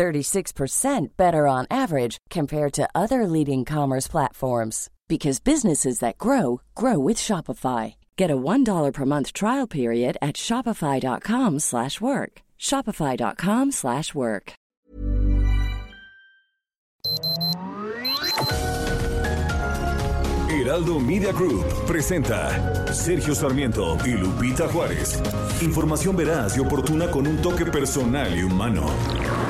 36% better on average compared to other leading commerce platforms because businesses that grow grow with Shopify. Get a $1 per month trial period at shopify.com/work. shopify.com/work. Heraldo Media Group presenta Sergio Sarmiento y Lupita Juárez. Información veraz y oportuna con un toque personal y humano.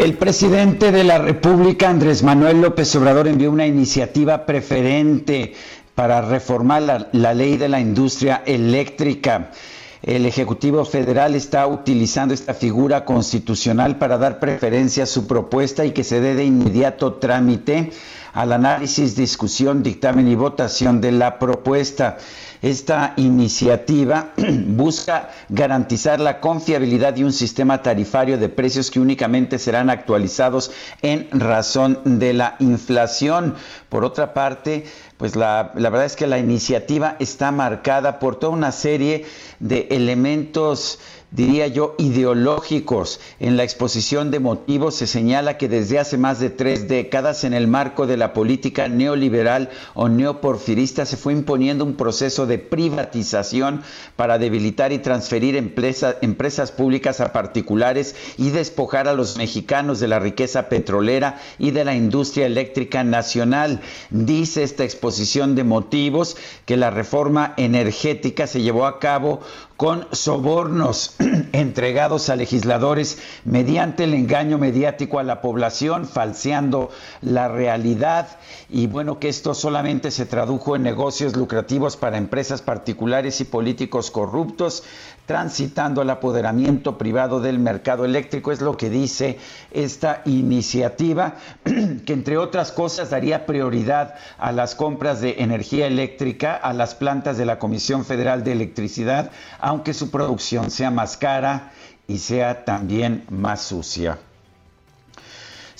El presidente de la República, Andrés Manuel López Obrador, envió una iniciativa preferente para reformar la, ley de la industria eléctrica. El Ejecutivo Federal está utilizando esta figura constitucional para dar preferencia a su propuesta y que se dé de inmediato trámite al análisis, discusión, dictamen y votación de la propuesta. Esta iniciativa busca garantizar la confiabilidad de un sistema tarifario de precios que únicamente serán actualizados en razón de la inflación. Por otra parte, pues la, la, verdad es que la iniciativa está marcada por toda una serie de elementos diría yo, ideológicos. En la exposición de motivos se señala que desde hace más de tres décadas, en el marco de la política neoliberal o neoporfirista, se fue imponiendo un proceso de privatización para debilitar y transferir empresa, empresas públicas a particulares y despojar a los mexicanos de la riqueza petrolera y de la industria eléctrica nacional. Dice esta exposición de motivos que la reforma energética se llevó a cabo con sobornos entregados a legisladores mediante el engaño mediático a la población, falseando la realidad. Y bueno, que esto solamente se tradujo en negocios lucrativos para empresas particulares y políticos corruptos, transitando al apoderamiento privado del mercado eléctrico, es lo que dice esta iniciativa, que entre otras cosas daría prioridad a las compras de energía eléctrica a las plantas de la Comisión Federal de Electricidad, aunque su producción sea más cara y sea también más sucia.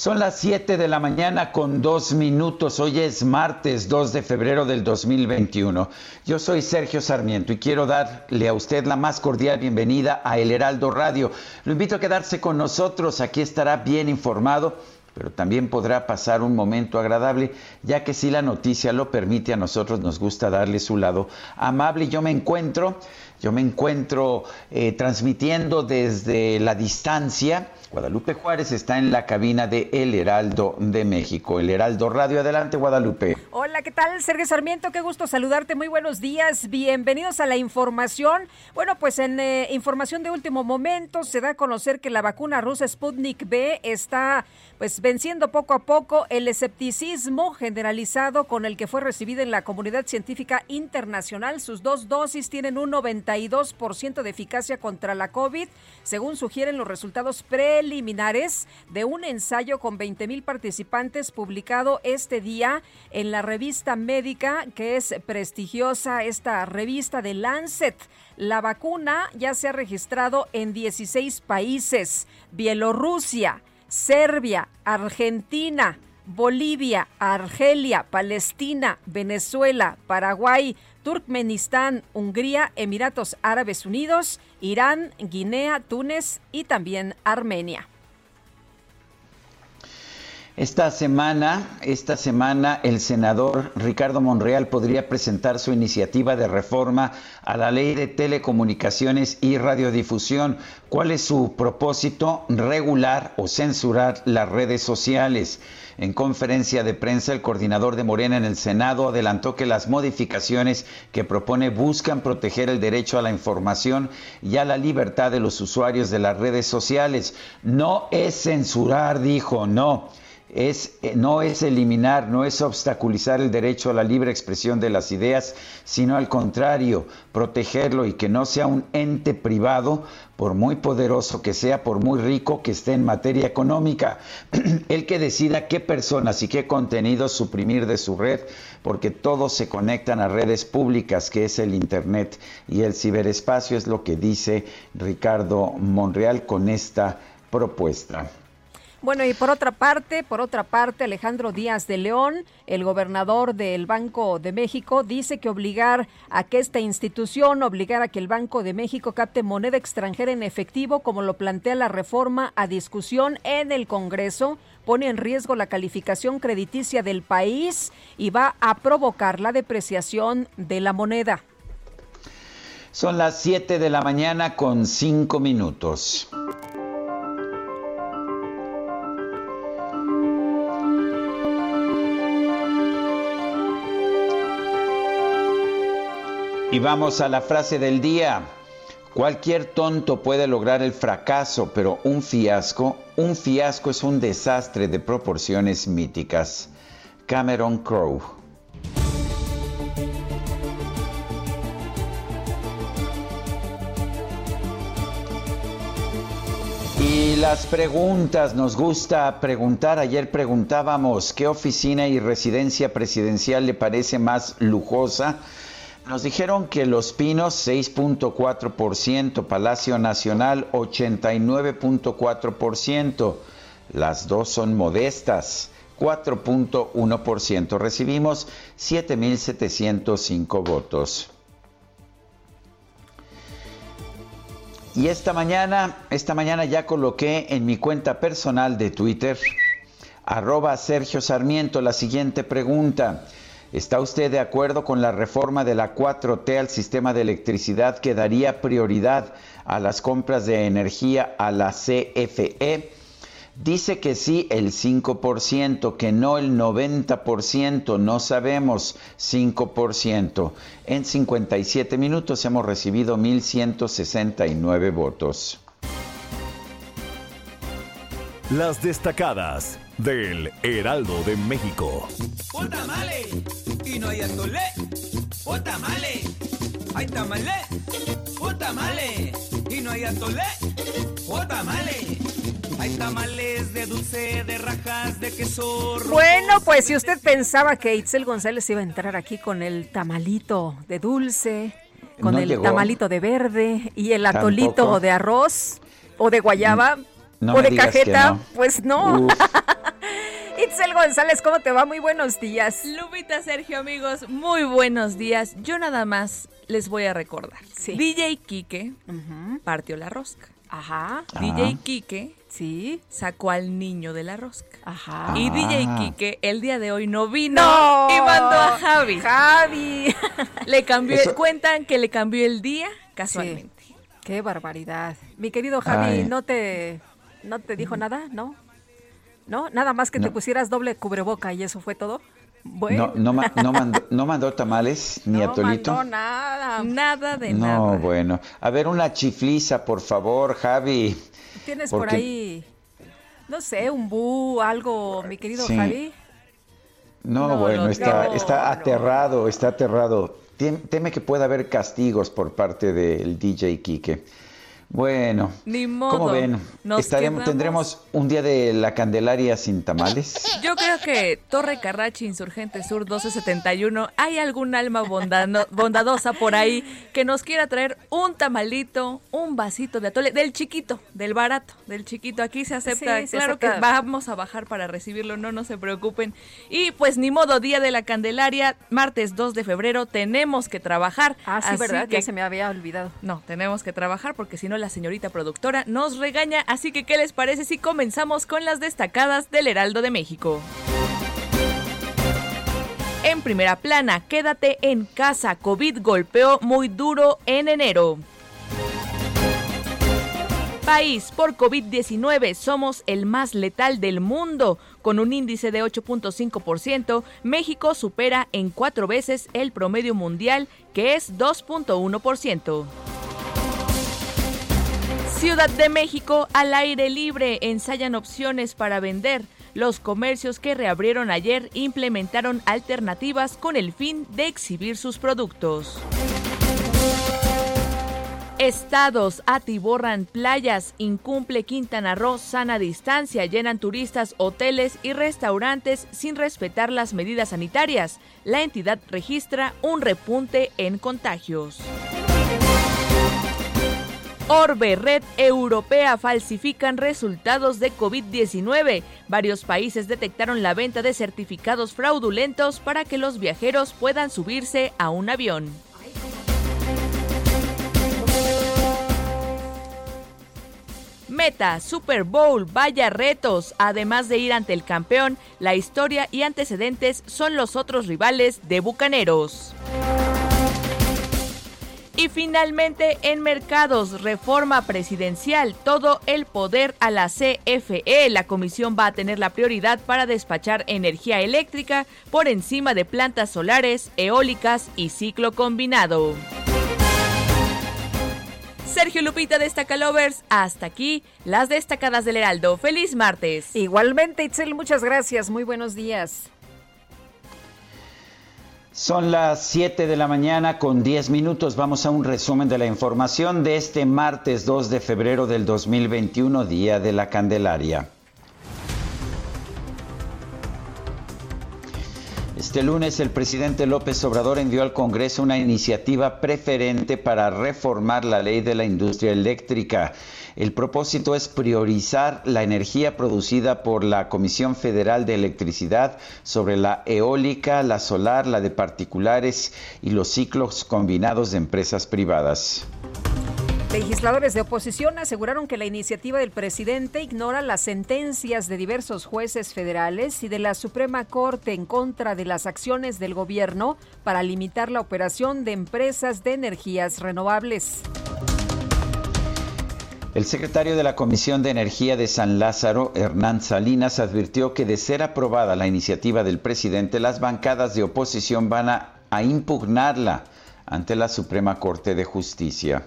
Son las 7 de la mañana con dos minutos. Hoy es martes 2 de febrero del 2021. Yo soy Sergio Sarmiento y quiero darle a usted la más cordial bienvenida a El Heraldo Radio. Lo invito a quedarse con nosotros. Aquí estará bien informado pero también podrá pasar un momento agradable, ya que si la noticia lo permite, a nosotros nos gusta darle su lado amable. Yo me encuentro, yo me encuentro eh, transmitiendo desde la distancia. Guadalupe Juárez está en la cabina de El Heraldo de México, El Heraldo Radio. Adelante, Guadalupe. Hola, ¿qué tal? Sergio Sarmiento, qué gusto saludarte. Muy buenos días. Bienvenidos a la información. Bueno, pues en eh, información de último momento se da a conocer que la vacuna rusa Sputnik B está pues venciendo poco a poco el escepticismo generalizado con el que fue recibida en la comunidad científica internacional. Sus dos dosis tienen un 92% de eficacia contra la COVID, según sugieren los resultados de un ensayo con 20 mil participantes publicado este día en la revista médica que es prestigiosa, esta revista de Lancet. La vacuna ya se ha registrado en 16 países, Bielorrusia, Serbia, Argentina, Bolivia, Argelia, Palestina, Venezuela, Paraguay, Turkmenistán, Hungría, Emiratos Árabes Unidos, Irán, Guinea, Túnez y también Armenia. Esta semana, esta semana el senador Ricardo Monreal podría presentar su iniciativa de reforma a la Ley de Telecomunicaciones y Radiodifusión. ¿Cuál es su propósito? Regular o censurar las redes sociales. En conferencia de prensa, el coordinador de Morena en el Senado adelantó que las modificaciones que propone buscan proteger el derecho a la información y a la libertad de los usuarios de las redes sociales. No es censurar, dijo, no es, eh, no es eliminar, no es obstaculizar el derecho a la libre expresión de las ideas, sino al contrario, protegerlo y que no sea un ente privado, por muy poderoso que sea, por muy rico que esté en materia económica, el que decida qué personas y qué contenidos suprimir de su red, porque todos se conectan a redes públicas, que es el Internet y el ciberespacio, es lo que dice Ricardo Monreal con esta propuesta. Bueno, y por otra parte, por otra parte, Alejandro Díaz de León, el gobernador del Banco de México, dice que obligar a que esta institución, obligar a que el Banco de México capte moneda extranjera en efectivo, como lo plantea la reforma a discusión en el Congreso, pone en riesgo la calificación crediticia del país y va a provocar la depreciación de la moneda. Son las 7 de la mañana con 5 minutos. Y vamos a la frase del día. Cualquier tonto puede lograr el fracaso, pero un fiasco, un fiasco es un desastre de proporciones míticas. Cameron Crowe. Y las preguntas, nos gusta preguntar. Ayer preguntábamos qué oficina y residencia presidencial le parece más lujosa nos dijeron que Los Pinos 6.4%, Palacio Nacional 89.4%. Las dos son modestas, 4.1%. Recibimos 7.705 votos. Y esta mañana, esta mañana ya coloqué en mi cuenta personal de Twitter, arroba Sergio Sarmiento, la siguiente pregunta. ¿Está usted de acuerdo con la reforma de la 4T al sistema de electricidad que daría prioridad a las compras de energía a la CFE? Dice que sí el 5%, que no el 90%, no sabemos 5%. En 57 minutos hemos recibido 1.169 votos. Las destacadas del Heraldo de México. tamale! Y no hay atole. tamale! ¡Hay tamale! tamale! Y no hay atole. tamale! Hay tamales de dulce, de rajas, de queso. Bueno, pues si usted pensaba que Itzel González iba a entrar aquí con el tamalito de dulce, con el tamalito de verde y el atolito de arroz o de guayaba, o de cajeta, pues no. Itzel González, ¿cómo te va? Muy buenos días. Lupita, Sergio, amigos, muy buenos días. Yo nada más les voy a recordar. DJ Kike partió la rosca. Ajá. DJ Kike sí. sacó al niño de la rosca. Ajá. Y DJ Kike el día de hoy no vino y mandó a Javi. Javi. Le cambió, cuentan que le cambió el día casualmente. Qué barbaridad. Mi querido Javi, ¿no te ¿No te dijo nada? ¿No? ¿No? Nada más que te pusieras doble cubreboca y eso fue todo. Bueno. No, no, mandó, tamales ni atolito. No nada. Nada de nada. No, bueno. A ver, una chifliza, por favor, Javi. ¿Tienes por ahí, no sé, un bu, algo, mi querido Javi? No, bueno, está, está aterrado, está aterrado. Teme que pueda haber castigos por parte del DJ Kike. Bueno, Ni modo. ¿cómo ven? ¿Tendremos un día de la Candelaria sin tamales? Yo creo que Torre Carrachi, Insurgente Sur 1271, hay algún alma bondadosa por ahí que nos quiera traer un tamalito, un vasito de atole, del chiquito, del barato, del chiquito. Aquí se acepta, claro que vamos a bajar para recibirlo, no, no se preocupen. Y pues ni modo, Día de la Candelaria, martes 2 de febrero, tenemos que trabajar. Ah, sí, ¿verdad? Que... Ya se me había olvidado. No, tenemos que trabajar porque si no la señorita productora nos regaña, así que ¿qué les parece si comenzamos con las destacadas del Heraldo de México? En primera plana, quédate en casa, COVID golpeó muy duro en enero país por COVID-19 somos el más letal del mundo. Con un índice de 8.5%, México supera en cuatro veces el promedio mundial, que es 2.1%. Ciudad de México al aire libre ensayan opciones para vender. Los comercios que reabrieron ayer implementaron alternativas con el fin de exhibir sus productos. Estados atiborran playas, incumple Quintana Roo sana distancia, llenan turistas hoteles y restaurantes sin respetar las medidas sanitarias. La entidad registra un repunte en contagios. Orbe, red europea, falsifican resultados de COVID-19. Varios países detectaron la venta de certificados fraudulentos para que los viajeros puedan subirse a un avión. Meta, Super Bowl, vaya retos. Además de ir ante el campeón, la historia y antecedentes son los otros rivales de Bucaneros. Y finalmente en mercados, reforma presidencial, todo el poder a la CFE. La comisión va a tener la prioridad para despachar energía eléctrica por encima de plantas solares, eólicas y ciclo combinado. Sergio Lupita Destaca Lovers, hasta aquí las destacadas del Heraldo. Feliz martes. Igualmente, Itzel, muchas gracias. Muy buenos días. Son las 7 de la mañana con 10 minutos. Vamos a un resumen de la información de este martes 2 de febrero del 2021, Día de la Candelaria. Este lunes el presidente López Obrador envió al Congreso una iniciativa preferente para reformar la ley de la industria eléctrica. El propósito es priorizar la energía producida por la Comisión Federal de Electricidad sobre la eólica, la solar, la de particulares y los ciclos combinados de empresas privadas. Legisladores de oposición aseguraron que la iniciativa del presidente ignora las sentencias de diversos jueces federales y de la Suprema Corte en contra de las acciones del gobierno para limitar la operación de empresas de energías renovables. El secretario de la Comisión de Energía de San Lázaro, Hernán Salinas, advirtió que de ser aprobada la iniciativa del presidente, las bancadas de oposición van a, a impugnarla ante la Suprema Corte de Justicia.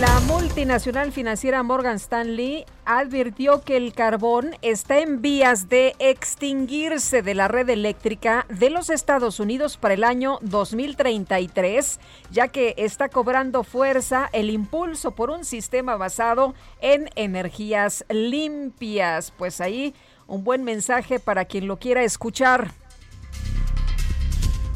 La multinacional financiera Morgan Stanley advirtió que el carbón está en vías de extinguirse de la red eléctrica de los Estados Unidos para el año 2033, ya que está cobrando fuerza el impulso por un sistema basado en energías limpias. Pues ahí un buen mensaje para quien lo quiera escuchar.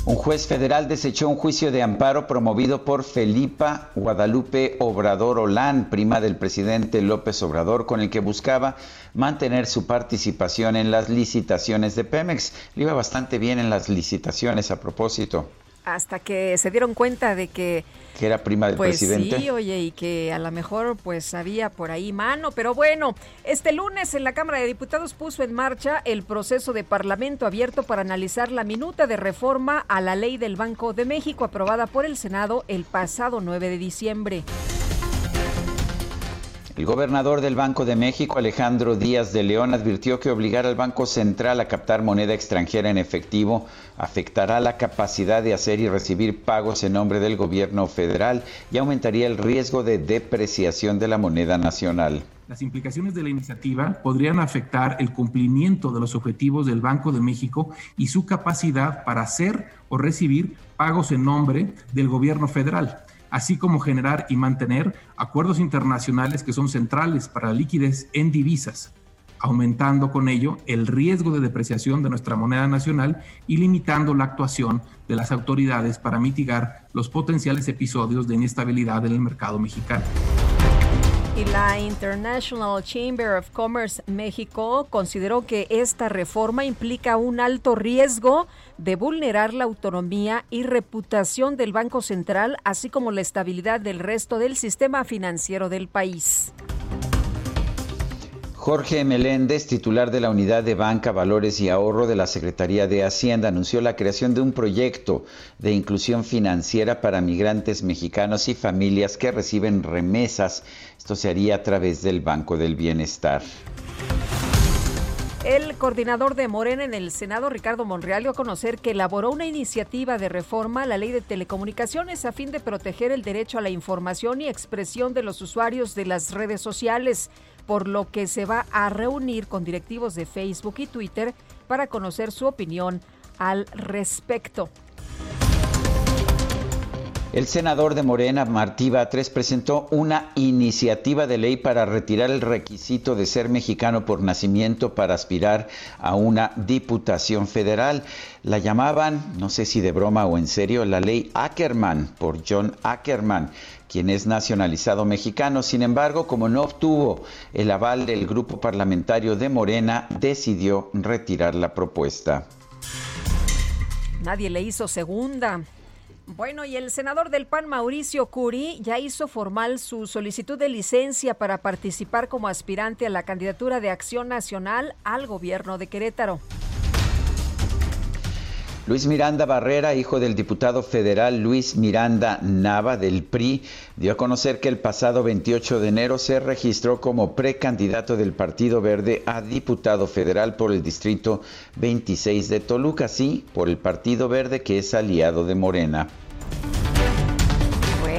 Un juez federal desechó un juicio de amparo promovido por Felipa Guadalupe Obrador Olán, prima del presidente López Obrador, con el que buscaba mantener su participación en las licitaciones de Pemex. Le iba bastante bien en las licitaciones a propósito hasta que se dieron cuenta de que que era prima del pues presidente. Sí, oye, y que a lo mejor pues había por ahí mano, pero bueno, este lunes en la Cámara de Diputados puso en marcha el proceso de Parlamento abierto para analizar la minuta de reforma a la Ley del Banco de México aprobada por el Senado el pasado 9 de diciembre. El gobernador del Banco de México, Alejandro Díaz de León, advirtió que obligar al Banco Central a captar moneda extranjera en efectivo afectará la capacidad de hacer y recibir pagos en nombre del gobierno federal y aumentaría el riesgo de depreciación de la moneda nacional. Las implicaciones de la iniciativa podrían afectar el cumplimiento de los objetivos del Banco de México y su capacidad para hacer o recibir pagos en nombre del gobierno federal así como generar y mantener acuerdos internacionales que son centrales para la liquidez en divisas, aumentando con ello el riesgo de depreciación de nuestra moneda nacional y limitando la actuación de las autoridades para mitigar los potenciales episodios de inestabilidad en el mercado mexicano. Y la International Chamber of Commerce México consideró que esta reforma implica un alto riesgo de vulnerar la autonomía y reputación del Banco Central, así como la estabilidad del resto del sistema financiero del país. Jorge Meléndez, titular de la Unidad de Banca, Valores y Ahorro de la Secretaría de Hacienda, anunció la creación de un proyecto de inclusión financiera para migrantes mexicanos y familias que reciben remesas. Esto se haría a través del Banco del Bienestar. El coordinador de Morena en el Senado, Ricardo Monreal, dio a conocer que elaboró una iniciativa de reforma a la ley de telecomunicaciones a fin de proteger el derecho a la información y expresión de los usuarios de las redes sociales por lo que se va a reunir con directivos de Facebook y Twitter para conocer su opinión al respecto. El senador de Morena, Martí Batres, presentó una iniciativa de ley para retirar el requisito de ser mexicano por nacimiento para aspirar a una diputación federal. La llamaban, no sé si de broma o en serio, la ley Ackerman por John Ackerman, quien es nacionalizado mexicano. Sin embargo, como no obtuvo el aval del grupo parlamentario de Morena, decidió retirar la propuesta. Nadie le hizo segunda. Bueno, y el senador del PAN, Mauricio Curi, ya hizo formal su solicitud de licencia para participar como aspirante a la candidatura de Acción Nacional al gobierno de Querétaro. Luis Miranda Barrera, hijo del diputado federal Luis Miranda Nava del PRI, dio a conocer que el pasado 28 de enero se registró como precandidato del Partido Verde a diputado federal por el distrito 26 de Toluca, sí, por el Partido Verde que es aliado de Morena.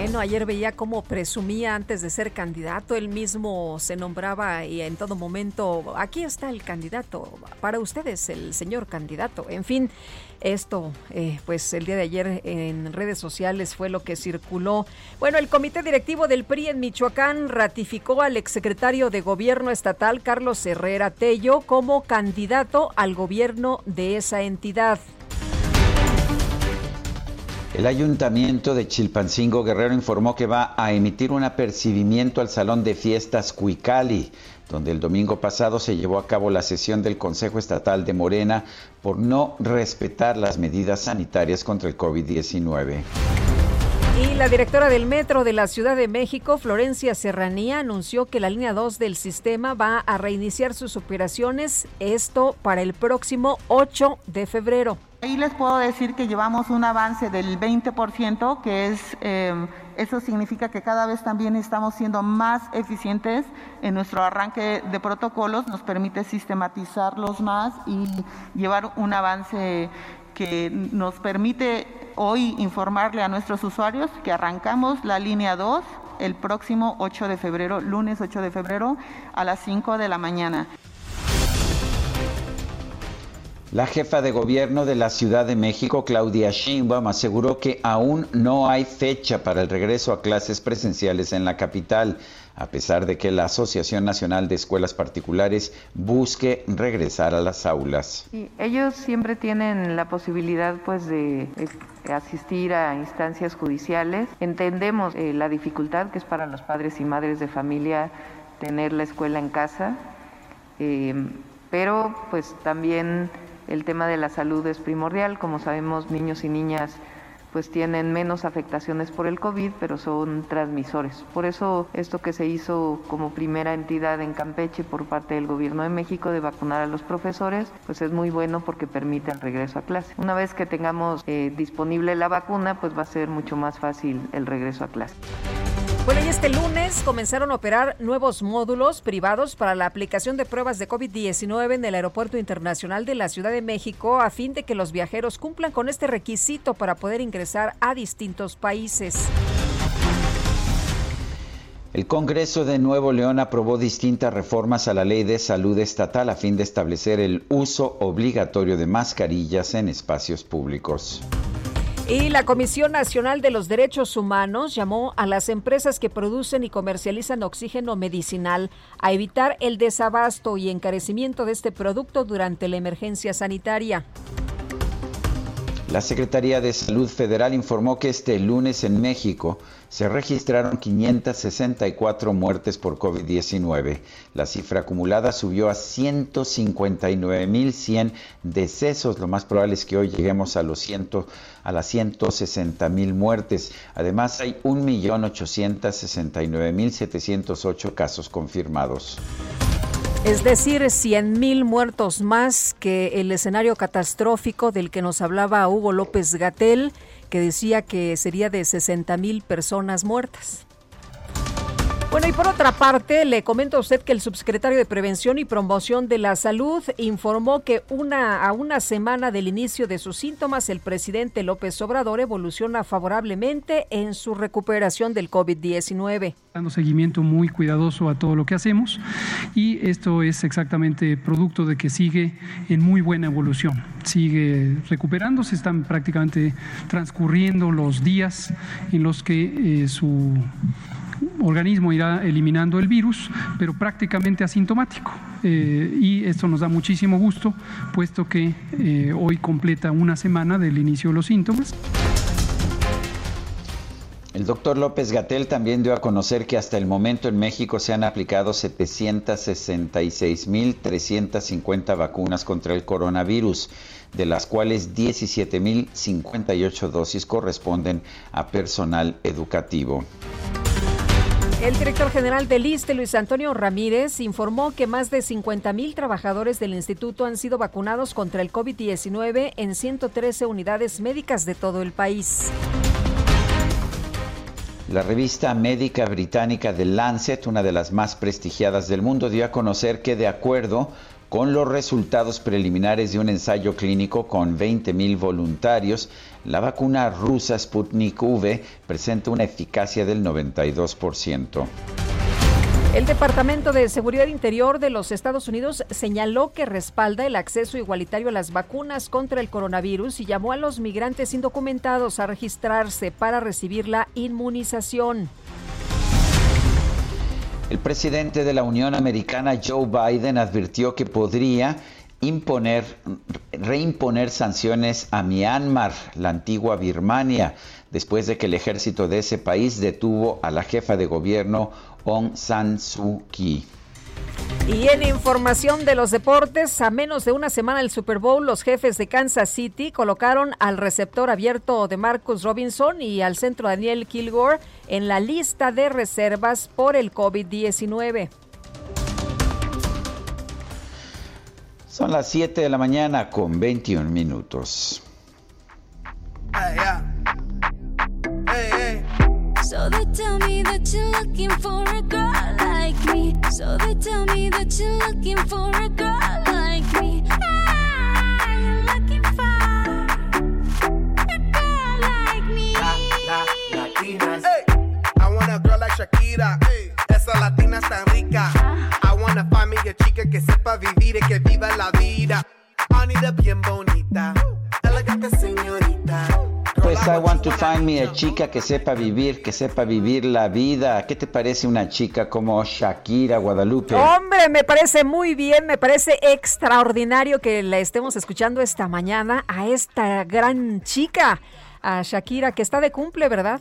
Bueno, ayer veía cómo presumía antes de ser candidato, él mismo se nombraba y en todo momento, aquí está el candidato, para ustedes el señor candidato, en fin, esto, eh, pues el día de ayer en redes sociales fue lo que circuló. Bueno, el comité directivo del PRI en Michoacán ratificó al exsecretario de Gobierno Estatal, Carlos Herrera Tello, como candidato al gobierno de esa entidad. El ayuntamiento de Chilpancingo Guerrero informó que va a emitir un apercibimiento al Salón de Fiestas Cuicali, donde el domingo pasado se llevó a cabo la sesión del Consejo Estatal de Morena por no respetar las medidas sanitarias contra el COVID-19. Y la directora del Metro de la Ciudad de México, Florencia Serranía, anunció que la línea 2 del sistema va a reiniciar sus operaciones, esto para el próximo 8 de febrero. Ahí les puedo decir que llevamos un avance del 20%, que es, em, eso significa que cada vez también estamos siendo más eficientes en nuestro arranque de protocolos, nos permite sistematizarlos más y llevar un avance que nos permite hoy informarle a nuestros usuarios que arrancamos la línea 2 el próximo 8 de febrero, lunes 8 de febrero a las 5 de la mañana. La jefa de gobierno de la Ciudad de México, Claudia Sheinbaum, aseguró que aún no hay fecha para el regreso a clases presenciales en la capital, a pesar de que la Asociación Nacional de Escuelas Particulares busque regresar a las aulas. ellos siempre tienen la posibilidad pues de asistir a instancias judiciales. Entendemos eh, la dificultad que es para los padres y madres de familia tener la escuela en casa, eh, pero pues también el tema de la salud es primordial, como sabemos niños y niñas pues tienen menos afectaciones por el COVID, pero son transmisores. Por eso esto que se hizo como primera entidad en Campeche por parte del Gobierno de México de vacunar a los profesores, pues es muy bueno porque permite el regreso a clase. Una vez que tengamos eh, disponible la vacuna, pues va a ser mucho más fácil el regreso a clase. Bueno, y este lunes comenzaron a operar nuevos módulos privados para la aplicación de pruebas de COVID-19 en el Aeropuerto Internacional de la Ciudad de México a fin de que los viajeros cumplan con este requisito para poder ingresar a distintos países. El Congreso de Nuevo León aprobó distintas reformas a la ley de salud estatal a fin de establecer el uso obligatorio de mascarillas en espacios públicos. Y la Comisión Nacional de los Derechos Humanos llamó a las empresas que producen y comercializan oxígeno medicinal a evitar el desabasto y encarecimiento de este producto durante la emergencia sanitaria. La Secretaría de Salud Federal informó que este lunes en México se registraron 564 muertes por COVID-19. La cifra acumulada subió a 159.100 decesos. Lo más probable es que hoy lleguemos a, los 100, a las 160.000 muertes. Además, hay 1.869.708 casos confirmados. Es decir, 100.000 muertos más que el escenario catastrófico del que nos hablaba Hugo López Gatel, que decía que sería de 60.000 personas muertas. Bueno, y por otra parte, le comento a usted que el subsecretario de Prevención y Promoción de la Salud informó que una, a una semana del inicio de sus síntomas, el presidente López Obrador evoluciona favorablemente en su recuperación del COVID-19. Dando seguimiento muy cuidadoso a todo lo que hacemos y esto es exactamente producto de que sigue en muy buena evolución, sigue recuperándose, están prácticamente transcurriendo los días en los que eh, su organismo irá eliminando el virus, pero prácticamente asintomático. Eh, y esto nos da muchísimo gusto, puesto que eh, hoy completa una semana del inicio de los síntomas. El doctor López Gatel también dio a conocer que hasta el momento en México se han aplicado 766.350 vacunas contra el coronavirus, de las cuales 17.058 dosis corresponden a personal educativo. El director general del ISTE, Luis Antonio Ramírez, informó que más de 50 mil trabajadores del instituto han sido vacunados contra el COVID-19 en 113 unidades médicas de todo el país. La revista médica británica The Lancet, una de las más prestigiadas del mundo, dio a conocer que de acuerdo con los resultados preliminares de un ensayo clínico con 20.000 voluntarios, la vacuna rusa Sputnik V presenta una eficacia del 92%. El Departamento de Seguridad Interior de los Estados Unidos señaló que respalda el acceso igualitario a las vacunas contra el coronavirus y llamó a los migrantes indocumentados a registrarse para recibir la inmunización. El presidente de la Unión Americana, Joe Biden, advirtió que podría imponer, reimponer sanciones a Myanmar, la antigua Birmania, después de que el ejército de ese país detuvo a la jefa de gobierno Aung San Suu Kyi. Y en información de los deportes, a menos de una semana del Super Bowl, los jefes de Kansas City colocaron al receptor abierto de Marcus Robinson y al centro Daniel Kilgore en la lista de reservas por el COVID-19. Son las 7 de la mañana con 21 minutos. So they tell me that you're looking for a girl like me. So they tell me that you're looking for a girl like me. Ah, you're looking for a girl like me. La, la, latinas. Hey, I want a girl like Shakira. Hey, esa latina tan rica. I wanna find me a chica que sepa vivir y que viva la vida. Anita bien bonita. Elegante señorita. Pues I want to find me a chica que sepa vivir, que sepa vivir la vida. ¿Qué te parece una chica como Shakira Guadalupe? Hombre, me parece muy bien, me parece extraordinario que la estemos escuchando esta mañana a esta gran chica, a Shakira, que está de cumple, ¿verdad?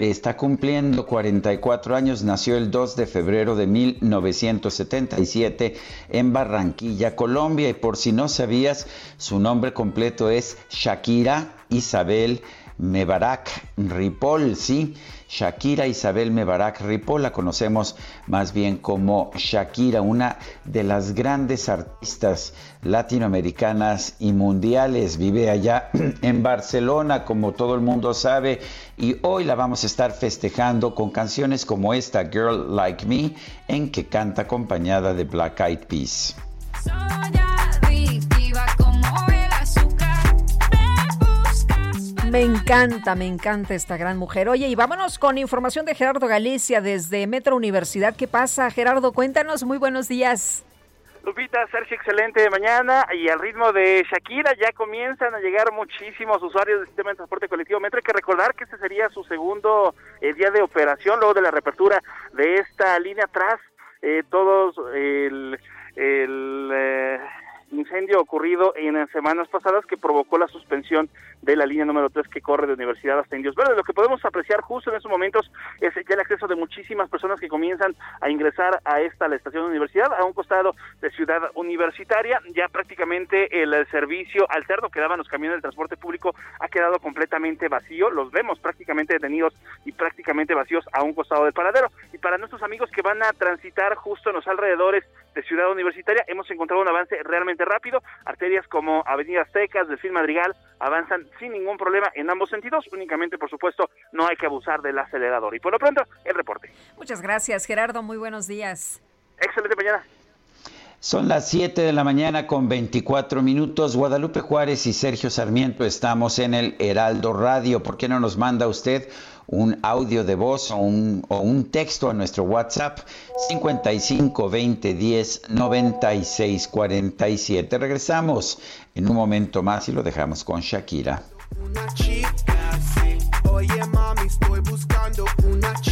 Está cumpliendo 44 años, nació el 2 de febrero de 1977 en Barranquilla, Colombia, y por si no sabías, su nombre completo es Shakira Isabel Mebarak Ripoll, sí. Shakira Isabel Mebarak Ripoll la conocemos más bien como Shakira, una de las grandes artistas latinoamericanas y mundiales. Vive allá en Barcelona, como todo el mundo sabe, y hoy la vamos a estar festejando con canciones como esta, Girl Like Me, en que canta acompañada de Black Eyed Peas. Me encanta, me encanta esta gran mujer. Oye, y vámonos con información de Gerardo Galicia desde Metro Universidad. ¿Qué pasa, Gerardo? Cuéntanos, muy buenos días. Lupita, Sergio, excelente mañana y al ritmo de Shakira ya comienzan a llegar muchísimos usuarios del sistema de transporte colectivo Metro. Hay que recordar que este sería su segundo eh, día de operación luego de la reapertura de esta línea atrás. Eh, todos el, el eh, incendio ocurrido en semanas pasadas que provocó la suspensión de la línea número 3 que corre de Universidad hasta Indios Verdes. Lo que podemos apreciar justo en estos momentos es ya el acceso de muchísimas personas que comienzan a ingresar a esta, la estación de universidad, a un costado de Ciudad Universitaria. Ya prácticamente el servicio alterno que daban los camiones del transporte público ha quedado completamente vacío. Los vemos prácticamente detenidos y prácticamente vacíos a un costado del paradero. Y para nuestros amigos que van a transitar justo en los alrededores de Ciudad Universitaria, hemos encontrado un avance realmente rápido. Arterias como Avenida Secas, Delfín Madrigal avanzan sin ningún problema en ambos sentidos. Únicamente, por supuesto, no hay que abusar del acelerador. Y por lo pronto, el reporte. Muchas gracias, Gerardo. Muy buenos días. Excelente mañana. Son las 7 de la mañana con 24 minutos. Guadalupe Juárez y Sergio Sarmiento estamos en el Heraldo Radio. ¿Por qué no nos manda usted un audio de voz o un, o un texto a nuestro WhatsApp 55 20 10 96 47? Regresamos en un momento más y lo dejamos con Shakira. Una chica, sí. Oye, mami, estoy buscando una chica,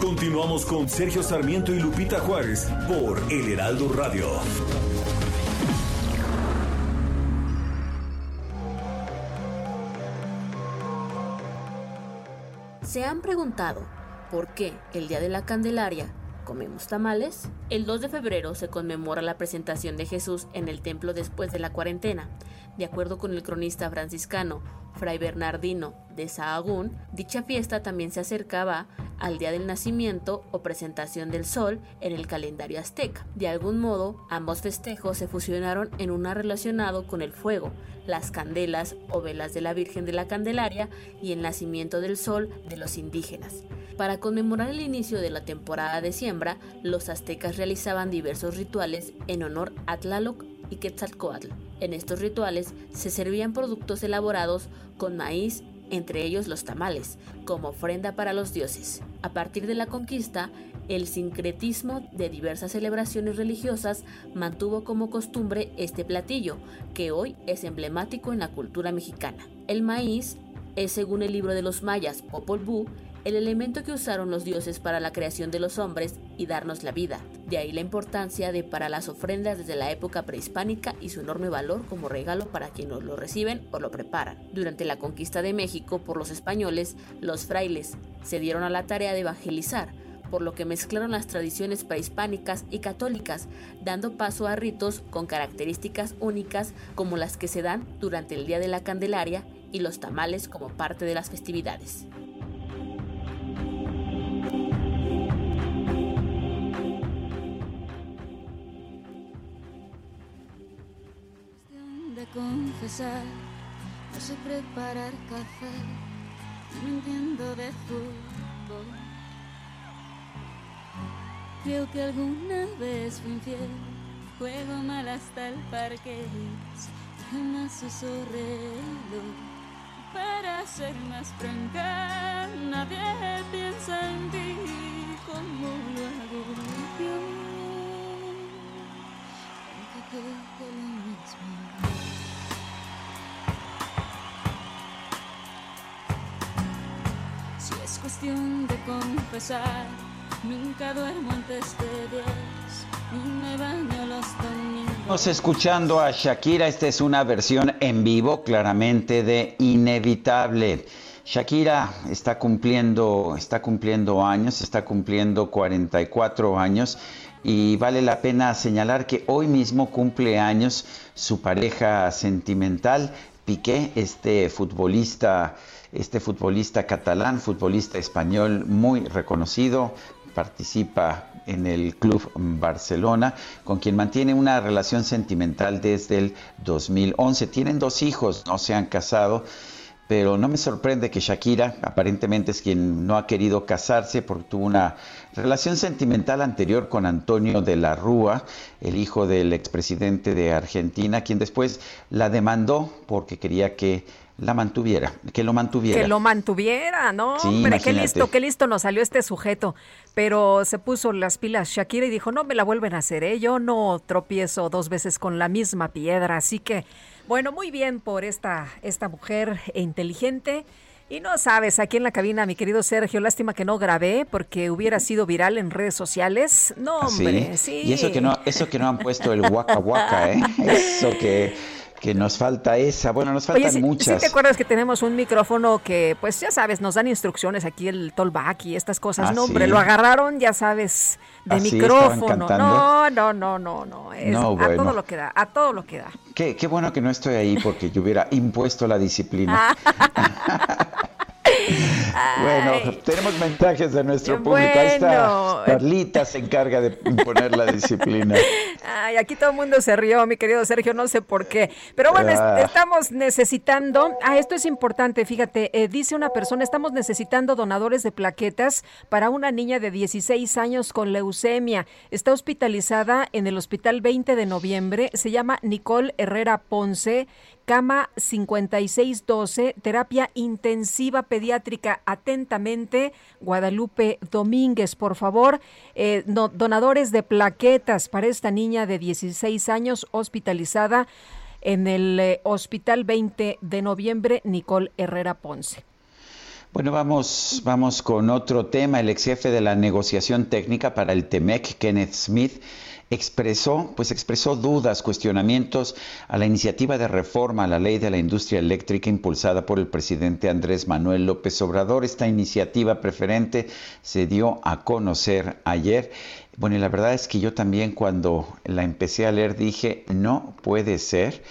Continuamos con Sergio Sarmiento y Lupita Juárez por El Heraldo Radio. ¿Se han preguntado por qué el Día de la Candelaria comemos tamales? El 2 de febrero se conmemora la presentación de Jesús en el templo después de la cuarentena. De acuerdo con el cronista franciscano Fray Bernardino de Sahagún, dicha fiesta también se acercaba al día del nacimiento o presentación del sol en el calendario azteca. De algún modo, ambos festejos se fusionaron en una relacionado con el fuego, las candelas o velas de la Virgen de la Candelaria y el nacimiento del sol de los indígenas. Para conmemorar el inicio de la temporada de siembra, los aztecas realizaban diversos rituales en honor a Tlaloc y Quetzalcoatl. En estos rituales se servían productos elaborados con maíz, entre ellos los tamales, como ofrenda para los dioses. A partir de la conquista, el sincretismo de diversas celebraciones religiosas mantuvo como costumbre este platillo, que hoy es emblemático en la cultura mexicana. El maíz es, según el libro de los mayas Popol Vuh, el elemento que usaron los dioses para la creación de los hombres y darnos la vida. De ahí la importancia de para las ofrendas desde la época prehispánica y su enorme valor como regalo para quienes lo reciben o lo preparan. Durante la conquista de México por los españoles, los frailes se dieron a la tarea de evangelizar, por lo que mezclaron las tradiciones prehispánicas y católicas, dando paso a ritos con características únicas como las que se dan durante el Día de la Candelaria y los tamales como parte de las festividades. Confesar, no sé preparar café, no entiendo de fútbol. Creo que alguna vez fui infiel, juego mal hasta el parque, jamás uso reloj. Para ser más franca, nadie piensa en ti como lo hago yo. Cuestión escuchando a Shakira, esta es una versión en vivo claramente de Inevitable. Shakira está cumpliendo, está cumpliendo años, está cumpliendo 44 años y vale la pena señalar que hoy mismo cumple años su pareja sentimental, Piqué, este futbolista, este futbolista catalán, futbolista español muy reconocido, participa en el Club Barcelona, con quien mantiene una relación sentimental desde el 2011. Tienen dos hijos, no se han casado pero no me sorprende que Shakira aparentemente es quien no ha querido casarse porque tuvo una relación sentimental anterior con Antonio de la Rúa, el hijo del expresidente de Argentina, quien después la demandó porque quería que la mantuviera, que lo mantuviera. Que lo mantuviera, ¿no? Hombre, qué listo, qué listo nos salió este sujeto. Pero se puso las pilas Shakira y dijo, no me la vuelven a hacer, ¿eh? Yo no tropiezo dos veces con la misma piedra. Así que, bueno, muy bien por esta, esta mujer inteligente. Y no sabes, aquí en la cabina, mi querido Sergio, lástima que no grabé porque hubiera sido viral en redes sociales. No, ¿Ah, hombre, sí. Y eso que no, eso que no han puesto el waka waka, ¿eh? Eso que que nos falta esa. Bueno, nos faltan muchas. ¿sí te acuerdas que tenemos un micrófono que, pues ya sabes, nos dan instrucciones aquí el tollback y estas cosas? Ah, no, hombre, lo agarraron, ya sabes, de ¿Ah, micrófono. no, no, no, no, no. A todo lo que da, a todo lo que da. Qué, qué bueno que no estoy ahí porque yo hubiera impuesto la disciplina. Bueno, tenemos mensajes de nuestro público. Ahí está Carlita se encarga de imponer la disciplina. Ay, aquí todo el mundo se rió, mi querido Sergio, no sé por qué. Pero bueno, ah. estamos necesitando, ah, esto es importante, fíjate, eh, dice una persona, estamos necesitando donadores de plaquetas para una niña de 16 años con leucemia. Está hospitalizada en el Hospital 20 de Noviembre, se llama Nicole Herrera Ponce cama 5612, terapia intensiva pediátrica. Atentamente, Guadalupe Domínguez, por favor. Eh, donadores de plaquetas para esta niña de 16 años hospitalizada en el eh, Hospital 20 de Noviembre, Nicole Herrera Ponce. Bueno, vamos, vamos con otro tema. El ex jefe de la negociación técnica para el TEMEC, Kenneth Smith, expresó, pues expresó dudas, cuestionamientos a la iniciativa de reforma a la ley de la industria eléctrica impulsada por el presidente Andrés Manuel López Obrador. Esta iniciativa preferente se dio a conocer ayer. Bueno, y la verdad es que yo también cuando la empecé a leer dije, no puede ser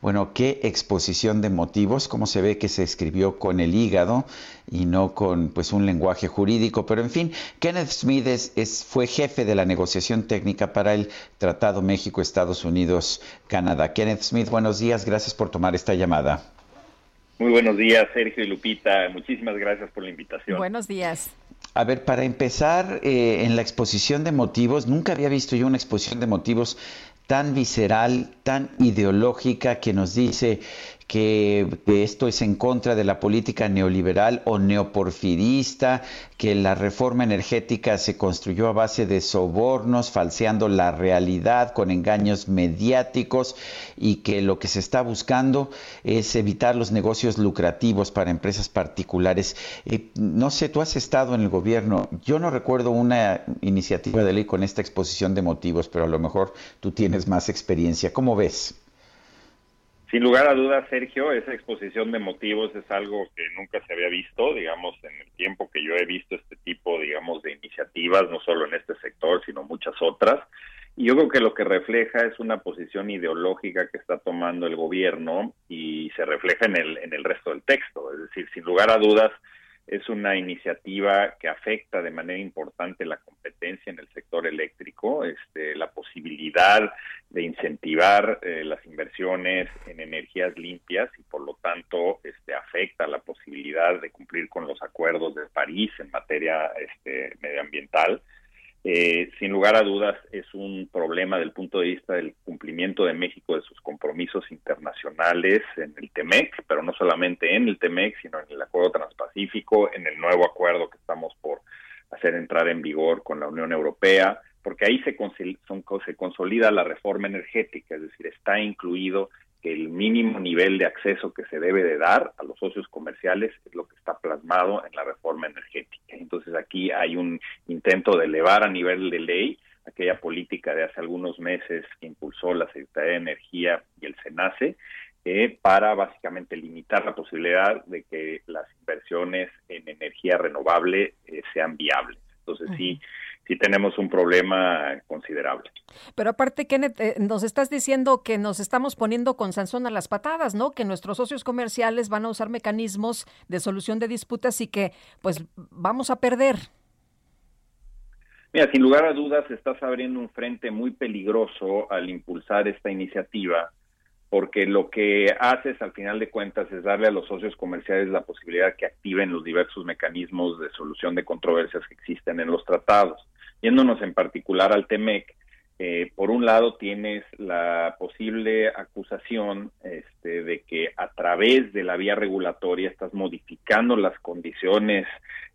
bueno, qué exposición de motivos, cómo se ve que se escribió con el hígado y no con pues un lenguaje jurídico, pero en fin, Kenneth Smith es, fue jefe de la negociación técnica para el Tratado México, Estados Unidos, Canadá. Kenneth Smith, buenos días, gracias por tomar esta llamada. Muy buenos días, Sergio y Lupita. Muchísimas gracias por la invitación. Buenos días. A ver, para empezar, eh, en la exposición de motivos, nunca había visto yo una exposición de motivos tan visceral, tan ideológica que nos dice que, esto es en contra de la política neoliberal o neoporfirista, que la reforma energética se construyó a base de sobornos, falseando la realidad con engaños mediáticos y que lo que se está buscando es evitar los negocios lucrativos para empresas particulares. Eh, no sé, tú has estado en el gobierno, yo no recuerdo una iniciativa de ley con esta exposición de motivos, pero a lo mejor tú tienes más experiencia. ¿Cómo ves? Sin lugar a dudas, Sergio, esa exposición de motivos es algo que nunca se había visto, digamos, en el tiempo que yo he visto este tipo, digamos, de iniciativas, no solo en este sector, sino muchas otras. Y yo creo que lo que refleja es una posición ideológica que está tomando el gobierno y se refleja en el, en el resto del texto. Es decir, sin lugar a dudas, es una iniciativa que afecta de manera importante la competencia en el sector eléctrico, este, la posibilidad de incentivar eh, las inversiones en energías limpias y por lo tanto este, afecta la posibilidad de cumplir con los acuerdos de París en materia este, medioambiental. Eh, sin lugar a dudas es un problema del punto de vista del cumplimiento de México de sus compromisos internacionales en el TEMEC, pero no solamente en el TEMEC, sino en el Acuerdo Transpacífico, en el nuevo acuerdo que estamos por hacer entrar en vigor con la Unión Europea, porque ahí se, se consolida la reforma energética, es decir, está incluido el mínimo nivel de acceso que se debe de dar a los socios comerciales es lo que está plasmado en la reforma energética. Entonces aquí hay un intento de elevar a nivel de ley aquella política de hace algunos meses que impulsó la Secretaría de Energía y el SENACE eh, para básicamente limitar la posibilidad de que las inversiones en energía renovable eh, sean viables. Entonces sí, sí tenemos un problema considerable. Pero aparte, Kenneth, eh, nos estás diciendo que nos estamos poniendo con Sansón a las patadas, ¿no? Que nuestros socios comerciales van a usar mecanismos de solución de disputas y que pues vamos a perder. Mira, sin lugar a dudas estás abriendo un frente muy peligroso al impulsar esta iniciativa, porque lo que haces al final de cuentas es darle a los socios comerciales la posibilidad que activen los diversos mecanismos de solución de controversias que existen en los tratados. Yéndonos en particular al TEMEC, eh, por un lado tienes la posible acusación este, de que a través de la vía regulatoria estás modificando las condiciones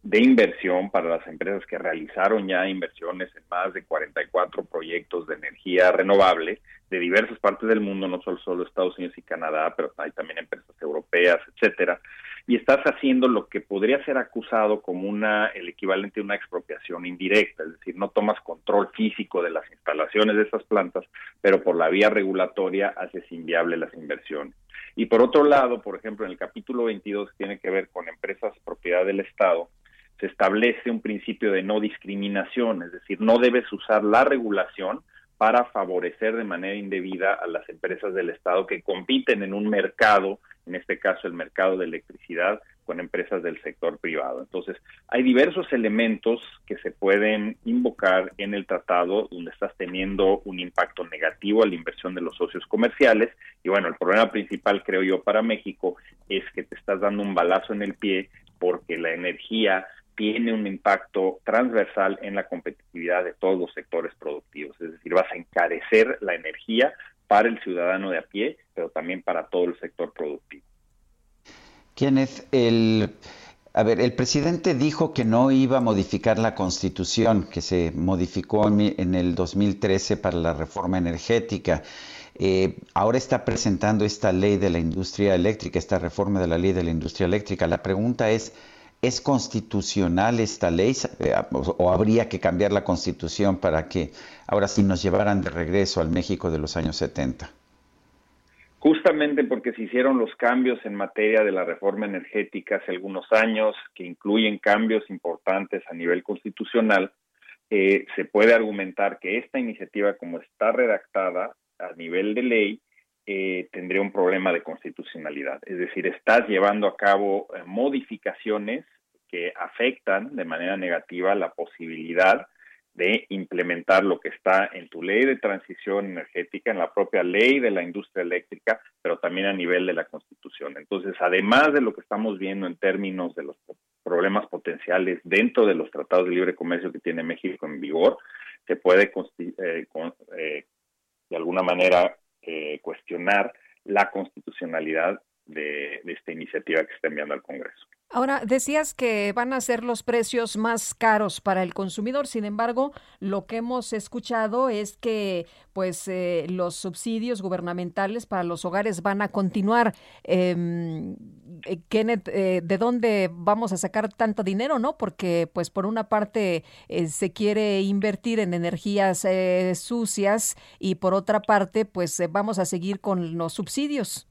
de inversión para las empresas que realizaron ya inversiones en más de 44 proyectos de energía renovable de diversas partes del mundo, no solo, solo Estados Unidos y Canadá, pero hay también empresas europeas, etcétera y estás haciendo lo que podría ser acusado como una el equivalente a una expropiación indirecta, es decir, no tomas control físico de las instalaciones de esas plantas, pero por la vía regulatoria haces inviable las inversiones. Y por otro lado, por ejemplo, en el capítulo 22 que tiene que ver con empresas propiedad del Estado, se establece un principio de no discriminación, es decir, no debes usar la regulación para favorecer de manera indebida a las empresas del Estado que compiten en un mercado en este caso el mercado de electricidad, con empresas del sector privado. Entonces, hay diversos elementos que se pueden invocar en el tratado donde estás teniendo un impacto negativo a la inversión de los socios comerciales. Y bueno, el problema principal, creo yo, para México es que te estás dando un balazo en el pie porque la energía tiene un impacto transversal en la competitividad de todos los sectores productivos. Es decir, vas a encarecer la energía para el ciudadano de a pie, pero también para todo el sector productivo. Kenneth, el, a ver, el presidente dijo que no iba a modificar la constitución que se modificó en, el 2013 para la reforma energética. Eh, ahora está presentando esta ley de la industria eléctrica, esta reforma de la ley de la industria eléctrica. La pregunta es, ¿Es constitucional esta ley o habría que cambiar la constitución para que ahora sí nos llevaran de regreso al México de los años 70? Justamente porque se hicieron los cambios en materia de la reforma energética hace algunos años, que incluyen cambios importantes a nivel constitucional, eh, se puede argumentar que esta iniciativa, como está redactada a nivel de ley, eh, tendría un problema de constitucionalidad. Es decir, estás llevando a cabo eh, modificaciones que afectan de manera negativa la posibilidad de implementar lo que está en tu ley de transición energética, en la propia ley de la industria eléctrica, pero también a nivel de la Constitución. Entonces, además de lo que estamos viendo en términos de los problemas potenciales dentro de los tratados de libre comercio que tiene México en vigor, se puede eh, eh, de alguna manera eh, cuestionar la constitucionalidad de, de esta iniciativa que se está enviando al Congreso. Ahora, decías que van a ser los precios más caros para el consumidor, sin embargo, lo que hemos escuchado es que pues eh, los subsidios gubernamentales para los hogares van a continuar. Em, eh, Kenneth, eh, ¿de dónde vamos a sacar tanto dinero, no? Porque pues por una parte se quiere invertir en energías sucias y por otra parte pues vamos a seguir con los subsidios.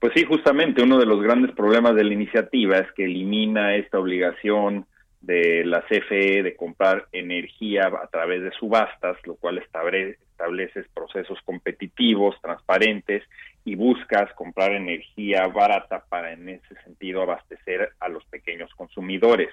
Pues sí, justamente uno de los grandes problemas de la iniciativa es que elimina esta obligación de la CFE de comprar energía a través de subastas, lo cual establece procesos competitivos, transparentes y buscas comprar energía barata para en ese sentido abastecer a los pequeños consumidores.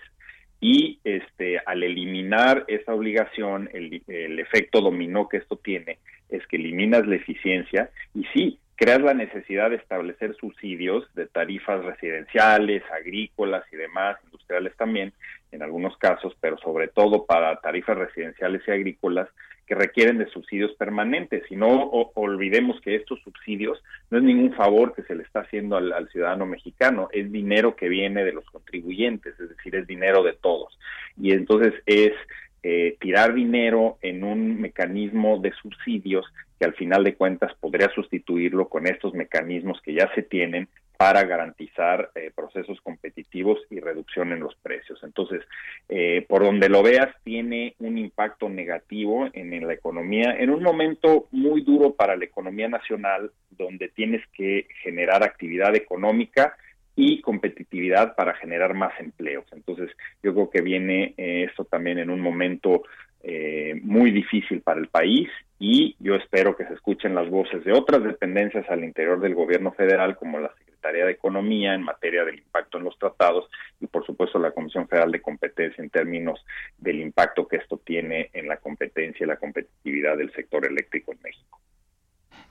Y este, al eliminar esa obligación, el, el efecto dominó que esto tiene es que eliminas la eficiencia y sí, creas la necesidad de establecer subsidios de tarifas residenciales, agrícolas y demás, industriales también, en algunos casos, pero sobre todo para tarifas residenciales y agrícolas que requieren de subsidios permanentes. Y no olvidemos que estos subsidios no es ningún favor que se le está haciendo al, ciudadano mexicano, es dinero que viene de los contribuyentes, es decir, es dinero de todos. Y entonces es eh, tirar dinero en un mecanismo de subsidios que al final de cuentas podría sustituirlo con estos mecanismos que ya se tienen para garantizar eh, procesos competitivos y reducción en los precios. Entonces, eh, por donde lo veas, tiene un impacto negativo en, la economía, en un momento muy duro para la economía nacional, donde tienes que generar actividad económica y competitividad para generar más empleos. Entonces, yo creo que viene eh, esto también en un momento eh, muy difícil para el país y yo espero que se escuchen las voces de otras dependencias al interior del gobierno federal, como la Secretaría de Economía en materia del impacto en los tratados y por supuesto la Comisión Federal de Competencia en términos del impacto que esto tiene en la competencia y la competitividad del sector eléctrico en México.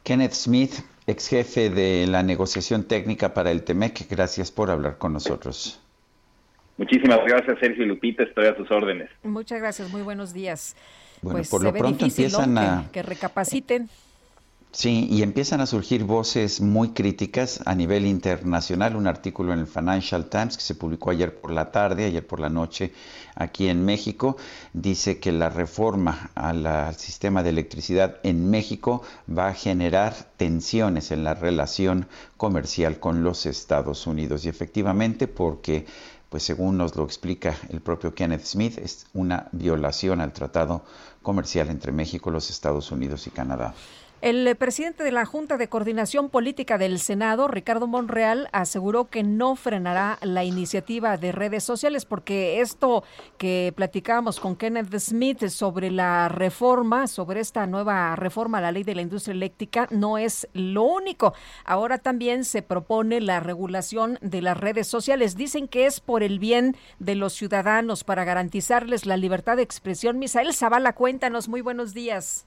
Kenneth Smith, ex jefe de la negociación técnica para el TEMEC, gracias por hablar con nosotros. Muchísimas gracias, Sergio y Lupita, estoy a tus órdenes. Muchas gracias, muy buenos días. Bueno, pues por se lo ve pronto difícil, ¿no? empiezan a... que, que recapaciten. Sí, y empiezan a surgir voces muy críticas a nivel internacional. Un artículo en el Financial Times que se publicó ayer por la tarde, ayer por la noche, aquí en México, dice que la reforma a la- al sistema de electricidad en México va a generar tensiones en la relación comercial con los Estados Unidos. Y efectivamente, porque, pues según nos lo explica el propio Kenneth Smith, es una violación al tratado comercial entre México, los Estados Unidos y Canadá. El presidente de la Junta de Coordinación Política del Senado, Ricardo Monreal, aseguró que no frenará la iniciativa de redes sociales porque esto que platicábamos con Kenneth Smith sobre la reforma, sobre esta nueva reforma a la ley de la industria eléctrica, no es lo único. Ahora también se propone la regulación de las redes sociales. Dicen que es por el bien de los ciudadanos para garantizarles la libertad de expresión. Misael Zavala, cuéntanos. Muy buenos días.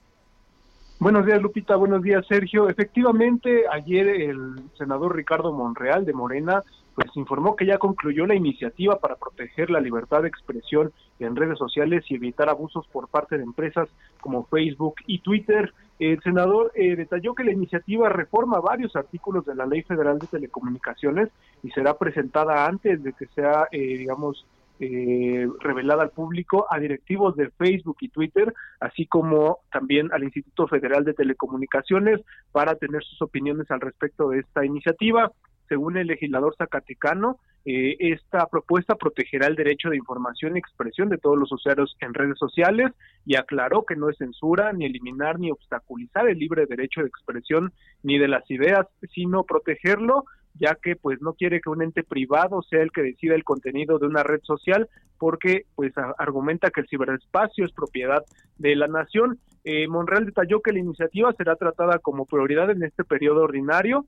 Buenos días, Lupita. Buenos días, Sergio. Efectivamente, ayer el senador Ricardo Monreal de Morena pues informó que ya concluyó la iniciativa para proteger la libertad de expresión en redes sociales y evitar abusos por parte de empresas como Facebook y Twitter. El senador eh, detalló que la iniciativa reforma varios artículos de la Ley Federal de Telecomunicaciones y será presentada antes de que sea, eh, digamos, eh, revelada al público a directivos de Facebook y Twitter, así como también al Instituto Federal de Telecomunicaciones para tener sus opiniones al respecto de esta iniciativa. Según el legislador zacatecano, eh, esta propuesta protegerá el derecho de información y expresión de todos los usuarios en redes sociales y aclaró que no es censura, ni eliminar, ni obstaculizar el libre derecho de expresión ni de las ideas, sino protegerlo ya que pues no quiere que un ente privado sea el que decida el contenido de una red social porque pues argumenta que el ciberespacio es propiedad de la nación. Eh, Monreal detalló que la iniciativa será tratada como prioridad en este periodo ordinario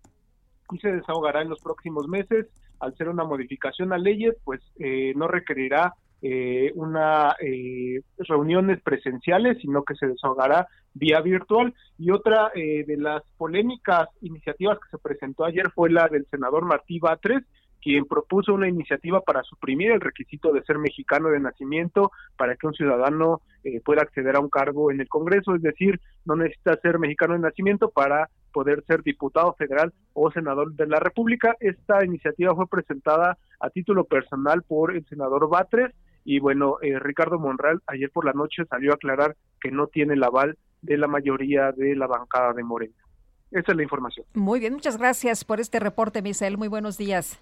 y se desahogará en los próximos meses. Al ser una modificación a leyes, pues eh, no requerirá eh, una eh, reuniones presenciales, sino que se desahogará vía virtual. Y otra eh, de las polémicas iniciativas que se presentó ayer fue la del senador Martí Batres, quien propuso una iniciativa para suprimir el requisito de ser mexicano de nacimiento para que un ciudadano eh, pueda acceder a un cargo en el Congreso, es decir, no necesita ser mexicano de nacimiento para poder ser diputado federal o senador de la República. Esta iniciativa fue presentada a título personal por el senador Batres y bueno, eh, Ricardo Monreal ayer por la noche salió a aclarar que no tiene el aval de la mayoría de la bancada de Morena. Esa es la información. Muy bien, muchas gracias por este reporte, Misael. Muy buenos días.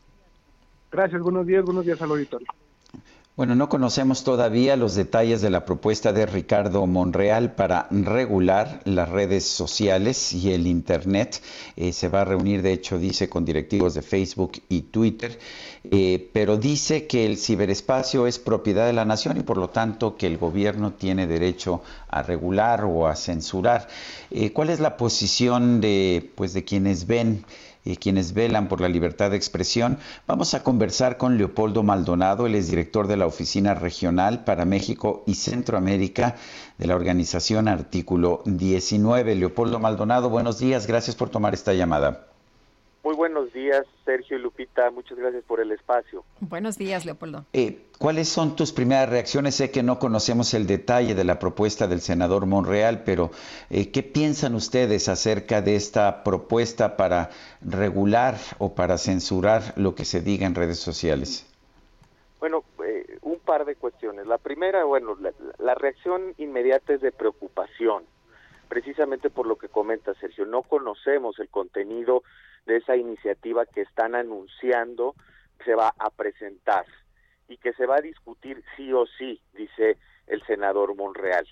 Gracias, buenos días, buenos días al auditorio. Bueno, no conocemos todavía los detalles de la propuesta de Ricardo Monreal para regular las redes sociales y el Internet. Eh, se va a reunir, de hecho, dice, con directivos de Facebook y Twitter, eh, pero dice que el ciberespacio es propiedad de la nación y por lo tanto que el gobierno tiene derecho a regular o a censurar. Eh, ¿Cuál es la posición de, pues, de quienes ven? Y quienes velan por la libertad de expresión. Vamos a conversar con Leopoldo Maldonado, él es director de la Oficina Regional para México y Centroamérica de la organización Artículo 19. Leopoldo Maldonado, buenos días, gracias por tomar esta llamada. Muy buenos días, Sergio y Lupita. Muchas gracias por el espacio. Buenos días, Leopoldo. Eh, ¿Cuáles son tus primeras reacciones? Sé que no conocemos el detalle de la propuesta del senador Monreal, pero eh, ¿qué piensan ustedes acerca de esta propuesta para regular o para censurar lo que se diga en redes sociales? Bueno, eh, un par de cuestiones. La primera, bueno, la, la reacción inmediata es de preocupación, precisamente por lo que comenta Sergio. No conocemos el contenido de esa iniciativa que están anunciando que se va a presentar y que se va a discutir sí o sí, dice el senador Monreal.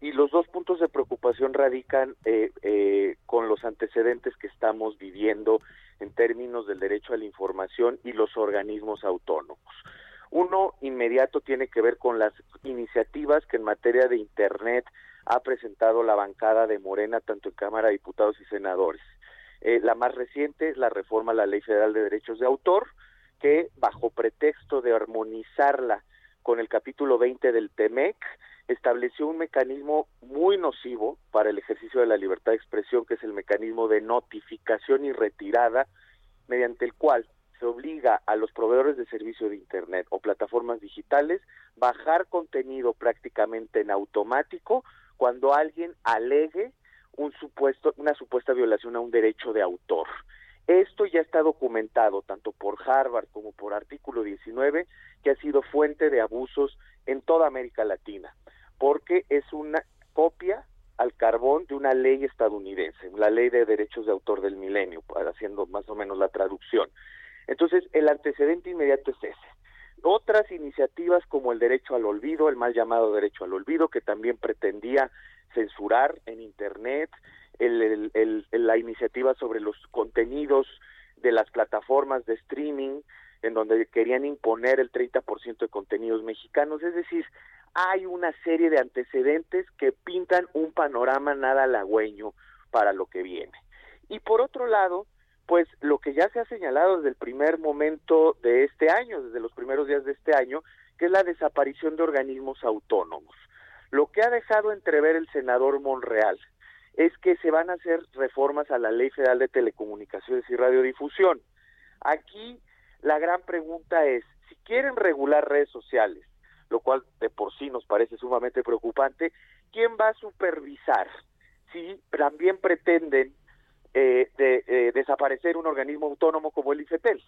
Y los dos puntos de preocupación radican eh, eh, con los antecedentes que estamos viviendo en términos del derecho a la información y los organismos autónomos. Uno inmediato tiene que ver con las iniciativas que en materia de Internet ha presentado la bancada de Morena, tanto en Cámara de Diputados y Senadores. Eh, la más reciente es la reforma a la Ley Federal de Derechos de Autor, que bajo pretexto de armonizarla con el capítulo 20 del TEMEC, estableció un mecanismo muy nocivo para el ejercicio de la libertad de expresión, que es el mecanismo de notificación y retirada, mediante el cual se obliga a los proveedores de servicio de Internet o plataformas digitales bajar contenido prácticamente en automático cuando alguien alegue un supuesto, una supuesta violación a un derecho de autor. Esto ya está documentado tanto por Harvard como por Artículo 19, que ha sido fuente de abusos en toda América Latina, porque es una copia al carbón de una ley estadounidense, la ley de derechos de autor del milenio, haciendo más o menos la traducción. Entonces, el antecedente inmediato es ese. Otras iniciativas como el derecho al olvido, el mal llamado derecho al olvido, que también pretendía censurar en Internet, el, la iniciativa sobre los contenidos de las plataformas de streaming, en donde querían imponer el 30% de contenidos mexicanos. Es decir, hay una serie de antecedentes que pintan un panorama nada halagüeño para lo que viene. Y por otro lado, pues lo que ya se ha señalado desde el primer momento de este año, desde los primeros días de este año, que es la desaparición de organismos autónomos. Lo que ha dejado entrever el senador Monreal es que se van a hacer reformas a la Ley Federal de Telecomunicaciones y Radiodifusión. Aquí la gran pregunta es, si quieren regular redes sociales, lo cual de por sí nos parece sumamente preocupante, ¿quién va a supervisar si también pretenden eh, de eh, desaparecer un organismo autónomo como el IFETEL.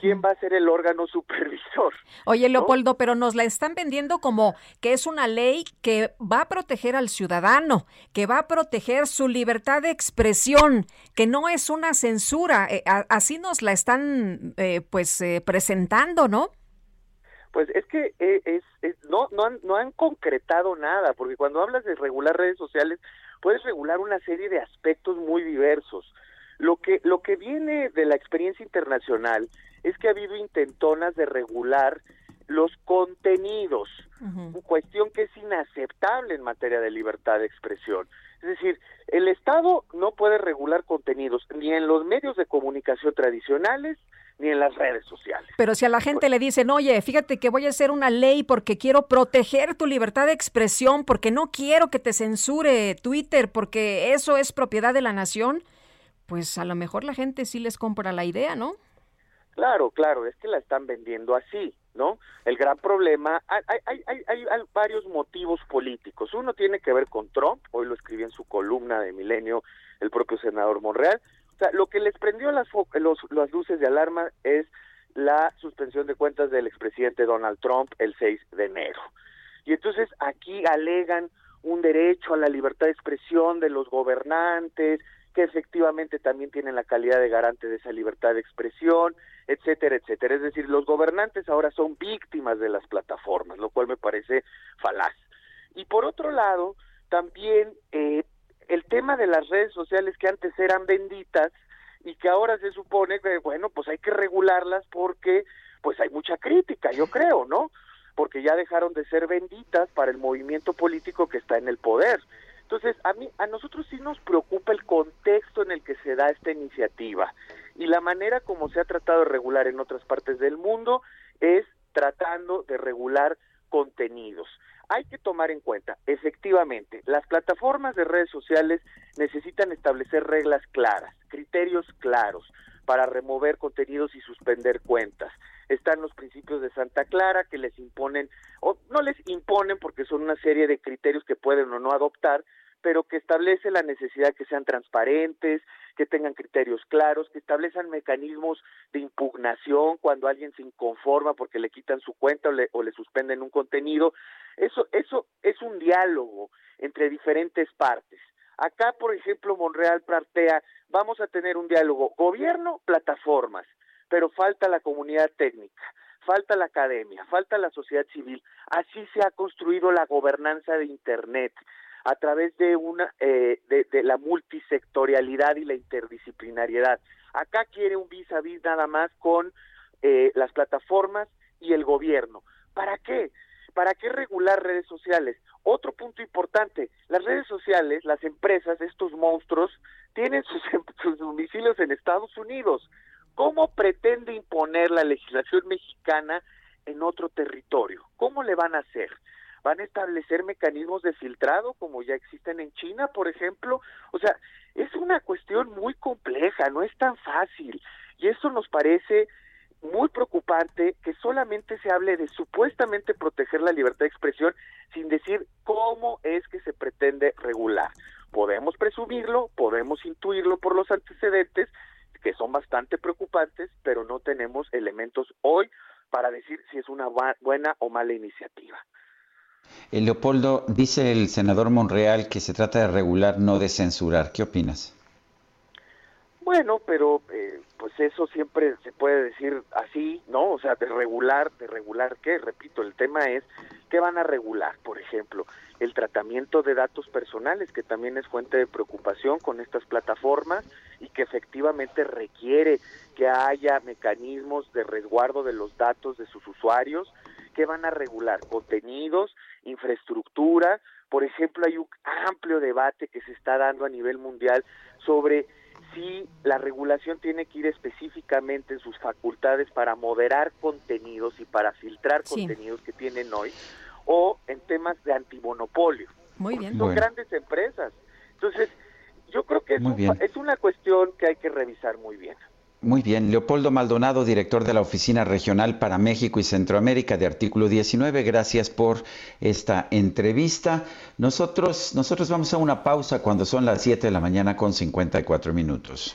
¿Quién va a ser el órgano supervisor? Oye, Leopoldo, pero nos la están vendiendo como que es una ley que va a proteger al ciudadano, que va a proteger su libertad de expresión, que no es una censura. Eh, así nos la están, pues, presentando, ¿no? Pues es que es, no, no, han, no han concretado nada, porque cuando hablas de regular redes sociales, puedes regular una serie de aspectos muy diversos. Lo que, lo que viene de la experiencia internacional es que ha habido intentonas de regular los contenidos, cuestión que es inaceptable en materia de libertad de expresión. Es decir, el Estado no puede regular contenidos ni en los medios de comunicación tradicionales ni en las redes sociales. Pero si a la gente le dicen, oye, fíjate que voy a hacer una ley porque quiero proteger tu libertad de expresión, porque no quiero que te censure Twitter, porque eso es propiedad de la nación, pues a lo mejor la gente sí les compra la idea, ¿no? Claro, claro, es que la están vendiendo así, ¿no? El gran problema, hay, hay, hay, hay, varios motivos políticos. Uno tiene que ver con Trump, hoy lo escribí en su columna de Milenio el propio senador Monreal, o sea, lo que les prendió las, los, las luces de alarma es la suspensión de cuentas del expresidente Donald Trump el 6 de enero. Y entonces aquí alegan un derecho a la libertad de expresión de los gobernantes, que efectivamente también tienen la calidad de garante de esa libertad de expresión, etcétera, etcétera. Es decir, los gobernantes ahora son víctimas de las plataformas, lo cual me parece falaz. Y por otro lado, también eh, el tema de las redes sociales que antes eran benditas y que ahora se supone que, bueno, pues hay que regularlas porque pues hay mucha crítica, yo creo, ¿no? Porque ya dejaron de ser benditas para el movimiento político que está en el poder. Entonces, a mí a nosotros sí nos preocupa el contexto en el que se da esta iniciativa y la manera como se ha tratado de regular en otras partes del mundo es tratando de regular contenidos hay que tomar en cuenta, efectivamente, las plataformas de redes sociales necesitan establecer reglas claras, criterios claros para remover contenidos y suspender cuentas. Están los principios de Santa Clara que les imponen, o no les imponen porque son una serie de criterios que pueden o no adoptar, pero que establece la necesidad que sean transparentes, que tengan criterios claros, que establezcan mecanismos de impugnación cuando alguien se inconforma porque le quitan su cuenta o le, o le suspenden un contenido. Eso, eso es un diálogo entre diferentes partes. Acá, por ejemplo, Monreal plantea, vamos a tener un diálogo gobierno, plataformas, pero falta la comunidad técnica, falta la academia, falta la sociedad civil. Así se ha construido la gobernanza de Internet. A través de una eh, de, la multisectorialidad y la interdisciplinariedad. Acá quiere un vis a vis nada más con eh, las plataformas y el gobierno. ¿Para qué? ¿Para qué regular redes sociales? Otro punto importante, las redes sociales, las empresas, estos monstruos, tienen sus, sus domicilios en Estados Unidos. ¿Cómo pretende imponer la legislación mexicana en otro territorio? ¿Cómo le van a hacer? ¿Van a establecer mecanismos de filtrado como ya existen en China, por ejemplo? O sea, es una cuestión muy compleja, no es tan fácil. Y eso nos parece muy preocupante que solamente se hable de supuestamente proteger la libertad de expresión sin decir cómo es que se pretende regular. Podemos presumirlo, podemos intuirlo por los antecedentes, que son bastante preocupantes, pero no tenemos elementos hoy para decir si es una buena o mala iniciativa. Eh, Leopoldo, dice el senador Monreal que se trata de regular, no de censurar. ¿Qué opinas? Bueno, pero eh, pues eso siempre se puede decir así, ¿no? O sea, de regular, de regular qué, repito, el tema es qué van a regular, por ejemplo, el tratamiento de datos personales, que también es fuente de preocupación con estas plataformas y que efectivamente requiere que haya mecanismos de resguardo de los datos de sus usuarios, que van a regular contenidos, infraestructura, por ejemplo, hay un amplio debate que se está dando a nivel mundial sobre si la regulación tiene que ir específicamente en sus facultades para moderar contenidos y para filtrar contenidos que tienen hoy, o en temas de antimonopolio. Muy bien. Son grandes empresas. Entonces, yo creo que es una cuestión que hay que revisar muy bien. Muy bien, Leopoldo Maldonado, director de la Oficina Regional para México y Centroamérica de Artículo 19, gracias por esta entrevista. Nosotros, nosotros vamos a una pausa cuando son las 7 de la mañana con 54 minutos.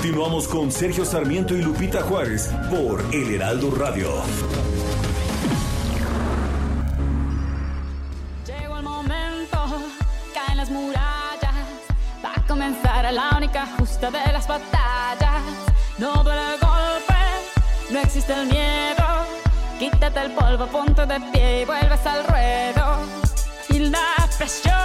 Continuamos con Sergio Sarmiento y Lupita Juárez por El Heraldo Radio. Llegó el momento, caen las murallas, va a comenzar la única justa de las batallas. No duele el golpe, no existe el miedo. Quítate el polvo, ponte de pie y vuelves al ruedo. Y la presión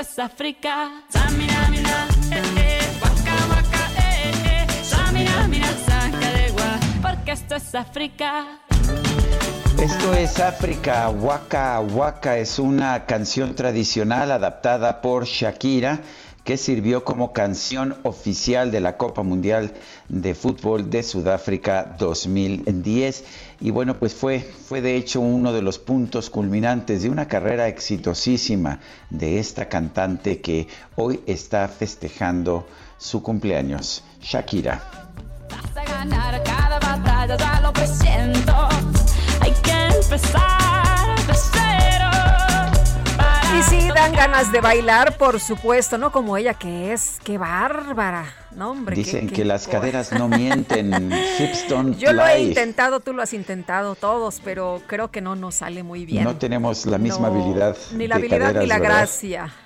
es África. Samina, mina, eh, eh, waka, waka, eh, eh. Samina, mina, sacalegua, porque esto es África. Esto es África, Waka Waka es una canción tradicional adaptada por Shakira que sirvió como canción oficial de la Copa Mundial de Fútbol de Sudáfrica 2010. Y bueno, pues fue, fue de hecho uno de los puntos culminantes de una carrera exitosísima de esta cantante que hoy está festejando su cumpleaños, Shakira. Hay que empezar. Y sí, dan ganas de bailar, por supuesto, ¿no? Como ella que es, qué bárbara, ¿no, hombre? Dicen que las caderas no mienten, Yo lo he intentado, tú lo has intentado, todos, pero creo que no nos sale muy bien. No tenemos la misma habilidad. Ni la habilidad ni la gracia.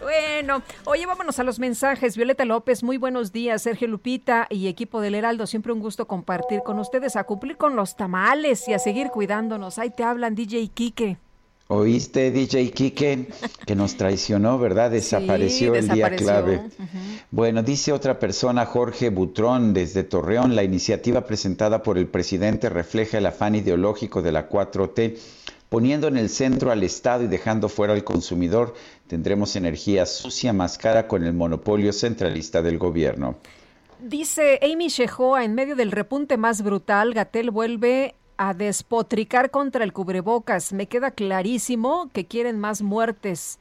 Bueno, oye, vámonos a los mensajes. Violeta López, muy buenos días. Sergio Lupita y equipo del Heraldo, siempre un gusto compartir con ustedes, a cumplir con los tamales y a seguir cuidándonos. Ahí te hablan, DJ Quique. Oíste, DJ Kike, que nos traicionó, ¿verdad? Desapareció el día clave. Bueno, dice otra persona, Jorge Butrón, desde Torreón, la iniciativa presentada por el presidente refleja el afán ideológico de la 4T, poniendo en el centro al Estado y dejando fuera al consumidor. Tendremos energía sucia más cara con el monopolio centralista del gobierno. Dice Amy Shehoa, en medio del repunte más brutal, Gatel vuelve a despotricar contra el cubrebocas. Me queda clarísimo que quieren más muertes.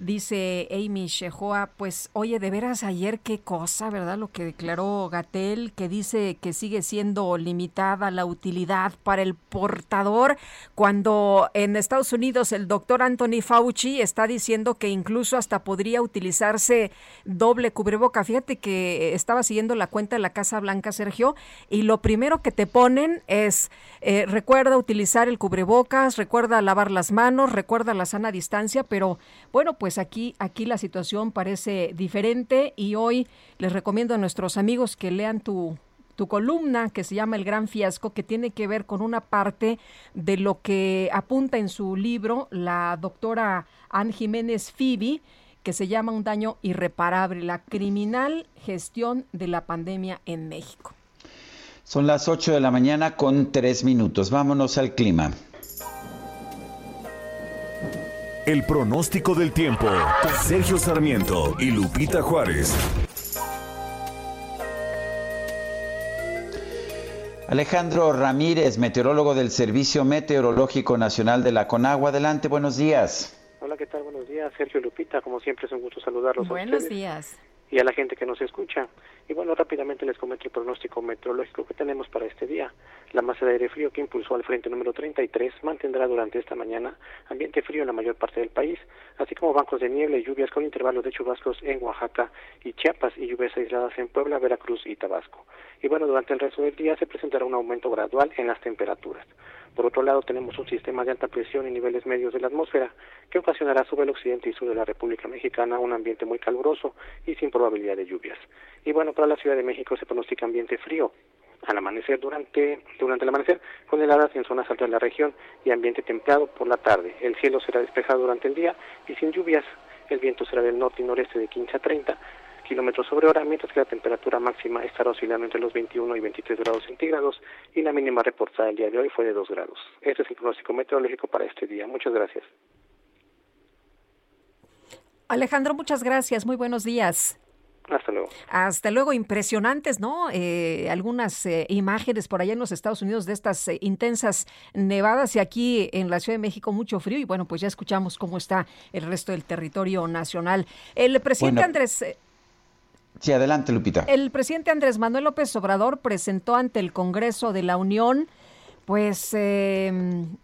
Dice Amy Shehoa, pues oye, de veras ayer qué cosa, ¿verdad? Lo que declaró Gatel, que dice que sigue siendo limitada la utilidad para el portador, cuando en Estados Unidos el doctor Anthony Fauci está diciendo que incluso hasta podría utilizarse doble cubreboca. Fíjate que estaba siguiendo la cuenta de la Casa Blanca, Sergio, y lo primero que te ponen es, eh, recuerda utilizar el cubrebocas, recuerda lavar las manos, recuerda la sana distancia, pero bueno, pues aquí, aquí la situación parece diferente y hoy les recomiendo a nuestros amigos que lean tu, tu columna que se llama El Gran Fiasco, que tiene que ver con una parte de lo que apunta en su libro la doctora Ann Jiménez Fibi, que se llama Un daño irreparable, la criminal gestión de la pandemia en México. Son las 8 de la mañana con tres minutos. Vámonos al clima. El pronóstico del tiempo. Sergio Sarmiento y Lupita Juárez. Alejandro Ramírez, meteorólogo del Servicio Meteorológico Nacional de la Conagua. Adelante, buenos días. Hola, ¿qué tal? Buenos días, Sergio Lupita. Como siempre es un gusto saludarlos. Buenos días. Y a la gente que nos escucha. Y bueno, rápidamente les comento el pronóstico meteorológico que tenemos para este día. La masa de aire frío que impulsó al frente número 33 mantendrá durante esta mañana ambiente frío en la mayor parte del país, así como bancos de niebla y lluvias con intervalos de chubascos en Oaxaca y Chiapas y lluvias aisladas en Puebla, Veracruz y Tabasco. Y bueno, durante el resto del día se presentará un aumento gradual en las temperaturas. Por otro lado, tenemos un sistema de alta presión en niveles medios de la atmósfera que ocasionará sobre el occidente y sur de la República Mexicana un ambiente muy caluroso y sin probabilidad de lluvias. Y bueno, para la Ciudad de México se pronostica ambiente frío al amanecer durante durante el amanecer con heladas en zonas altas de la región y ambiente templado por la tarde. El cielo será despejado durante el día y sin lluvias. El viento será del norte y noreste de 15 a 30 kilómetros sobre hora, mientras que la temperatura máxima estará oscilando entre los 21 y 23 grados centígrados y la mínima reportada el día de hoy fue de 2 grados. Este es el pronóstico meteorológico para este día. Muchas gracias. Alejandro, muchas gracias. Muy buenos días. Hasta luego. Hasta luego, impresionantes, ¿no? Eh, algunas eh, imágenes por allá en los Estados Unidos de estas eh, intensas nevadas y aquí en la Ciudad de México mucho frío y bueno, pues ya escuchamos cómo está el resto del territorio nacional. El presidente Bueno. Andrés... eh, Sí, adelante, Lupita. El presidente Andrés Manuel López Obrador presentó ante el Congreso de la Unión pues eh,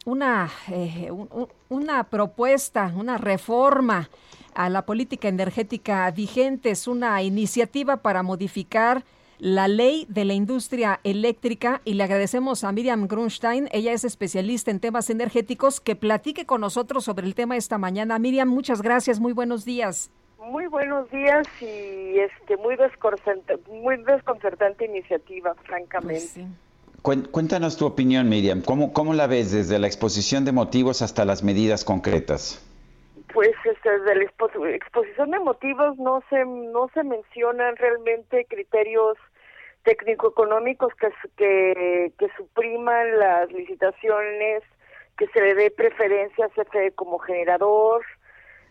una, eh, un- un- una propuesta, una reforma a la política energética vigente. Es una iniciativa para modificar la ley de la industria eléctrica y le agradecemos a Miriam Grunstein, ella es especialista en temas energéticos, que platique con nosotros sobre el tema esta mañana. Miriam, muchas gracias, muy buenos días. Muy buenos días y este muy desconcertante, muy desconcertante iniciativa, francamente. Cuen- Cuéntanos tu opinión, Miriam. ¿Cómo, ¿Cómo la ves desde la exposición de motivos hasta las medidas concretas? Pues este, desde la expo- exposición de motivos no se no se mencionan realmente criterios técnico-económicos que, que supriman las licitaciones, que se le dé preferencia a CFE como generador,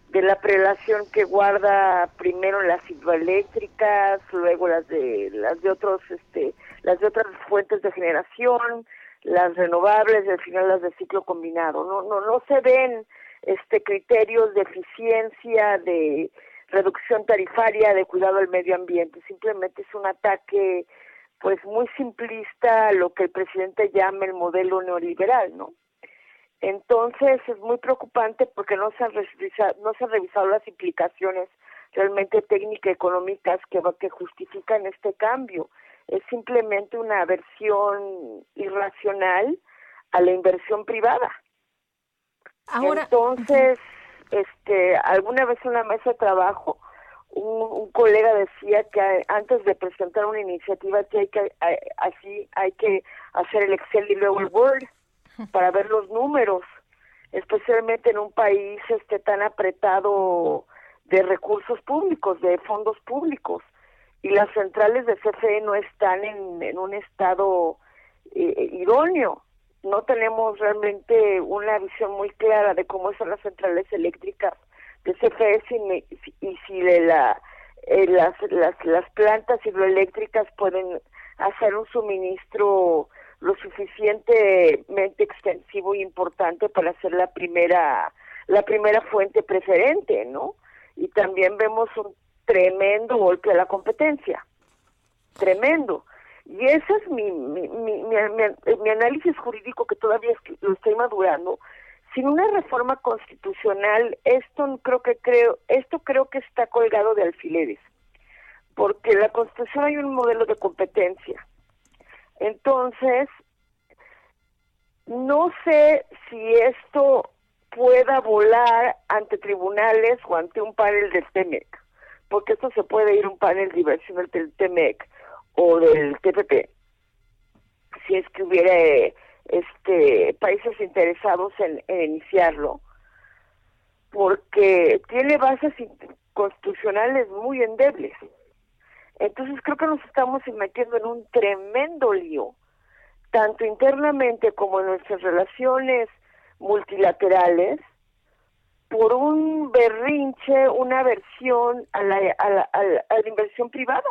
de la prelación que guarda primero las hidroeléctricas, luego las de las de otros este las de otras fuentes de generación, las renovables y al final las de ciclo combinado. No no no se ven este criterios de eficiencia, de reducción tarifaria, de cuidado del medio ambiente, simplemente es un ataque pues muy simplista a lo que el presidente llama el modelo neoliberal, ¿no? Entonces es muy preocupante porque no se han revisado, no se han revisado las implicaciones realmente técnicas económicas que, que justifican este cambio. Es simplemente una aversión irracional a la inversión privada. Entonces, este, alguna vez en la mesa de trabajo, un, colega decía que antes de presentar una iniciativa que hay que así hay que hacer el Excel y luego el Word para ver los números, especialmente en un país este tan apretado de recursos públicos, de fondos públicos, y las centrales de CFE no están en, un estado eh, idóneo. No tenemos realmente una visión muy clara de cómo son las centrales eléctricas de CFE si- y si la, eh, las, plantas hidroeléctricas pueden hacer un suministro lo suficientemente extensivo e importante para ser la primera la primera fuente preferente, ¿no? Y también vemos un tremendo golpe a la competencia, tremendo. Y ese es mi, mi, mi, análisis jurídico que todavía lo estoy madurando. Sin una reforma constitucional, esto creo que creo, esto creo que está colgado de alfileres, porque en la Constitución hay un modelo de competencia. Entonces, no sé si esto pueda volar ante tribunales o ante un panel del TEMEC, porque esto se puede ir un panel de inversión del TEMEC o del TPP, si es que hubiera este países interesados en, iniciarlo, porque tiene bases constitucionales muy endebles. Entonces creo que nos estamos metiendo en un tremendo lío, tanto internamente como en nuestras relaciones multilaterales, por un berrinche, una aversión a la, a la, a la inversión privada.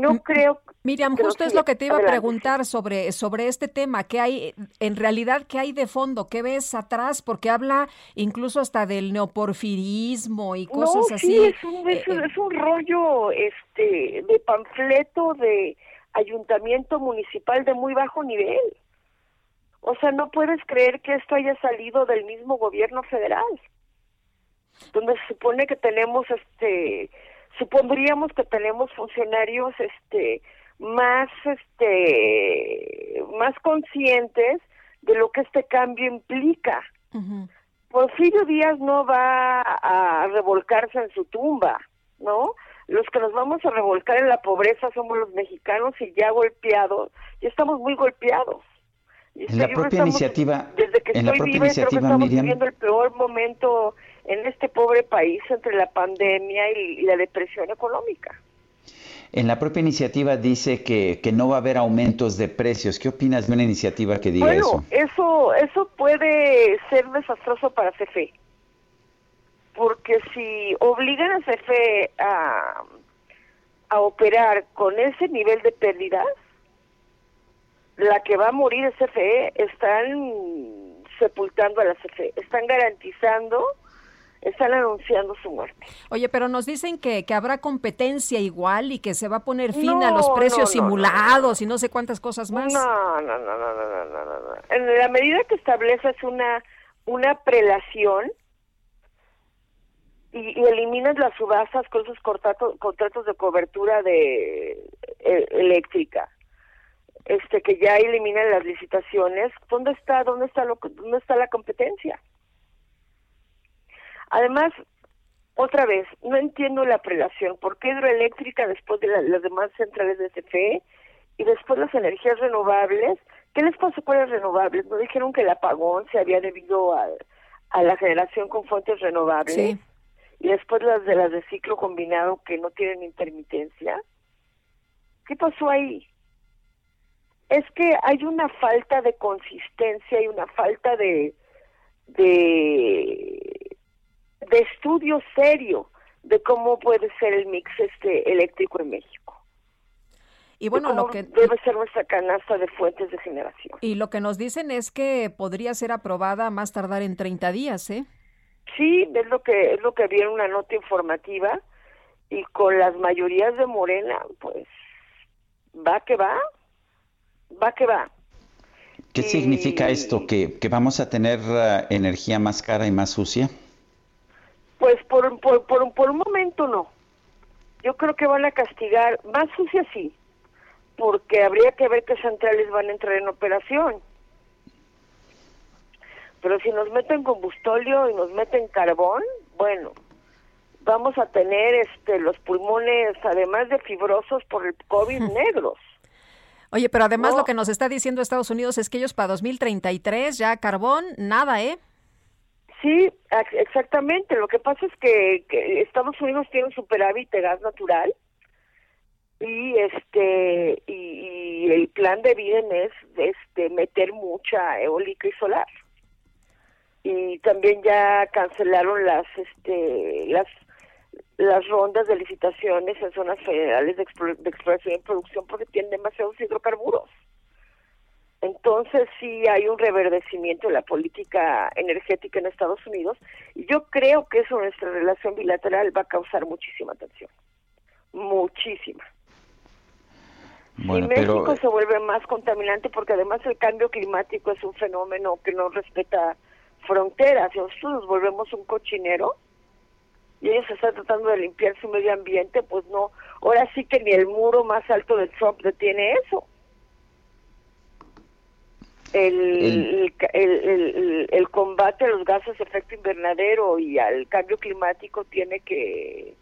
No creo. Miriam, justo es lo que te iba a preguntar sobre, sobre este tema. ¿Qué hay, en realidad, qué hay de fondo? ¿Qué ves atrás? Porque habla incluso hasta del neoporfirismo y cosas no, así. Sí, es un, es, eh, es un rollo este, de panfleto de ayuntamiento municipal de muy bajo nivel. O sea, no puedes creer que esto haya salido del mismo gobierno federal, donde se supone que tenemos este supondríamos que tenemos funcionarios este más este más conscientes de lo que este cambio implica. Porfirio Díaz no va a revolcarse en su tumba, ¿no? Los que nos vamos a revolcar en la pobreza somos los mexicanos y ya golpeados, ya estamos muy golpeados. En la propia iniciativa, desde que en estoy la viva, creo que estamos viviendo el peor momento en este pobre país entre la pandemia y, la depresión económica. En la propia iniciativa dice que, que, no va a haber aumentos de precios. ¿Qué opinas de una iniciativa que diga eso? eso? Eso puede ser desastroso para CFE. Porque si obligan a CFE a, a operar con ese nivel de pérdidas, la que va a morir es CFE. Están sepultando a la CFE. Están garantizando están anunciando su muerte. Oye, pero nos dicen que, que habrá competencia igual y que se va a poner fin a los precios simulados y no sé cuántas cosas más. No, no, no, no, no, no, no, En la medida que estableces una, una prelación y, eliminas las subastas con esos contratos, contratos de cobertura de e, eléctrica, este que ya eliminan las licitaciones, ¿dónde está, dónde está, lo, dónde está la competencia? Además, otra vez, no entiendo la prelación. ¿Por qué hidroeléctrica después de las demás centrales de CFE y después las energías renovables? ¿Qué les pasó con las renovables? ¿No dijeron que el apagón se había debido a, a la generación con fuentes renovables? Sí. Y después las de las de ciclo combinado que no tienen intermitencia. ¿Qué pasó ahí? Es que hay una falta de consistencia y una falta de de de estudio serio de cómo puede ser el mix este eléctrico en México. Y bueno, lo que debe ser nuestra canasta de fuentes de generación. Y lo que nos dicen es que podría ser aprobada más tardar en 30 días, ¿eh? Sí, es lo que es lo que había en una nota informativa y con las mayorías de Morena, pues va que va, va que va. ¿Qué significa esto? ¿Que, ¿Que vamos a tener uh, energía más cara y más sucia? Pues por, por, por, por un momento no. Yo creo que van a castigar, más sucia sí, porque habría que ver qué centrales van a entrar en operación. Pero si nos meten combustóleo y nos meten carbón, bueno, vamos a tener este los pulmones, además de fibrosos por el COVID, negros. Oye, pero además lo que nos está diciendo Estados Unidos es que ellos para 2033 ya carbón, nada, ¿eh? Sí, exactamente. Lo que pasa es que, Estados Unidos tiene un superávit de gas natural y este y, el plan de Biden es este meter mucha eólica y solar. Y también ya cancelaron las este las las rondas de licitaciones en zonas federales de, exploración y producción porque tienen demasiados hidrocarburos. Entonces sí hay un reverdecimiento de la política energética en Estados Unidos y yo creo que eso nuestra relación bilateral va a causar muchísima tensión, muchísima. Bueno, y México pero se vuelve más contaminante porque además el cambio climático es un fenómeno que no respeta fronteras. Nosotros nos volvemos un cochinero y ellos están tratando de limpiar su medio ambiente, pues no. Ahora sí que ni el muro más alto de Trump detiene eso. El, el, el, combate a los gases de efecto invernadero y al cambio climático tiene que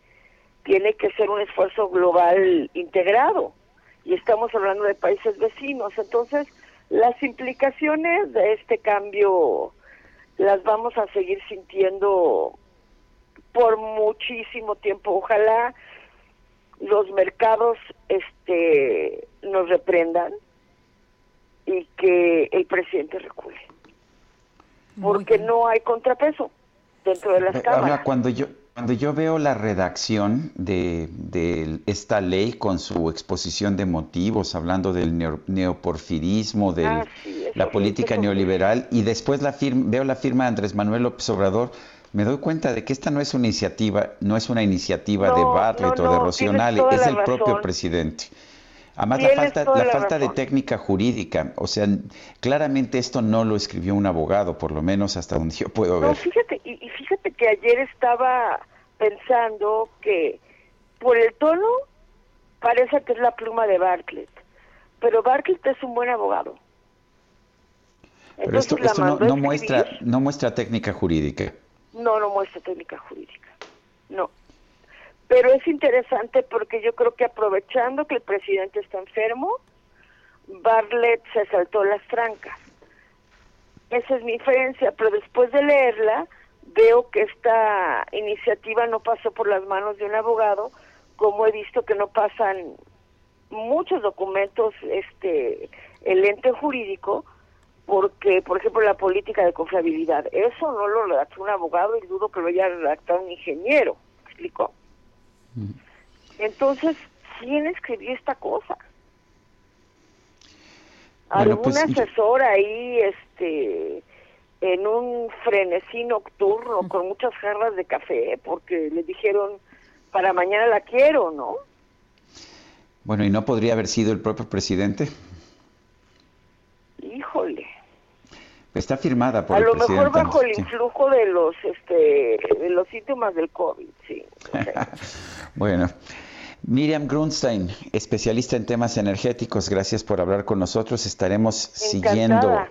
tiene que ser un esfuerzo global integrado. Y estamos hablando de países vecinos. Entonces las implicaciones de este cambio las vamos a seguir sintiendo por muchísimo tiempo. Ojalá los mercados este nos reprendan y que el presidente recule. Porque no hay contrapeso dentro de las cámaras Ahora, cuando yo, cuando yo veo la redacción de, de esta ley con su exposición de motivos, hablando del neo- neoporfirismo, de Ah, sí, la política neoliberal, y después la firma, veo la firma de Andrés Manuel López Obrador, me doy cuenta de que esta no es una iniciativa, no es una iniciativa de Bartlett no, o de Rocionale, es del propio presidente. Además, la falta, la la falta de técnica jurídica, o sea, claramente esto no lo escribió un abogado, por lo menos hasta donde yo puedo No, ver. fíjate, y, y fíjate que ayer estaba pensando que por el tono parece que es la pluma de Bartlett, pero Bartlett es un buen abogado. Pero esto, Entonces esto no, no muestra, no muestra técnica jurídica. No, no muestra técnica jurídica. No. Pero es interesante porque yo creo que aprovechando que el presidente está enfermo, Bartlett se saltó las trancas. Esa es mi inferencia, pero después de leerla veo que esta iniciativa no pasó por las manos de un abogado, como he visto que no pasan muchos documentos este el ente jurídico porque por ejemplo la política de confiabilidad eso no lo redactó un abogado y dudo que lo haya redactado un ingeniero ¿me explico? Entonces quién escribió esta cosa Bueno, algún pues, asesor ahí este en un frenesí nocturno con muchas jarras de café porque le dijeron para mañana la quiero ¿no? Bueno, ¿y no podría haber sido el propio presidente? híjole Está firmada por a el lo presidente. mejor bajo el influjo de los este de los síntomas del covid sí Bueno, Miriam Grunstein, especialista en temas energéticos, gracias por hablar con nosotros. Estaremos Encantada. siguiendo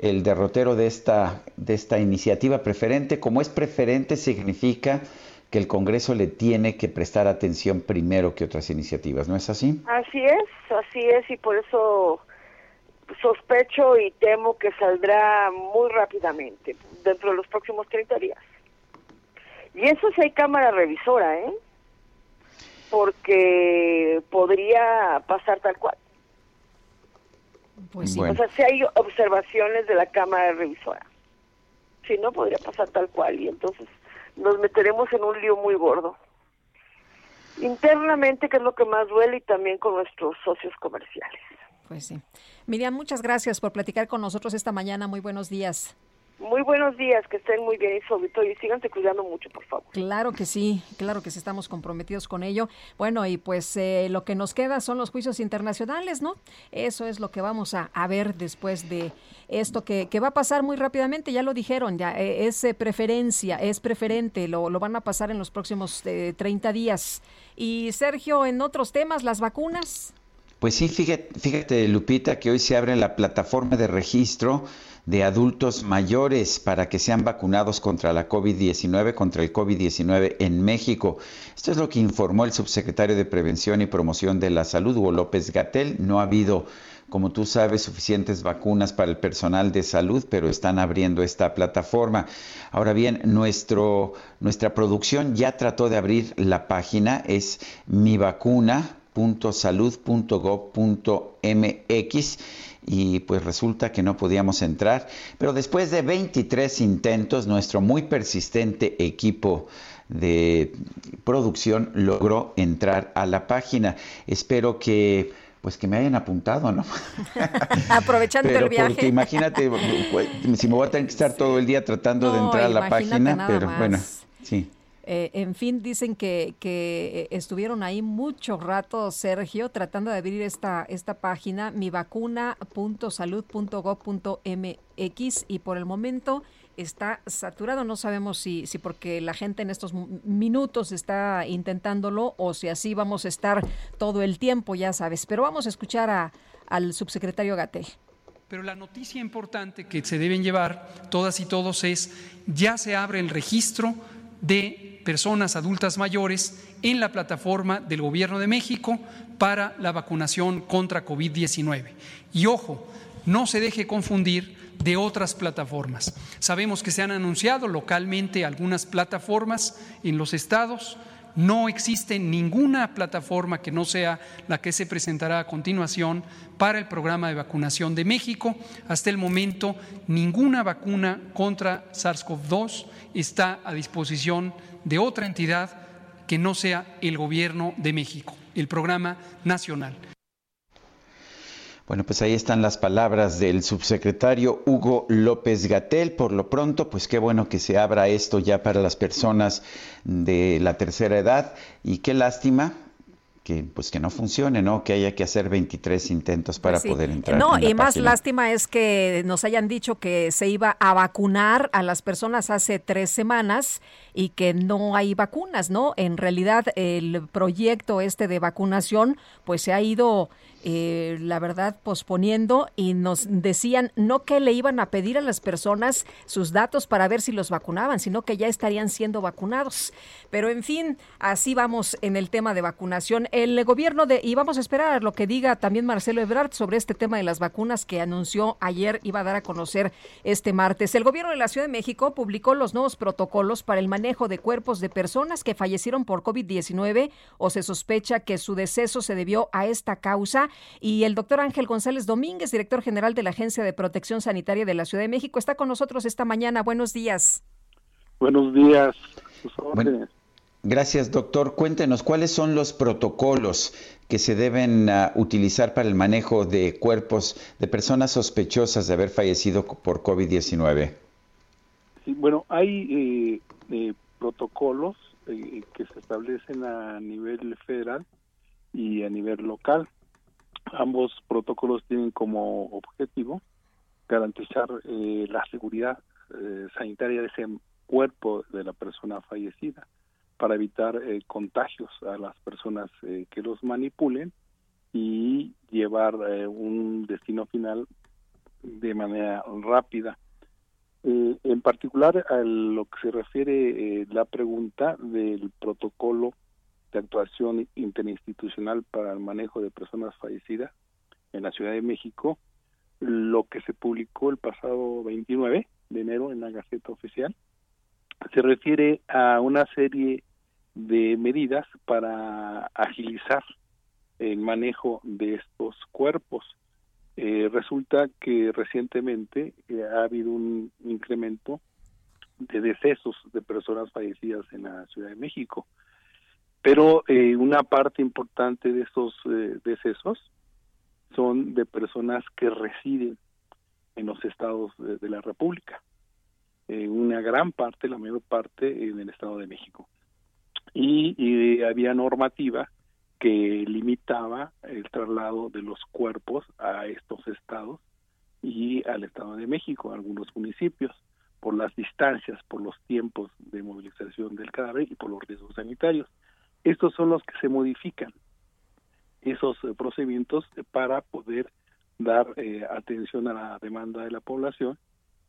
el derrotero de esta, de esta iniciativa preferente. Como es preferente, significa que el Congreso le tiene que prestar atención primero que otras iniciativas, ¿no es así? así es así es y por eso sospecho y temo que saldrá muy rápidamente dentro de los próximos 30 días y eso sí hay cámara revisora eh porque podría pasar tal cual Pues sí. O sea, si hay observaciones de la Cámara Revisora. Si no, podría pasar tal cual y entonces nos meteremos en un lío muy gordo. Internamente, que es lo que más duele, y también con nuestros socios comerciales. Pues sí. Miriam, muchas gracias por platicar con nosotros esta mañana. Muy buenos días. Muy buenos días, que estén muy bien y sobre todo, y síganse cuidando mucho, por favor. Claro que sí, claro que sí estamos comprometidos con ello. Bueno, y pues eh, lo que nos queda son los juicios internacionales, ¿no? Eso es lo que vamos a, a ver después de esto que, que va a pasar muy rápidamente, ya lo dijeron, ya eh, es eh, preferencia, es preferente, lo, lo van a pasar en los próximos eh, 30 días. Y Sergio, en otros temas, las vacunas. Pues sí, fíjate, fíjate, Lupita, que hoy se abre la plataforma de registro de adultos mayores para que sean vacunados contra la COVID-19, contra el COVID-19 en México. Esto es lo que informó el subsecretario de Prevención y Promoción de la Salud, Hugo López Gatel. No ha habido, como tú sabes, suficientes vacunas para el personal de salud, pero están abriendo esta plataforma. Ahora bien, nuestro, nuestra producción ya trató de abrir la página, es mi vacuna www.salud.gov.mx y pues resulta que no podíamos entrar, pero después de 23 intentos nuestro muy persistente equipo de producción logró entrar a la página. Espero que pues que me hayan apuntado, ¿no? Aprovechando el viaje. Porque imagínate, pues, si me voy a tener que estar todo el día tratando de entrar a la página, pero bueno, sí. Eh, en fin, dicen que, que, estuvieron ahí mucho rato, Sergio, tratando de abrir esta, esta página, mivacuna.salud.gov.mx y por el momento está saturado. No sabemos si, si porque la gente en estos minutos está intentándolo o si así vamos a estar todo el tiempo, ya sabes. Pero vamos a escuchar a, al subsecretario Gatel. Pero la noticia importante que se deben llevar todas y todos es, ya se abre el registro de personas adultas mayores en la plataforma del Gobierno de México para la vacunación contra COVID-19. Y ojo, no se deje confundir de otras plataformas. Sabemos que se han anunciado localmente algunas plataformas en los estados. No existe ninguna plataforma que no sea la que se presentará a continuación para el programa de vacunación de México. Hasta el momento, ninguna vacuna contra SARS-CoV-2 está a disposición de otra entidad que no sea el gobierno de México, el programa nacional. Bueno, pues ahí están las palabras del subsecretario Hugo López Gatel. Por lo pronto, pues qué bueno que se abra esto ya para las personas de la tercera edad y qué lástima que pues que no funcione, ¿no? Que haya que hacer 23 intentos para pues poder entrar. No, y más lástima es que nos hayan dicho que se iba a vacunar a las personas hace tres semanas y que no hay vacunas, ¿no? En realidad el proyecto este de vacunación pues se ha ido eh, la verdad, posponiendo y nos decían no que le iban a pedir a las personas sus datos para ver si los vacunaban, sino que ya estarían siendo vacunados. Pero en fin, así vamos en el tema de vacunación. El gobierno de, y vamos a esperar lo que diga también Marcelo Ebrard sobre este tema de las vacunas que anunció ayer, iba a dar a conocer este martes. El gobierno de la Ciudad de México publicó los nuevos protocolos para el manejo de cuerpos de personas que fallecieron por COVID-19 o se sospecha que su deceso se debió a esta causa y el doctor Ángel González Domínguez, director general de la Agencia de Protección Sanitaria de la Ciudad de México, está con nosotros esta mañana. Buenos días. Buenos días. gracias, doctor. Cuéntenos, ¿cuáles son los protocolos que se deben ah, utilizar para el manejo de cuerpos de personas sospechosas de haber fallecido por COVID-19? Sí, bueno, hay eh, eh, protocolos eh, que se establecen a nivel federal y a nivel local. Ambos protocolos tienen como objetivo garantizar eh, la seguridad eh, sanitaria de ese cuerpo de la persona fallecida para evitar eh, contagios a las personas que los manipulen y llevar un destino final de manera rápida. en particular a lo que se refiere la pregunta del protocolo de actuación interinstitucional para el manejo de personas fallecidas en la Ciudad de México, lo que se publicó el pasado 29 de enero en la Gaceta Oficial, se refiere a una serie de medidas para agilizar el manejo de estos cuerpos. Eh, resulta que recientemente eh, ha habido un incremento de decesos de personas fallecidas en la Ciudad de México pero eh, una parte importante de estos eh, decesos son de personas que residen en los estados de, la República. Eh, una gran parte, la mayor parte, en el Estado de México. Y, había normativa que limitaba el traslado de los cuerpos a estos estados y al Estado de México, a algunos municipios, por las distancias, por los tiempos de movilización del cadáver y por los riesgos sanitarios. Estos son los que se modifican, esos eh, procedimientos para poder dar eh, atención a la demanda de la población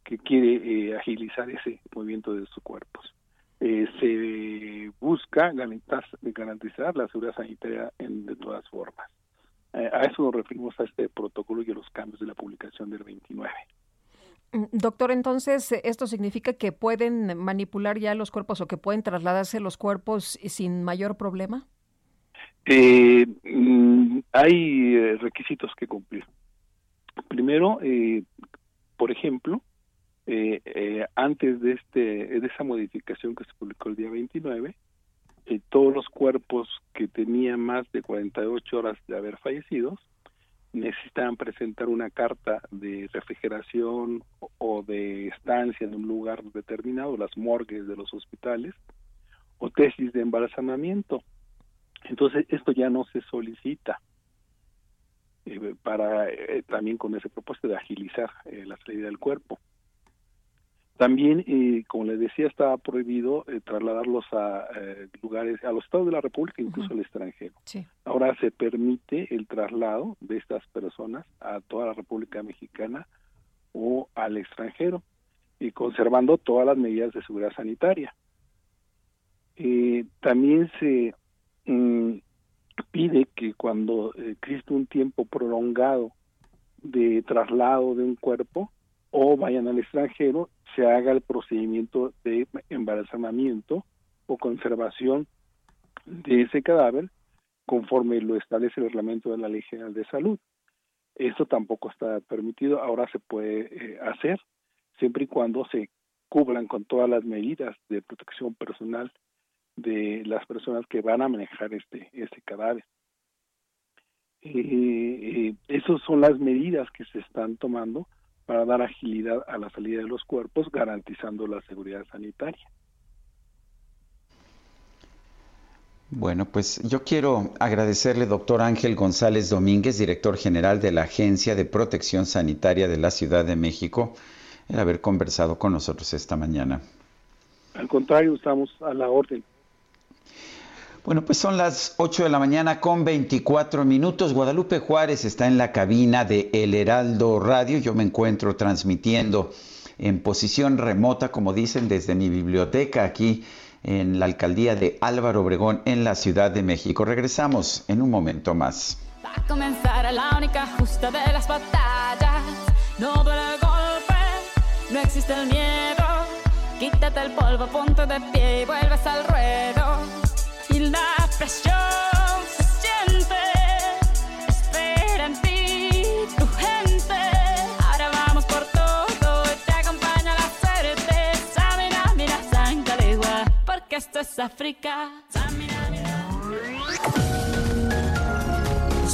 que quiere eh, agilizar ese movimiento de sus cuerpos. se busca garantizar, garantizar, la seguridad sanitaria en, de todas formas. a eso nos referimos a este protocolo y a los cambios de la publicación del 29. Mm, doctor, entonces, ¿esto significa que pueden manipular ya los cuerpos o que pueden trasladarse los cuerpos sin mayor problema? Eh, mm, hay eh, requisitos que cumplir. Primero, eh, por ejemplo, antes de este de esa modificación que se publicó el día 29, todos los cuerpos que tenían más de 48 horas de haber fallecido necesitan presentar una carta de refrigeración o de estancia en un lugar determinado, las morgues de los hospitales, o tesis de embalsamamiento. Entonces, esto ya no se solicita eh, para eh, también con ese propósito de agilizar eh, la salida del cuerpo. También, como les decía, estaba prohibido trasladarlos a lugares, a los estados de la República, incluso al extranjero. Ahora se permite el traslado de estas personas a toda la República Mexicana o al extranjero, y conservando todas las medidas de seguridad sanitaria. también se mm, pide que cuando existe un tiempo prolongado de traslado de un cuerpo o vayan al extranjero, se haga el procedimiento de embalsamamiento o conservación de ese cadáver conforme lo establece el reglamento de la Ley General de Salud. Esto tampoco está permitido, ahora se puede eh, hacer siempre y cuando se cubran con todas las medidas de protección personal de las personas que van a manejar este, este cadáver. Eh, eh, esas son las medidas que se están tomando para dar agilidad a la salida de los cuerpos, garantizando la seguridad sanitaria. Bueno, pues yo quiero agradecerle, doctor Ángel González Domínguez, director general de la Agencia de Protección Sanitaria de la Ciudad de México, el haber conversado con nosotros esta mañana. Al contrario, estamos a la orden. Bueno, pues son las 8 de la mañana con 24 minutos. Guadalupe Juárez está en la cabina de El Heraldo Radio. Yo me encuentro transmitiendo en posición remota, como dicen, desde mi biblioteca aquí en la alcaldía de Álvaro Obregón en la Ciudad de México. Regresamos en un momento más. Va a comenzar la única justa de las batallas. No duele el golpe, no existe el miedo. Quítate el polvo, ponte de pie y vuelves al ruedo la presión se siente. Espera en ti tu gente. Ahora vamos por todo te acompaña la certeza. Mira, mira, sangre porque esto es África.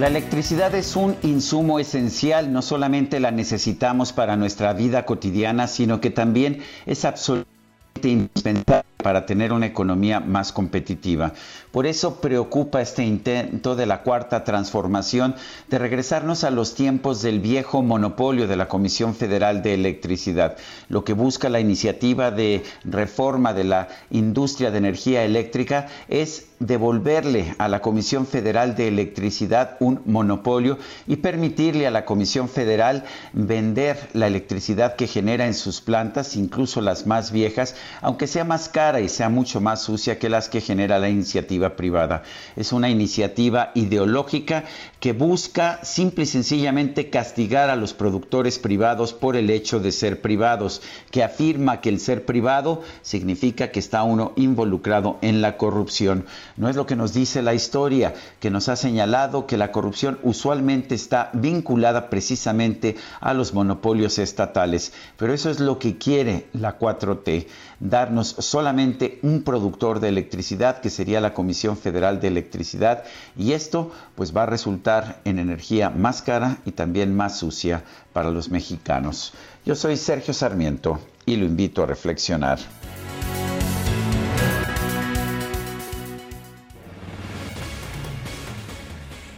La electricidad es un insumo esencial, no solamente la necesitamos para nuestra vida cotidiana, sino que también es absolutamente indispensable para tener una economía más competitiva. Por eso preocupa este intento de la cuarta transformación de regresarnos a los tiempos del viejo monopolio de la Comisión Federal de Electricidad, lo que busca la iniciativa de reforma de la industria de energía eléctrica es devolverle a la Comisión Federal de Electricidad un monopolio y permitirle a la Comisión Federal vender la electricidad que genera en sus plantas, incluso las más viejas, aunque sea más cara y sea mucho más sucia que las que genera la iniciativa privada. Es una iniciativa ideológica que busca simple y sencillamente castigar a los productores privados por el hecho de ser privados, que afirma que el ser privado significa que está uno involucrado en la corrupción. No es lo que nos dice la historia, que nos ha señalado que la corrupción usualmente está vinculada precisamente a los monopolios estatales, pero eso es lo que quiere la 4T darnos solamente un productor de electricidad, que sería la Comisión Federal de Electricidad, y esto pues va a resultar en energía más cara y también más sucia para los mexicanos. Yo soy Sergio Sarmiento y lo invito a reflexionar.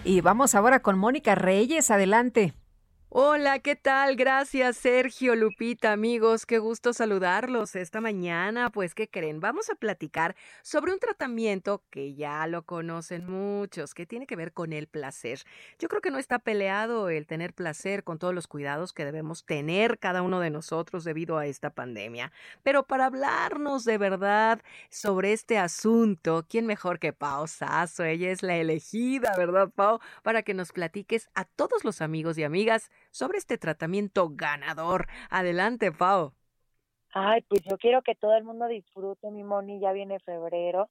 Y vamos ahora con Mónica Reyes, adelante. Hola, ¿qué tal? Gracias, Sergio, Lupita, amigos. Qué gusto saludarlos esta mañana. Pues, ¿qué creen? Vamos a platicar sobre un tratamiento que ya lo conocen muchos, que tiene que ver con el placer. Yo creo que no está peleado el tener placer con todos los cuidados que debemos tener cada uno de nosotros debido a esta pandemia. Pero para hablarnos de verdad sobre este asunto, ¿quién mejor que Pau Sasso? Ella es la elegida, ¿verdad, Pau? Para que nos platiques a todos los amigos y amigas sobre este tratamiento ganador. Adelante, Pau. Ay, pues yo quiero que todo el mundo disfrute, mi Moni, ya viene febrero.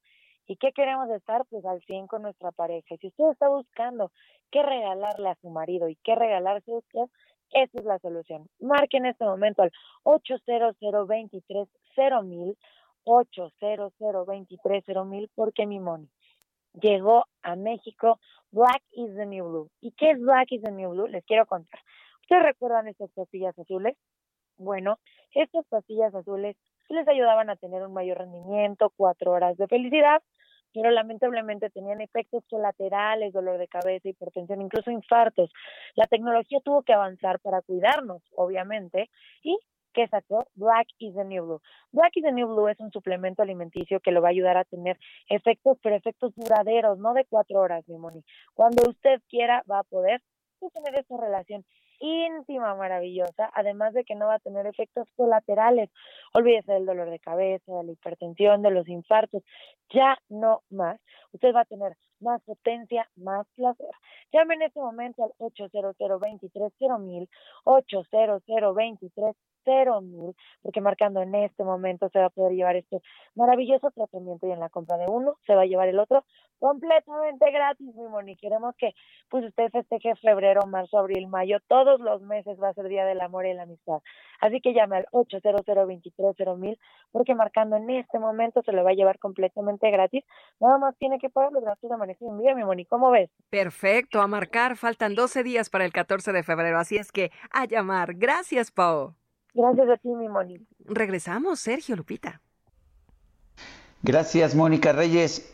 ¿Y qué queremos estar? Pues al 100 con nuestra pareja. Y si usted está buscando qué regalarle a su marido y qué regalarse a usted, esa es la solución. Marque en este momento al 800 23 mil 800 23 mil porque mi Moni llegó a México Black is the New Blue. ¿Y qué es Black is the New Blue? Les quiero contar. ¿Ustedes recuerdan estas pastillas azules? Bueno, estas pastillas azules les ayudaban a tener un mayor rendimiento, cuatro horas de felicidad, pero lamentablemente tenían efectos colaterales, dolor de cabeza, hipertensión, incluso infartos. La tecnología tuvo que avanzar para cuidarnos, obviamente, y que sacó Black is the New Blue. Black is the New Blue es un suplemento alimenticio que lo va a ayudar a tener efectos, pero efectos duraderos, no de cuatro horas, mi Moni. Cuando usted quiera, va a poder tener esa relación íntima, maravillosa, además de que no va a tener efectos colaterales. Olvídese del dolor de cabeza, de la hipertensión, de los infartos, ya no más. Usted va a tener más potencia, más placer. Llame en este momento al 800 23 mil, 800 23 cero mil, porque marcando en este momento se va a poder llevar este maravilloso tratamiento y en la compra de uno se va a llevar el otro completamente gratis, mi Moni. Queremos que pues usted festeje febrero, marzo, abril, mayo, todos los meses va a ser Día del Amor y la Amistad. Así que llame al 800 mil, porque marcando en este momento se lo va a llevar completamente gratis. Nada más tiene que pagar los gastos de manejo y envío, mi Moni. ¿Cómo ves? Perfecto, a marcar. Faltan 12 días para el 14 de febrero, así es que a llamar. Gracias, Pau. Gracias a ti, mi Mónica. Regresamos, Sergio Lupita. Gracias, Mónica Reyes.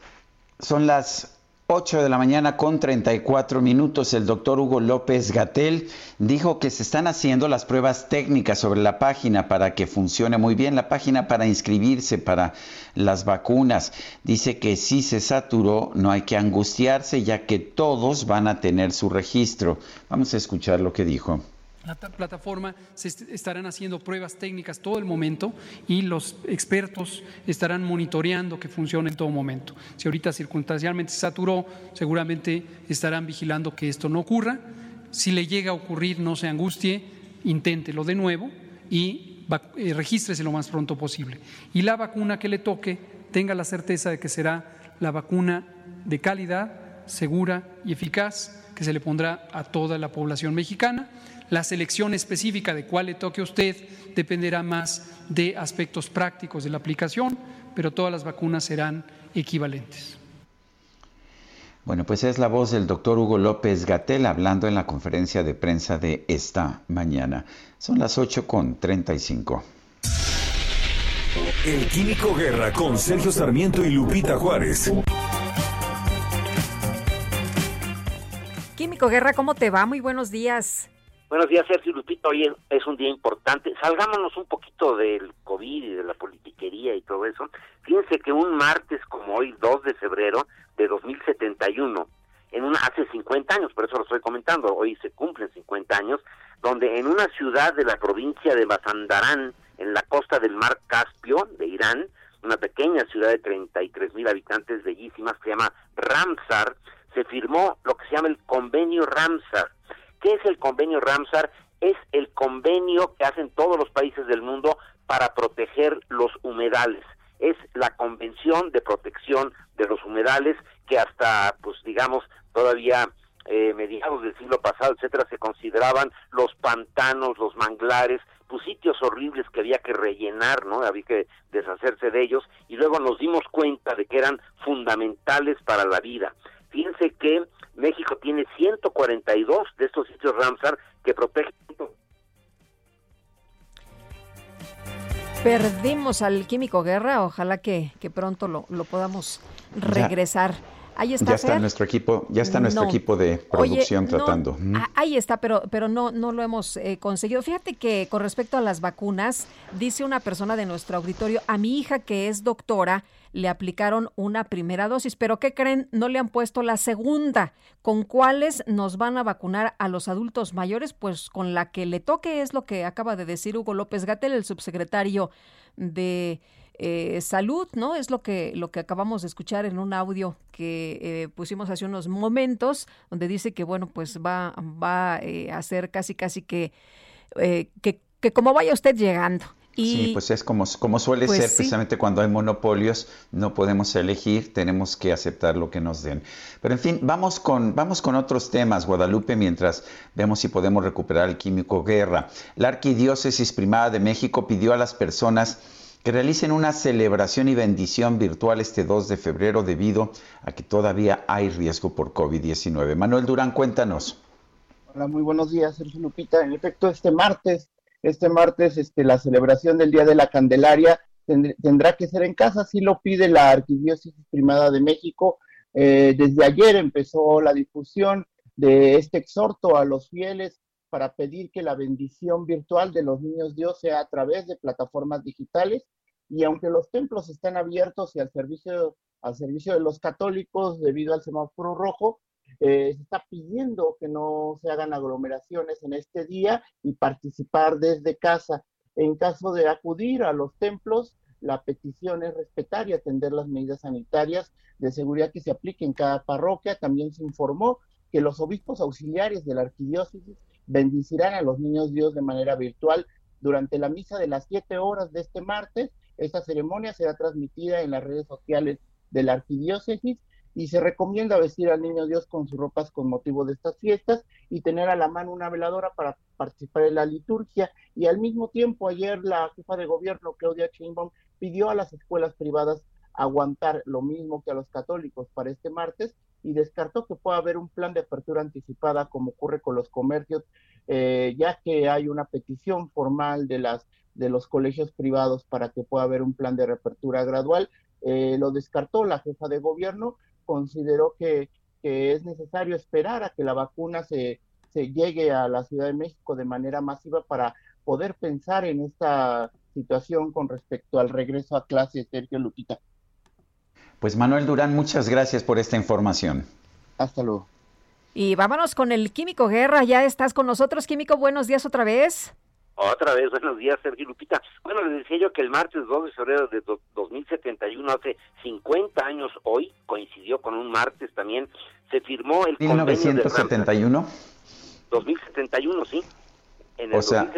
Son las 8 de la mañana con 34 minutos. El doctor Hugo López Gatel dijo que se están haciendo las pruebas técnicas sobre la página para que funcione muy bien la página para inscribirse para las vacunas. Dice que si se saturó no hay que angustiarse ya que todos van a tener su registro. Vamos a escuchar lo que dijo la plataforma se estarán haciendo pruebas técnicas todo el momento y los expertos estarán monitoreando que funcione en todo momento. Si ahorita circunstancialmente se saturó, seguramente estarán vigilando que esto no ocurra. Si le llega a ocurrir, no se angustie, inténtelo de nuevo y eh, regístrese lo más pronto posible. Y la vacuna que le toque, tenga la certeza de que será la vacuna de calidad, segura y eficaz que se le pondrá a toda la población mexicana la selección específica de cuál le toque a usted dependerá más de aspectos prácticos de la aplicación, pero todas las vacunas serán equivalentes. Bueno, pues es la voz del doctor Hugo López Gatel hablando en la conferencia de prensa de esta mañana. Son las 8 con 35. El Químico Guerra con Sergio Sarmiento y Lupita Juárez. Químico Guerra, ¿cómo te va? Muy buenos días. Buenos días, Sergio Lupito. Hoy es un día importante. Salgámonos un poquito del COVID y de la politiquería y todo eso. Fíjense que un martes como hoy, 2 de febrero de 2071, en una, hace 50 años, por eso lo estoy comentando, hoy se cumplen 50 años, donde en una ciudad de la provincia de Mazandarán, en la costa del mar Caspio de Irán, una pequeña ciudad de 33 mil habitantes bellísimas que se llama Ramsar, se firmó lo que se llama el convenio Ramsar ¿Qué es el convenio Ramsar? Es el convenio que hacen todos los países del mundo para proteger los humedales. Es la convención de protección de los humedales que hasta, pues digamos, todavía eh, mediados del siglo pasado, etcétera, se consideraban los pantanos, los manglares, pues sitios horribles que había que rellenar, ¿no? Había que deshacerse de ellos y luego nos dimos cuenta de que eran fundamentales para la vida. Fíjense que México tiene 142 de estos sitios Ramsar que protegen. Perdimos al químico guerra, ojalá que, pronto lo, podamos regresar. Ahí está. Ya está nuestro equipo, ya está nuestro equipo de producción tratando. Ah, ahí está, pero, pero no, no lo hemos eh, conseguido. Fíjate que con respecto a las vacunas, dice una persona de nuestro auditorio, a mi hija que es doctora, le aplicaron una primera dosis, pero ¿qué creen? No le han puesto la segunda. ¿Con cuáles nos van a vacunar a los adultos mayores? Pues con la que le toque es lo que acaba de decir Hugo López Gatel, el subsecretario de eh, salud, ¿no? Es lo que, lo que acabamos de escuchar en un audio que eh, pusimos hace unos momentos, donde dice que, bueno, pues va, va eh, a ser casi, casi que, que, que como vaya usted llegando. sí, pues es como, como suele pues ser precisamente cuando hay monopolios, no podemos elegir, tenemos que aceptar lo que nos den. Pero en fin, vamos con, vamos con otros temas, Guadalupe, mientras vemos si podemos recuperar el químico guerra. La Arquidiócesis Primada de México pidió a las personas que realicen una celebración y bendición virtual este 2 de febrero debido a que todavía hay riesgo por COVID-19. Manuel Durán, cuéntanos. Hola, muy buenos días, Sergio Lupita. En efecto, este martes, este martes, este, la celebración del Día de la Candelaria tendrá que ser en casa, así lo pide la Arquidiócesis Primada de México. Eh, desde ayer empezó la difusión de este exhorto a los fieles para pedir que la bendición virtual de los niños Dios sea a través de plataformas digitales y aunque los templos están abiertos y al servicio, al servicio de los católicos debido al semáforo rojo, eh, se está pidiendo que no se hagan aglomeraciones en este día y participar desde casa. En caso de acudir a los templos, la petición es respetar y atender las medidas sanitarias de seguridad que se apliquen en cada parroquia. También se informó que los obispos auxiliares de la arquidiócesis bendicirán a los niños Dios de manera virtual durante la misa de las siete horas de este martes esta ceremonia será transmitida en las redes sociales de la arquidiócesis y se recomienda vestir al niño Dios con sus ropas con motivo de estas fiestas y tener a la mano una veladora para participar en la liturgia. Y al mismo tiempo, ayer la jefa de gobierno, Claudia Sheinbaum, pidió a las escuelas privadas aguantar lo mismo que a los católicos para este martes y descartó que pueda haber un plan de apertura anticipada como ocurre con los comercios, eh, ya que hay una petición formal de las de los colegios privados para que pueda haber un plan de reapertura gradual. Eh, lo descartó la jefa de gobierno, consideró que, que, es necesario esperar a que la vacuna se, se llegue a la Ciudad de México de manera masiva para poder pensar en esta situación con respecto al regreso a clase, Sergio Lupita. Pues Manuel Durán, muchas gracias por esta información. Hasta luego. Y vámonos con el Químico Guerra. Ya estás con nosotros, Químico. Buenos días otra vez. Otra vez, buenos días, Sergio Lupita. Bueno, les decía yo que el martes 2 de febrero de 2071, hace 50 años hoy, coincidió con un martes también, se firmó el 1971. 2071, sí. En el o sea,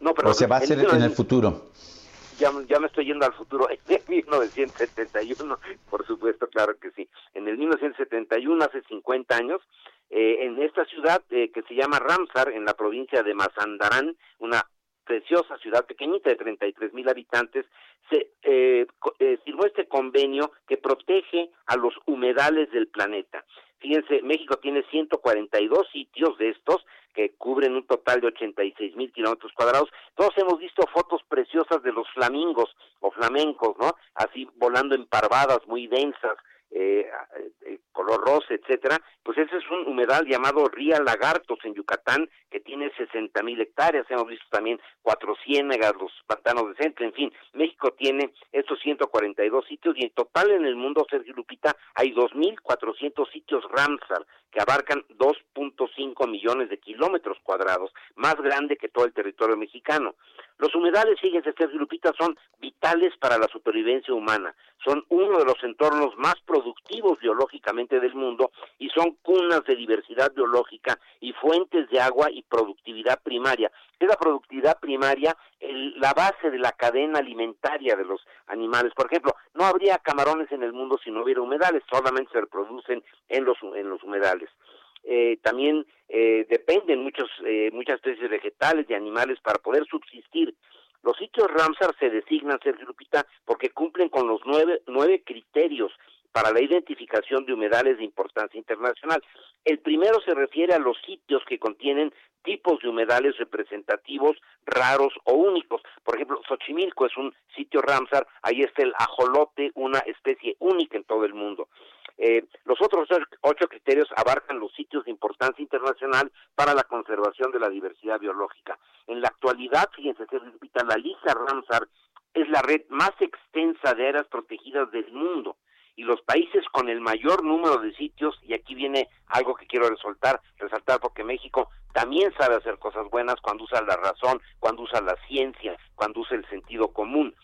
no, pero o sea, va a ser en el futuro. Ya, ya me estoy yendo al futuro, en el 1971, por supuesto, claro que sí. En el 1971, hace 50 años, eh, en esta ciudad eh, que se llama Ramsar, en la provincia de Mazandarán, una preciosa ciudad pequeñita de 33 mil habitantes, se eh, eh, firmó este convenio que protege a los humedales del planeta. Fíjense, México tiene 142 sitios de estos que cubren un total de 86 mil kilómetros cuadrados. Todos hemos visto fotos preciosas de los flamingos o flamencos, ¿no? Así volando en parvadas muy densas, eh, eh, color rosa, etcétera, pues ese es un humedal llamado Ría Lagartos en Yucatán, que tiene 60 mil hectáreas, hemos visto también cuatro ciénegas, los pantanos de centro, en fin, México tiene estos 142 sitios y en total en el mundo, Sergio Lupita, hay 2.400 sitios Ramsar, que abarcan 2.5 millones de kilómetros cuadrados, más grande que todo el territorio mexicano. Los humedales, fíjense, Sergio Lupita, son vitales para la supervivencia humana, son uno de los entornos más productivos biológicamente del mundo y son cunas de diversidad biológica y fuentes de agua y productividad primaria. Es la productividad primaria la base de la cadena alimentaria de los animales. Por ejemplo, no habría camarones en el mundo si no hubiera humedales, solamente se reproducen en los, en los humedales. Eh, también eh, dependen muchos, eh, muchas especies vegetales y animales para poder subsistir. Los sitios Ramsar se designan, Sergio Lupita, porque cumplen con los nueve, nueve criterios para la identificación de humedales de importancia internacional. El primero se refiere a los sitios que contienen tipos de humedales representativos, raros o únicos. Por ejemplo, Xochimilco es un sitio Ramsar, ahí está el ajolote, una especie única en todo el mundo. Eh, los otros ocho criterios abarcan los sitios de importancia internacional para la conservación de la diversidad biológica. En la actualidad, fíjense, la lista Ramsar es la red más extensa de áreas protegidas del mundo y los países con el mayor número de sitios, y aquí viene algo que quiero resaltar, resaltar porque México también sabe hacer cosas buenas cuando usa la razón, cuando usa la ciencia, cuando usa el sentido común.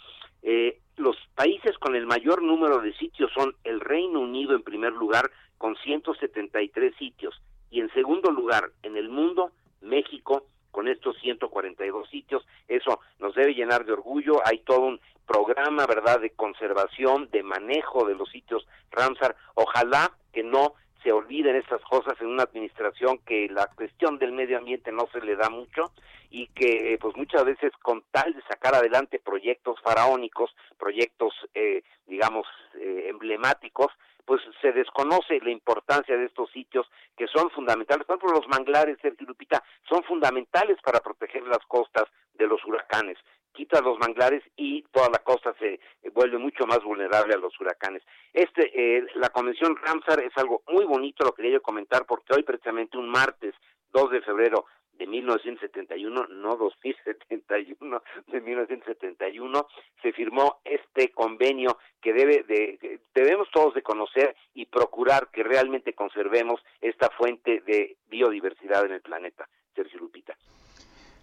Eh, los países con el mayor número de sitios son el Reino Unido en primer lugar con 173 sitios y en segundo lugar en el mundo México con estos 142 sitios. Eso nos debe llenar de orgullo. Hay todo un programa, ¿verdad?, de conservación, de manejo de los sitios Ramsar. Ojalá que no se olviden estas cosas en una administración que la cuestión del medio ambiente no se le da mucho y que eh, pues muchas veces con tal de sacar adelante proyectos faraónicos, proyectos eh, digamos eh, emblemáticos, pues se desconoce la importancia de estos sitios que son fundamentales. Por ejemplo, los manglares, Sergio Lupita, son fundamentales para proteger las costas de los huracanes. Quita los manglares y toda la costa se vuelve mucho más vulnerable a los huracanes. Este, eh, la convención Ramsar es algo muy bonito, lo quería yo comentar porque hoy precisamente un martes 2 de febrero de 1971, no 2071, de 1971, se firmó este convenio que debe de, debemos todos de conocer y procurar que realmente conservemos esta fuente de biodiversidad en el planeta. Sergio Lupita.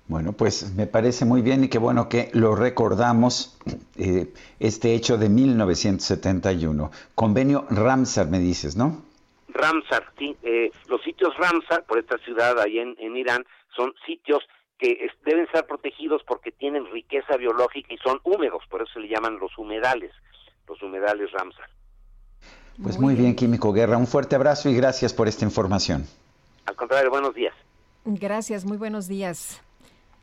Bueno, pues me parece muy bien y qué bueno que lo recordamos, eh, este hecho de 1971. Convenio Ramsar, me dices, ¿no? Ramsar, sí, eh, los sitios Ramsar, por esta ciudad ahí en, en Irán, son sitios que deben ser protegidos porque tienen riqueza biológica y son húmedos, por eso se le llaman los humedales, los humedales Ramsar. Pues muy, bien, Químico Guerra, un fuerte abrazo y gracias por esta información. Al contrario, buenos días. Gracias, muy buenos días.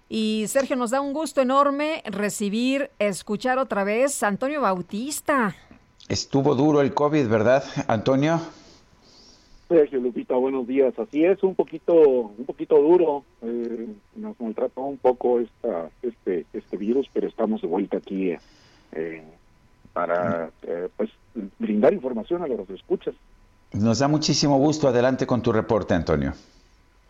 Y Sergio, nos da un gusto enorme recibir, escuchar otra vez a Antonio Bautista. Estuvo duro el COVID, ¿verdad, Antonio? Sergio Lupita, buenos días. Así es, un poquito, un poquito duro. Eh, nos maltrató un poco esta, este, este virus, pero estamos de vuelta aquí eh, para, eh, pues, brindar información a los escuchas. Nos da muchísimo gusto. Adelante con tu reporte, Antonio.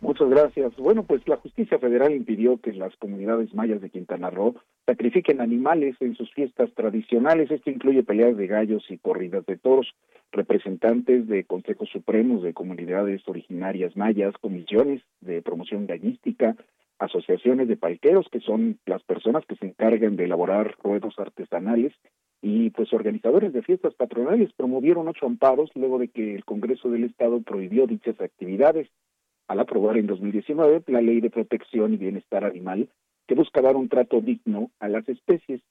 Muchas gracias. Bueno, pues la justicia federal impidió que las comunidades mayas de Quintana Roo sacrifiquen animales en sus fiestas tradicionales. Esto incluye peleas de gallos y corridas de toros. Representantes de consejos supremos de comunidades originarias mayas, comisiones de promoción gallística, asociaciones de palqueros, que son las personas que se encargan de elaborar ruedos artesanales, y pues organizadores de fiestas patronales promovieron ocho amparos luego de que el Congreso del Estado prohibió dichas actividades al aprobar en 2019 la Ley de Protección y Bienestar Animal que busca dar un trato digno a las especies.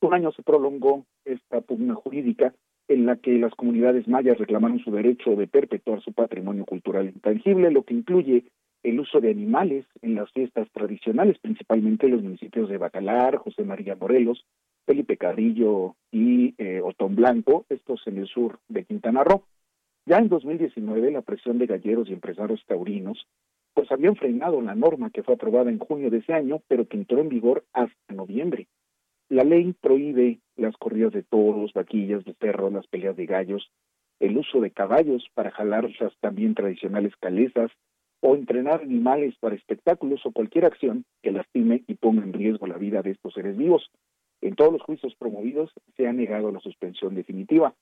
Un año se prolongó esta pugna jurídica en la que las comunidades mayas reclamaron su derecho de perpetuar su patrimonio cultural intangible, lo que incluye el uso de animales en las fiestas tradicionales, principalmente en los municipios de Bacalar, José María Morelos, Felipe Carrillo y eh, Otón Blanco, estos en el sur de Quintana Roo. Ya en 2019, la presión de galleros y empresarios taurinos pues habían frenado la norma que fue aprobada en junio de ese año, pero que entró en vigor hasta noviembre. La ley prohíbe las corridas de toros, vaquillas, de perros, las peleas de gallos, el uso de caballos para jalar las también tradicionales calezas o entrenar animales para espectáculos o cualquier acción que lastime y ponga en riesgo la vida de estos seres vivos. En todos los juicios promovidos se ha negado la suspensión definitiva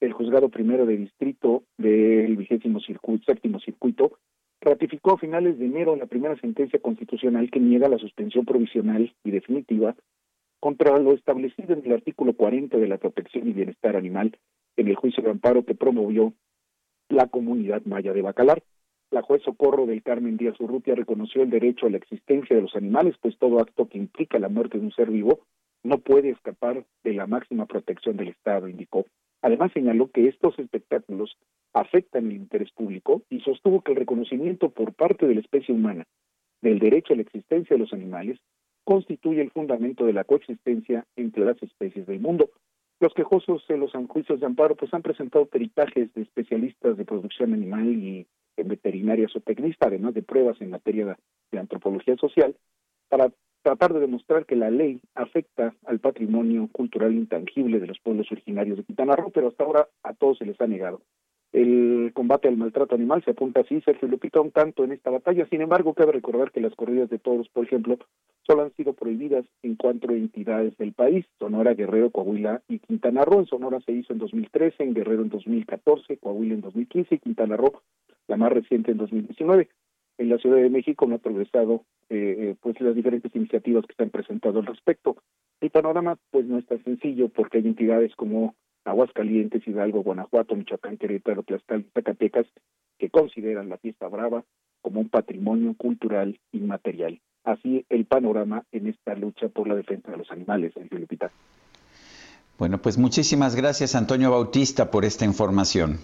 el juzgado primero de distrito del vigésimo séptimo circuito ratificó a finales de enero la primera sentencia constitucional que niega la suspensión provisional y definitiva contra lo establecido en el artículo 40 de la protección y bienestar animal en el juicio de amparo que promovió la comunidad maya de Bacalar. La juez Socorro del Carmen Díaz Urrutia reconoció el derecho a la existencia de los animales, pues todo acto que implica la muerte de un ser vivo no puede escapar de la máxima protección del Estado, indicó. Además señaló que estos espectáculos afectan el interés público y sostuvo que el reconocimiento por parte de la especie humana del derecho a la existencia de los animales constituye el fundamento de la coexistencia entre las especies del mundo. Los quejosos en los juicios de amparo pues han presentado peritajes de especialistas de producción animal y en veterinaria zootecnista, además de pruebas en materia de antropología social, para tratar de demostrar que la ley afecta al patrimonio cultural intangible de los pueblos originarios de Quintana Roo, pero hasta ahora a todos se les ha negado. el combate al maltrato animal se apunta así, Sergio Lupita, un tanto en esta batalla. Sin embargo, cabe recordar que las corridas de toros, por ejemplo, solo han sido prohibidas en cuatro entidades del país, Sonora, Guerrero, Coahuila y Quintana Roo. En Sonora se hizo en 2013, en Guerrero en 2014, Coahuila en 2015 y Quintana Roo, la más reciente, en 2019. En la Ciudad de México no ha progresado eh, eh, pues las diferentes iniciativas que se han presentado al respecto. El panorama pues no es tan sencillo porque hay entidades como Aguascalientes, Hidalgo, Guanajuato, Michoacán, Querétaro, Tlaxcala Zacatecas, que consideran la fiesta brava como un patrimonio cultural inmaterial. Así el panorama en esta lucha por la defensa de los animales, en Filipita. Bueno, pues muchísimas gracias, Antonio Bautista, por esta información.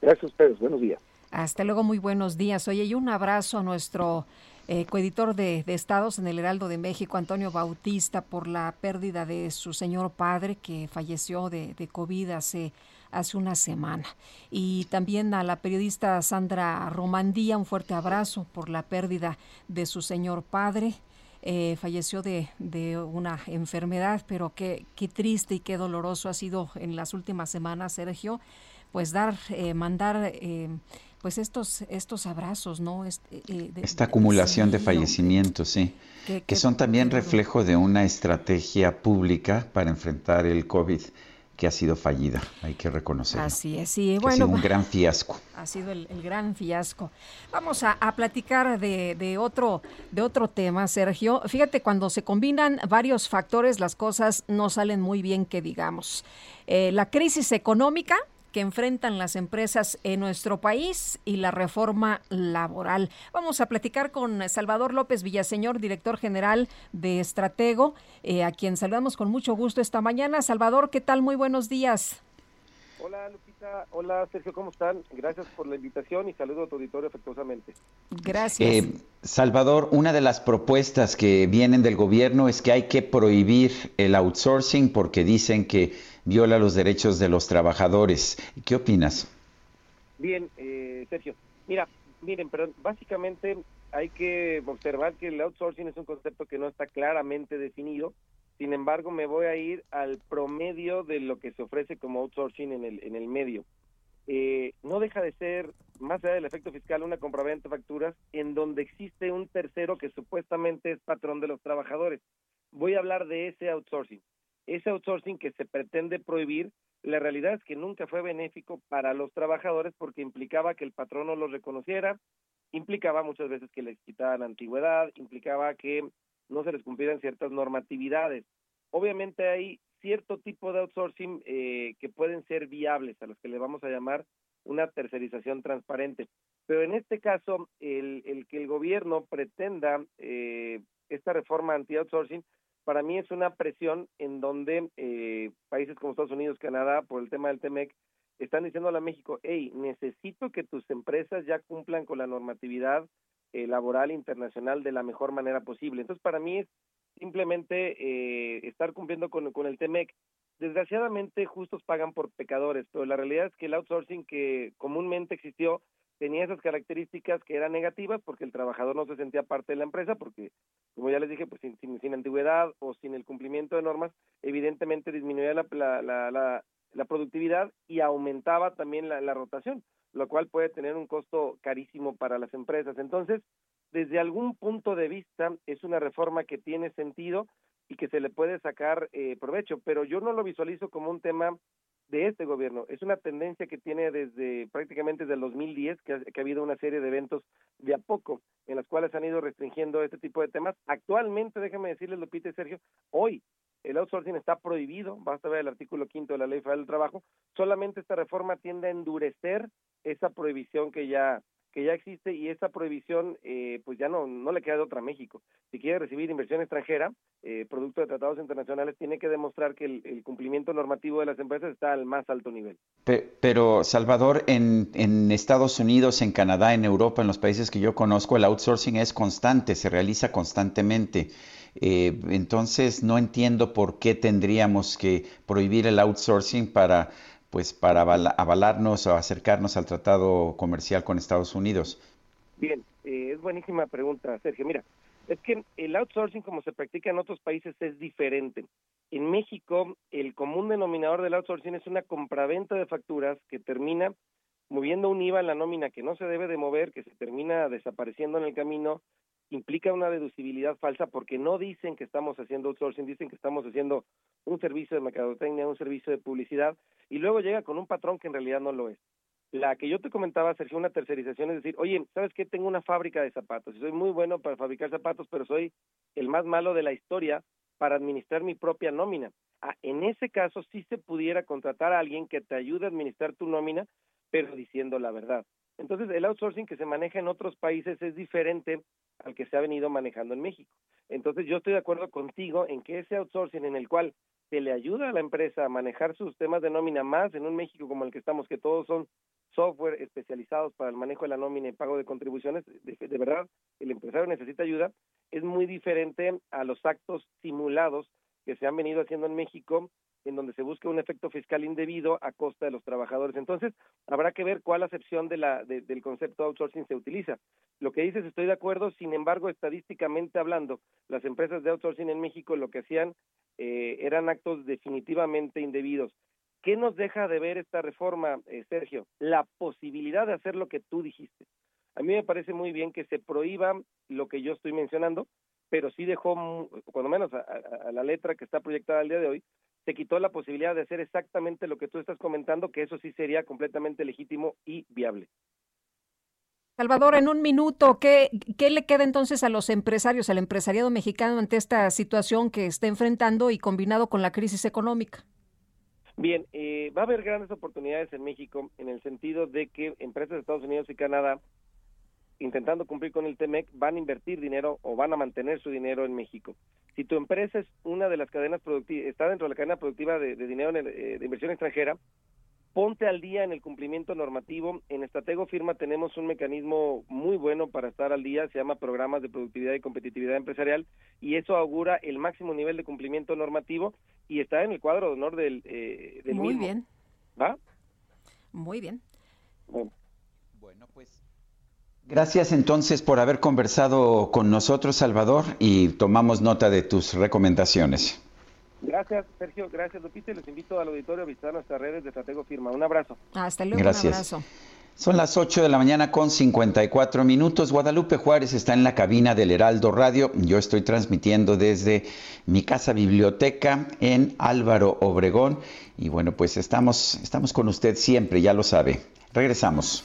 Gracias a ustedes, buenos días. Hasta luego, muy buenos días. Oye, y un abrazo a nuestro eh, coeditor de, Estados en el Heraldo de México, Antonio Bautista, por la pérdida de su señor padre que falleció de, COVID hace, hace una semana. Y también a la periodista Sandra Romandía, un fuerte abrazo por la pérdida de su señor padre. Eh, falleció de, una enfermedad, pero qué, qué triste y qué doloroso ha sido en las últimas semanas, Sergio, pues dar, eh, mandar pues estos, estos abrazos, ¿no? Este, eh, Esta acumulación de fallecimientos, sí, que, son también reflejo de una estrategia pública para enfrentar el COVID que ha sido fallida, hay que reconocerlo. Así es, sí, bueno. Ha sido un gran fiasco. Ha sido el, gran fiasco. Vamos a, platicar de, de, otro, de otro tema, Sergio. Fíjate, cuando se combinan varios factores, las cosas no salen muy bien, que digamos. Eh, la crisis económica, que enfrentan las empresas en nuestro país y la reforma laboral. Vamos a platicar con Salvador López Villaseñor, director general de Estratego, eh, a quien saludamos con mucho gusto esta mañana. Salvador, ¿qué tal? Muy buenos días. Hola Lupita, hola Sergio, ¿cómo están? Gracias por la invitación y saludo a tu auditorio afectuosamente. Gracias. Eh, Salvador, una de las propuestas que vienen del gobierno es que hay que prohibir el outsourcing porque dicen que viola los derechos de los trabajadores. ¿Qué opinas? Bien, eh, Sergio. Mira, miren, pero básicamente hay que observar que el outsourcing es un concepto que no está claramente definido. Sin embargo, me voy a ir al promedio de lo que se ofrece como outsourcing en el, en el medio. Eh, no deja de ser, más allá del efecto fiscal, una compraventa de facturas en donde existe un tercero que supuestamente es patrón de los trabajadores. Voy a hablar de ese outsourcing ese outsourcing que se pretende prohibir, la realidad es que nunca fue benéfico para los trabajadores porque implicaba que el patrón no los reconociera, implicaba muchas veces que les quitaran antigüedad, implicaba que no se les cumplieran ciertas normatividades. Obviamente hay cierto tipo de outsourcing eh, que pueden ser viables, a los que le vamos a llamar una tercerización transparente. Pero en este caso, el, el que el gobierno pretenda eh, esta reforma anti-outsourcing, para mí es una presión en donde eh, países como Estados Unidos, Canadá, por el tema del TEMEC, están diciendo a México, hey, necesito que tus empresas ya cumplan con la normatividad eh, laboral internacional de la mejor manera posible. Entonces, para mí es simplemente eh, estar cumpliendo con, con el TEMEC. Desgraciadamente, justos pagan por pecadores, pero la realidad es que el outsourcing que comúnmente existió tenía esas características que eran negativas porque el trabajador no se sentía parte de la empresa porque, como ya les dije, pues sin, sin, antigüedad o sin el cumplimiento de normas, evidentemente disminuía la, la, la, la productividad y aumentaba también la, la rotación, lo cual puede tener un costo carísimo para las empresas. Entonces, desde algún punto de vista, es una reforma que tiene sentido y que se le puede sacar eh, provecho, pero yo no lo visualizo como un tema de este gobierno. Es una tendencia que tiene desde prácticamente desde el 2010, que ha, que ha habido una serie de eventos de a poco en las cuales han ido restringiendo este tipo de temas. Actualmente, déjame decirles, Lupita y Sergio, hoy el outsourcing está prohibido, basta ver el artículo quinto de la Ley Federal del Trabajo, solamente esta reforma tiende a endurecer esa prohibición que ya que ya existe y esa prohibición eh, pues ya no, no le queda de otra a México. Si quiere recibir inversión extranjera, eh, producto de tratados internacionales, tiene que demostrar que el, cumplimiento normativo de las empresas está al más alto nivel. Pero, Salvador, en, en Estados Unidos, en Canadá, en Europa, en los países que yo conozco, el outsourcing es constante, se realiza constantemente. Eh, entonces, no entiendo por qué tendríamos que prohibir el outsourcing para pues para avalarnos o acercarnos al tratado comercial con Estados Unidos? Bien, eh, es buenísima pregunta, Sergio. Mira, Es que el outsourcing como se practica en otros países es diferente. En México, el común denominador del outsourcing es una compraventa de facturas que termina moviendo un IVA en la nómina que no se debe de mover, que se termina desapareciendo en el camino, implica una deducibilidad falsa porque no dicen que estamos haciendo outsourcing, dicen que estamos haciendo un servicio de mercadotecnia, un servicio de publicidad, y luego llega con un patrón que en realidad no lo es. La que yo te comentaba, Sergio, una tercerización es decir, oye, ¿sabes qué? Tengo una fábrica de zapatos y soy muy bueno para fabricar zapatos, pero soy el más malo de la historia para administrar mi propia nómina. Ah, en ese caso sí se pudiera contratar a alguien que te ayude a administrar tu nómina, pero diciendo la verdad. Entonces, el outsourcing que se maneja en otros países es diferente al que se ha venido manejando en México. Entonces, yo estoy de acuerdo contigo en que ese outsourcing en el cual se le ayuda a la empresa a manejar sus temas de nómina más en un México como el que estamos, que todos son software especializados para el manejo de la nómina y pago de contribuciones, de, verdad, el empresario necesita ayuda, es muy diferente a los actos simulados que se han venido haciendo en México en donde se busca un efecto fiscal indebido a costa de los trabajadores. Entonces, habrá que ver cuál acepción de la, del concepto outsourcing se utiliza. Lo que dices, estoy de acuerdo, sin embargo, estadísticamente hablando, las empresas de outsourcing en México lo que hacían eh, eran actos definitivamente indebidos. ¿Qué nos deja de ver esta reforma, eh, Sergio? La posibilidad de hacer lo que tú dijiste. A mí me parece muy bien que se prohíba lo que yo estoy mencionando, pero sí dejó, cuando menos a, a, la letra que está proyectada al día de hoy, se quitó la posibilidad de hacer exactamente lo que tú estás comentando, que eso sí sería completamente legítimo y viable. Salvador, en un minuto, ¿qué, ¿qué le queda entonces a los empresarios, al empresariado mexicano ante esta situación que está enfrentando y combinado con la crisis económica? Bien, eh, va a haber grandes oportunidades en México en el sentido de que empresas de Estados Unidos y Canadá intentando cumplir con el TEMEC, van a invertir dinero o van a mantener su dinero en México. Si tu empresa es una de las cadenas productivas, está dentro de la cadena productiva de, dinero eh, de inversión extranjera, ponte al día en el cumplimiento normativo. En Estratego Firma tenemos un mecanismo muy bueno para estar al día, se llama Programas de Productividad y Competitividad Empresarial, y eso augura el máximo nivel de cumplimiento normativo y está en el cuadro de honor del, eh, Muy bien. ¿Va? Muy bien. bueno pues Gracias entonces por haber conversado con nosotros, Salvador, y tomamos nota de tus recomendaciones. Gracias, Sergio. Gracias, Lupita. Y les invito al auditorio a visitar nuestras redes de Estratego Firma. Un abrazo. Hasta luego. Gracias. Un abrazo. Son las 8 de la mañana con 54 minutos. Guadalupe Juárez está en la cabina del Heraldo Radio. Yo estoy transmitiendo desde mi casa biblioteca en Álvaro Obregón. Y bueno, pues estamos, estamos con usted siempre, ya lo sabe. Regresamos.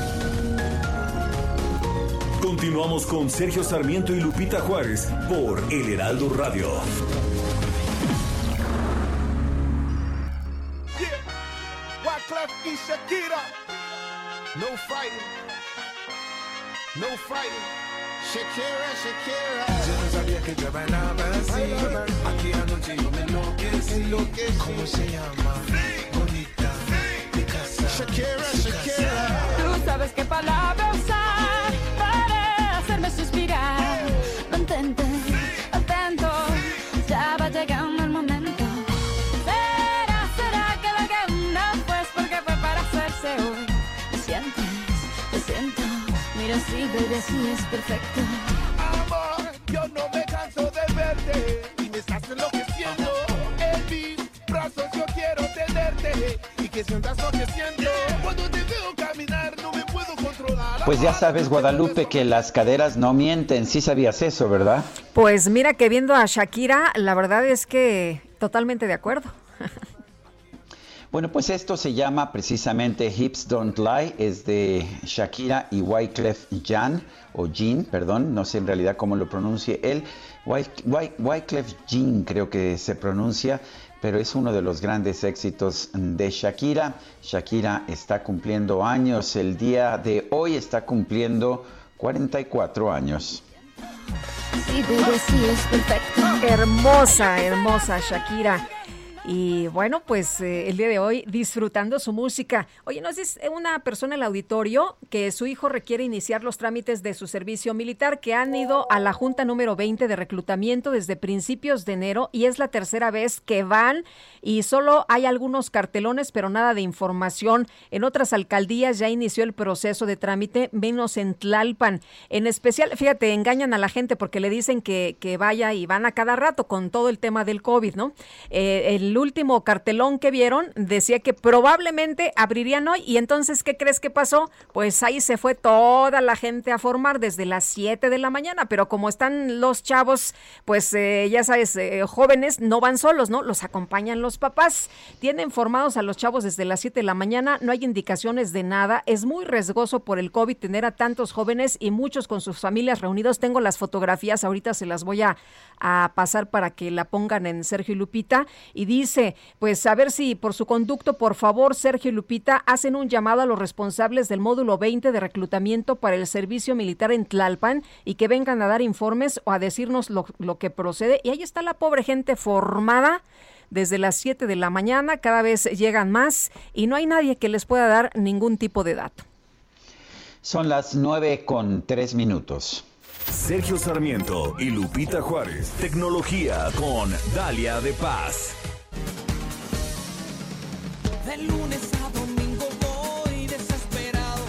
Continuamos con Sergio Sarmiento y Lupita Juárez por El Heraldo Radio. Shakira. No fighting. No fighting. Shakira, Shakira. Yo no sabía que te bailaba así. Aquí anoche yo me enloquecí. ¿Cómo se llama? Bonita. Mi casa. Shakira, Shakira. Tú sabes qué palabra Baby, así es perfecto. Amor, yo no me canso de verte y me estás enloqueciendo. En mis brazos yo quiero tenerte y que sientas lo que siento. Cuando te veo caminar, no me pues ya sabes, Guadalupe, que las caderas no mienten. Sí sabías eso, ¿verdad? Pues mira que viendo a Shakira, la verdad es que totalmente de acuerdo. Bueno, pues esto se llama precisamente Hips Don't Lie, es de Shakira y Wyclef Jean, o Jean, perdón, no sé en realidad cómo lo pronuncie él. Wyclef Jean creo que se pronuncia, pero es uno de los grandes éxitos de Shakira. Shakira está cumpliendo años, el día de hoy está cumpliendo 44 años. Sí. Hermosa, hermosa Shakira. Y bueno, pues eh, el día de hoy disfrutando su música. Oye, nos dice una persona en el auditorio que su hijo requiere iniciar los trámites de su servicio militar, que han ido a la Junta número 20 de reclutamiento desde principios de enero y es la tercera vez que van y solo hay algunos cartelones, pero nada de información. En otras alcaldías ya inició el proceso de trámite, menos en Tlalpan. En especial, fíjate, engañan a la gente porque le dicen que, que vaya y van a cada rato con todo el tema del COVID, ¿no? Eh, el el último cartelón que vieron decía que probablemente abrirían hoy. Y entonces, ¿qué crees que pasó? Pues ahí se fue toda la gente a formar desde las 7 de la mañana. Pero como están los chavos, pues eh, ya sabes, eh, jóvenes, no van solos, ¿no? Los acompañan los papás. Tienen formados a los chavos desde las 7 de la mañana. No hay indicaciones de nada. Es muy riesgoso por el COVID tener a tantos jóvenes y muchos con sus familias reunidos. Tengo las fotografías, ahorita se las voy a, pasar para que la pongan en Sergio y Lupita. Y dice, pues a ver si por su conducto, por favor, Sergio y Lupita, hacen un llamado a los responsables del módulo 20 de reclutamiento para el servicio militar en Tlalpan y que vengan a dar informes o a decirnos lo, lo que procede. Y ahí está la pobre gente formada desde las 7 de la mañana, cada vez llegan más y no hay nadie que les pueda dar ningún tipo de dato. Son las 9 con 3 minutos. Sergio Sarmiento y Lupita Juárez. Tecnología con Dalia de Paz. De lunes a domingo voy desesperado.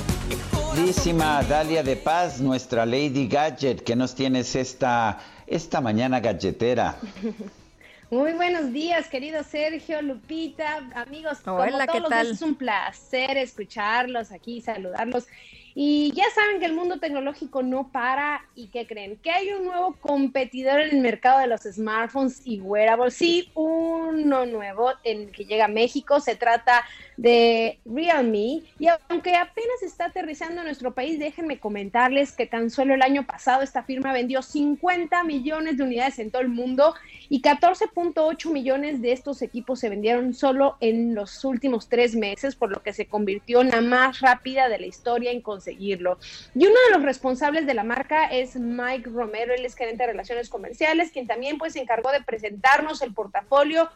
Queridísima Dalia de Paz, nuestra Lady Gadget, ¿qué nos tienes esta, esta mañana galletera? Muy buenos días, querido Sergio, Lupita, amigos. Hola, como ¿qué todos los tal? días es un placer escucharlos aquí, saludarlos. Y ya saben que el mundo tecnológico no para y ¿qué creen? Que hay un nuevo competidor en el mercado de los smartphones y wearables. Sí, uno nuevo en que llega a México. Se trata de Realme. Y aunque apenas está aterrizando en nuestro país, déjenme comentarles que tan solo el año pasado esta firma vendió 50 millones de unidades en todo el mundo y 14.8 millones de estos equipos se vendieron solo en los últimos tres meses, por lo que se convirtió en la más rápida de la historia en conseguirlo. Y uno de los responsables de la marca es Mike Romero, él es gerente de relaciones comerciales, quien también pues se encargó de presentarnos el portafolio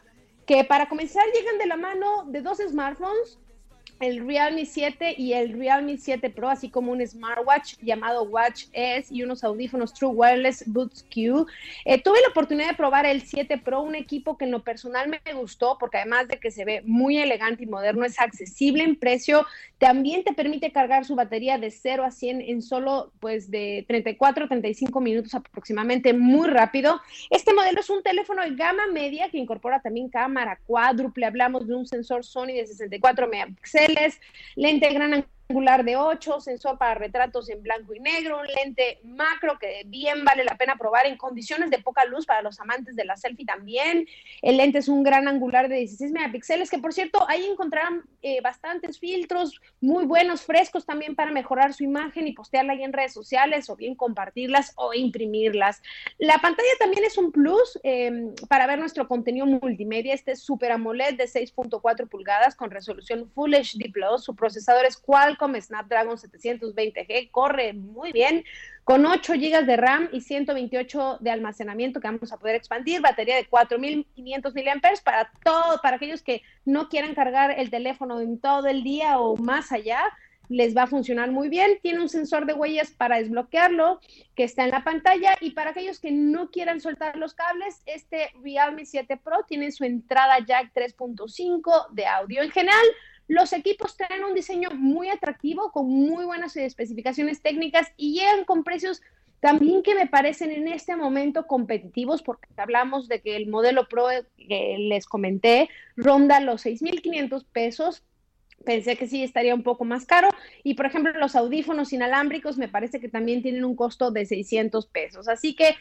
que para comenzar llegan de la mano de dos smartphones, el Realme 7 y el Realme 7 Pro, así como un smartwatch llamado Watch S y unos audífonos True Wireless Boots Q. Eh, tuve la oportunidad de probar el 7 Pro, un equipo que en lo personal me gustó porque además de que se ve muy elegante y moderno, es accesible en precio, también te permite cargar su batería de 0 a 100 en solo pues de 34 35 minutos aproximadamente, muy rápido. Este modelo es un teléfono de gama media que incorpora también cámara cuádruple, hablamos de un sensor Sony de 64 megapíxeles, lente gran angular de 8, sensor para retratos en blanco y negro, un lente macro que bien vale la pena probar en condiciones de poca luz para los amantes de la selfie también. El lente es un gran angular de 16 megapíxeles, que por cierto, ahí encontrarán eh, bastantes filtros muy buenos, frescos también para mejorar su imagen y postearla ahí en redes sociales o bien compartirlas o imprimirlas. La pantalla también es un plus eh, para ver nuestro contenido multimedia. Este es Super AMOLED de 6.4 pulgadas con resolución Full HD Plus. Su procesador es Qualcomm Snapdragon 720G, corre muy bien con 8 GB de RAM y 128 de almacenamiento que vamos a poder expandir, batería de 4500 mAh para todo, para aquellos que no quieran cargar el teléfono en todo el día o más allá, les va a funcionar muy bien. Tiene un sensor de huellas para desbloquearlo que está en la pantalla y para aquellos que no quieran soltar los cables, este Realme 7 Pro tiene su entrada jack 3.5 de audio. En general, los equipos tienen un diseño muy atractivo, con muy buenas especificaciones técnicas y llegan con precios también que me parecen en este momento competitivos, porque hablamos de que el modelo Pro que les comenté ronda los 6.500 pesos. Pensé que sí estaría un poco más caro. Y por ejemplo, los audífonos inalámbricos me parece que también tienen un costo de 600 pesos. Así que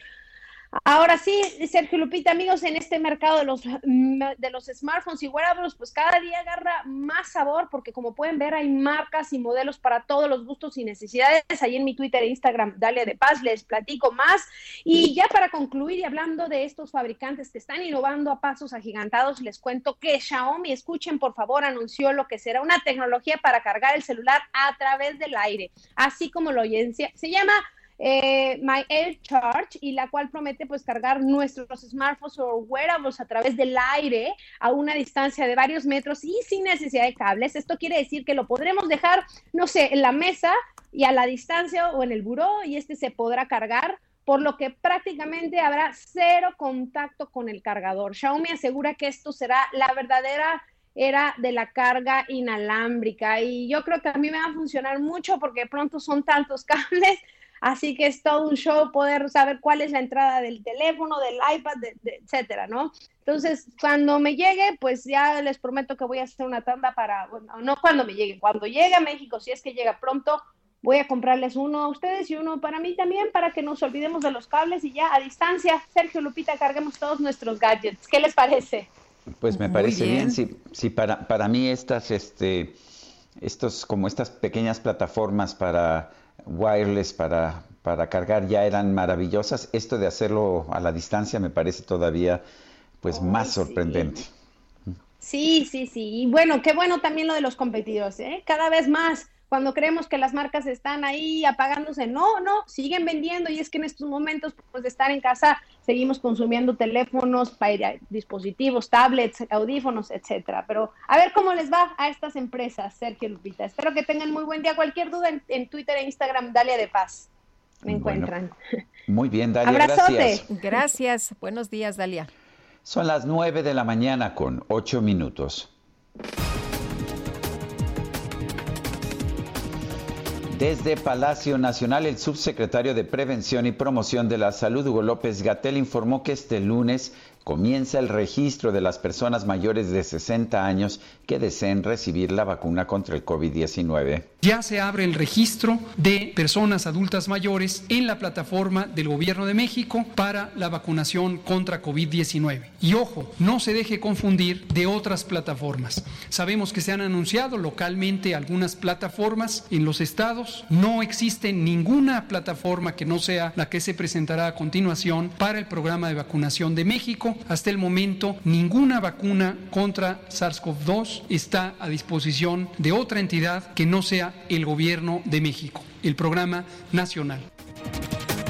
Ahora sí, Sergio Lupita, amigos, en este mercado de los, de los smartphones y wearables, pues cada día agarra más sabor, porque como pueden ver, hay marcas y modelos para todos los gustos y necesidades. Ahí en mi Twitter e Instagram, Dalia de Paz, les platico más. Y ya para concluir y hablando de estos fabricantes que están innovando a pasos agigantados, les cuento que Xiaomi, escuchen por favor, anunció lo que será una tecnología para cargar el celular a través del aire, así como lo oyen. Se llama eh, My Air Charge y la cual promete pues cargar nuestros smartphones o wearables a través del aire a una distancia de varios metros y sin necesidad de cables. Esto quiere decir que lo podremos dejar, no sé, en la mesa y a la distancia o en el buró y este se podrá cargar por lo que prácticamente habrá cero contacto con el cargador. Xiaomi asegura que esto será la verdadera era de la carga inalámbrica y yo creo que a mí me va a funcionar mucho porque pronto son tantos cables Así que es todo un show poder saber cuál es la entrada del teléfono, del iPad, etcétera, ¿no? Entonces, cuando me llegue, pues ya les prometo que voy a hacer una tanda para, bueno, no cuando me llegue, cuando llegue a México, si es que llega pronto, voy a comprarles uno a ustedes y uno para mí también, para que nos olvidemos de los cables y ya a distancia, Sergio Lupita, carguemos todos nuestros gadgets. ¿Qué les parece? Pues me parece bien, sí, sí para, para mí estas, este, estos, como estas pequeñas plataformas para wireless para, para cargar ya eran maravillosas. Esto de hacerlo a la distancia me parece todavía pues más sorprendente. Sí, sí, sí. Y bueno, qué bueno también lo de los competidores, ¿eh? Cada vez más cuando creemos que las marcas están ahí apagándose, no, no, siguen vendiendo y es que en estos momentos, pues de estar en casa, seguimos consumiendo teléfonos, dispositivos, tablets, audífonos, etcétera. Pero a ver cómo les va a estas empresas, Sergio Lupita. Espero que tengan muy buen día. Cualquier duda en, Twitter e Instagram, Dalia de Paz. Me encuentran. Muy bien, Dalia. Abrazote. Gracias. gracias. Buenos días, Dalia. Son las nueve de la mañana con ocho minutos. Desde Palacio Nacional, el subsecretario de Prevención y Promoción de la Salud, Hugo López Gatel, informó que este lunes comienza el registro de las personas mayores de 60 años que deseen recibir la vacuna contra el COVID-19. Ya se abre el registro de personas adultas mayores en la plataforma del Gobierno de México para la vacunación contra COVID-19. Y ojo, no se deje confundir de otras plataformas. Sabemos que se han anunciado localmente algunas plataformas en los estados. No existe ninguna plataforma que no sea la que se presentará a continuación para el programa de vacunación de México hasta el momento, ninguna vacuna contra SARS-CoV-2 está a disposición de otra entidad que no sea el Gobierno de México, el programa nacional.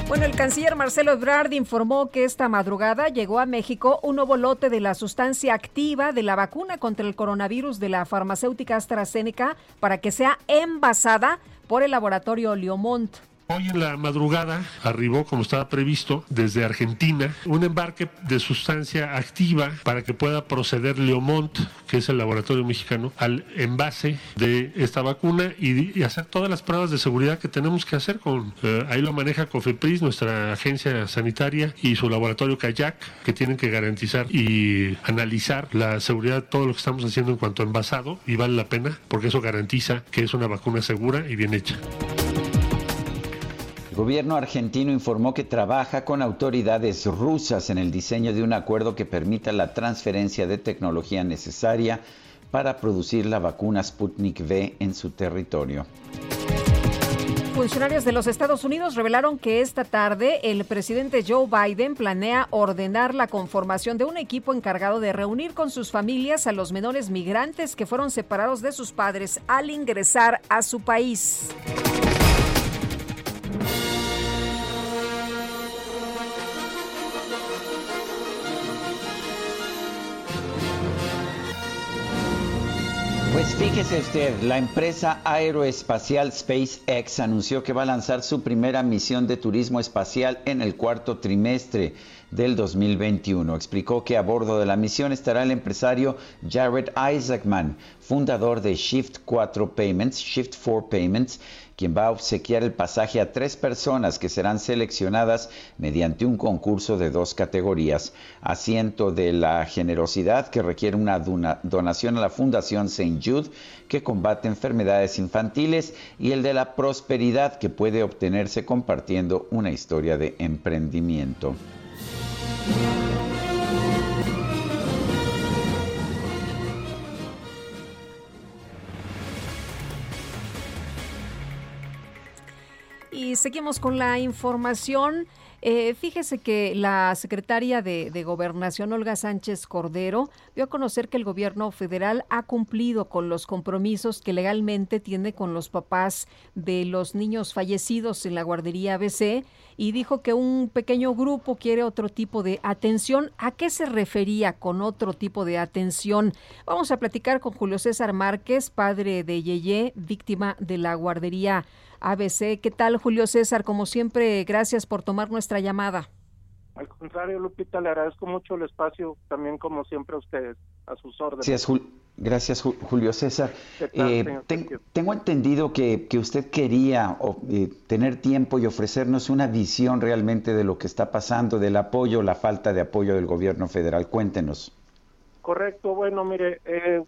Bueno, el canciller Marcelo Ebrard informó que esta madrugada llegó a México un nuevo lote de la sustancia activa de la vacuna contra el coronavirus de la farmacéutica AstraZeneca para que sea envasada por el laboratorio Leomont. Hoy en la madrugada arribó, como estaba previsto, desde Argentina un embarque de sustancia activa para que pueda proceder Leomont, que es el laboratorio mexicano, al envase de esta vacuna y, hacer todas las pruebas de seguridad que tenemos que hacer. Con, eh, ahí lo maneja COFEPRIS, nuestra agencia sanitaria, y su laboratorio Kayak, que tienen que garantizar y analizar la seguridad de todo lo que estamos haciendo en cuanto a envasado, y vale la pena porque eso garantiza que es una vacuna segura y bien hecha. Gobierno argentino informó que trabaja con autoridades rusas en el diseño de un acuerdo que permita la transferencia de tecnología necesaria para producir la vacuna Sputnik V en su territorio. Funcionarios de los Estados Unidos revelaron que esta tarde el presidente Joe Biden planea ordenar la conformación de un equipo encargado de reunir con sus familias a los menores migrantes que fueron separados de sus padres al ingresar a su país. Fíjese usted, la empresa aeroespacial SpaceX anunció que va a lanzar su primera misión de turismo espacial en el cuarto trimestre del 2021. Explicó que a bordo de la misión estará el empresario Jared Isaacman, fundador de Shift 4 Payments, Shift 4 Payments, quien va a obsequiar el pasaje a tres personas que serán seleccionadas mediante un concurso de dos categorías. Asiento de la generosidad que requiere una donación a la Fundación St. Jude que combate enfermedades infantiles y el de la prosperidad que puede obtenerse compartiendo una historia de emprendimiento. Seguimos con la información. Eh, fíjese que la secretaria de, de, Gobernación, Olga Sánchez Cordero, dio a conocer que el gobierno federal ha cumplido con los compromisos que legalmente tiene con los papás de los niños fallecidos en la guardería ABC y dijo que un pequeño grupo quiere otro tipo de atención. ¿A qué se refería con otro tipo de atención? Vamos a platicar con Julio César Márquez, padre de Yeye, víctima de la guardería ABC. ¿Qué tal, Julio César? Como siempre, gracias por tomar nuestra llamada. Al contrario, Lupita, le agradezco mucho el espacio, también como siempre a ustedes, a sus órdenes. Gracias, Gracias Julio César. Eh, tengo entendido que, que usted quería eh, tener tiempo y ofrecernos una visión realmente de lo que está pasando, del apoyo, la falta de apoyo del gobierno federal. Cuéntenos. Correcto, bueno, mire, eh,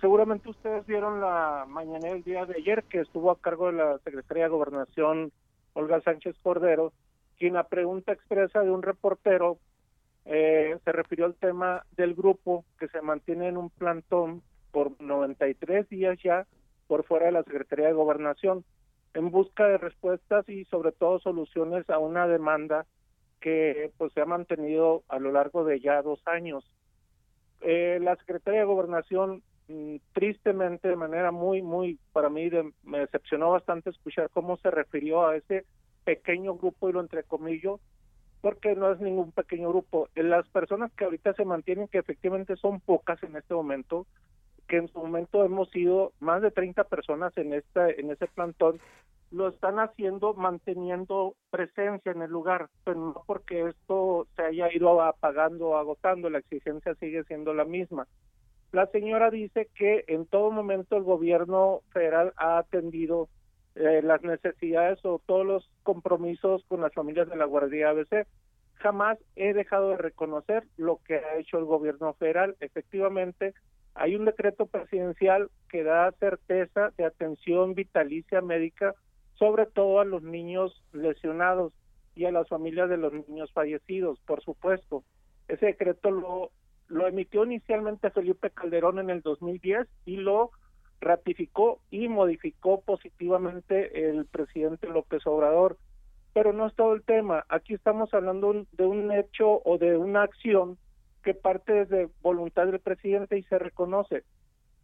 seguramente ustedes vieron la mañana del día de ayer que estuvo a cargo de la Secretaría de Gobernación Olga Sánchez Cordero, quien a pregunta expresa de un reportero eh, se refirió al tema del grupo que se mantiene en un plantón por 93 días ya por fuera de la Secretaría de Gobernación en busca de respuestas y sobre todo soluciones a una demanda que pues se ha mantenido a lo largo de ya dos años eh, la Secretaría de Gobernación, mm, tristemente, de manera muy, muy, para mí, me decepcionó bastante escuchar cómo se refirió a ese pequeño grupo, y lo entrecomillo, porque no es ningún pequeño grupo. Las personas que ahorita se mantienen, que efectivamente son pocas en este momento, que en su momento hemos sido más de 30 personas en, esta, en ese plantón, lo están haciendo manteniendo presencia en el lugar, pero no porque esto se haya ido apagando o agotando, la exigencia sigue siendo la misma. La señora dice que en todo momento el gobierno federal ha atendido eh, las necesidades o todos los compromisos con las familias de la Guardia ABC. Jamás he dejado de reconocer lo que ha hecho el gobierno federal. Efectivamente, hay un decreto presidencial que da certeza de atención vitalicia médica sobre todo a los niños lesionados y a las familias de los niños fallecidos, por supuesto. Ese decreto lo, lo emitió inicialmente Felipe Calderón en el 2010 y lo ratificó y modificó positivamente el presidente López Obrador. Pero no es todo el tema. Aquí estamos hablando de un hecho o de una acción que parte desde voluntad del presidente y se reconoce.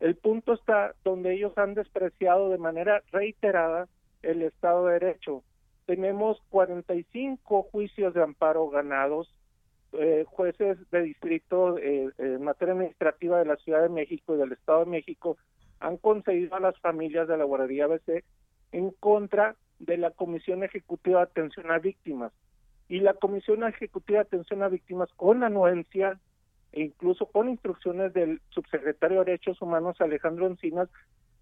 El punto está donde ellos han despreciado de manera reiterada el Estado de Derecho. Tenemos 45 juicios de amparo ganados, eh, jueces de distrito eh, en materia administrativa de la Ciudad de México y del Estado de México han concedido a las familias de la guardería ABC en contra de la Comisión Ejecutiva de Atención a Víctimas. Y la Comisión Ejecutiva de Atención a Víctimas, con anuencia e incluso con instrucciones del subsecretario de Derechos Humanos Alejandro Encinas,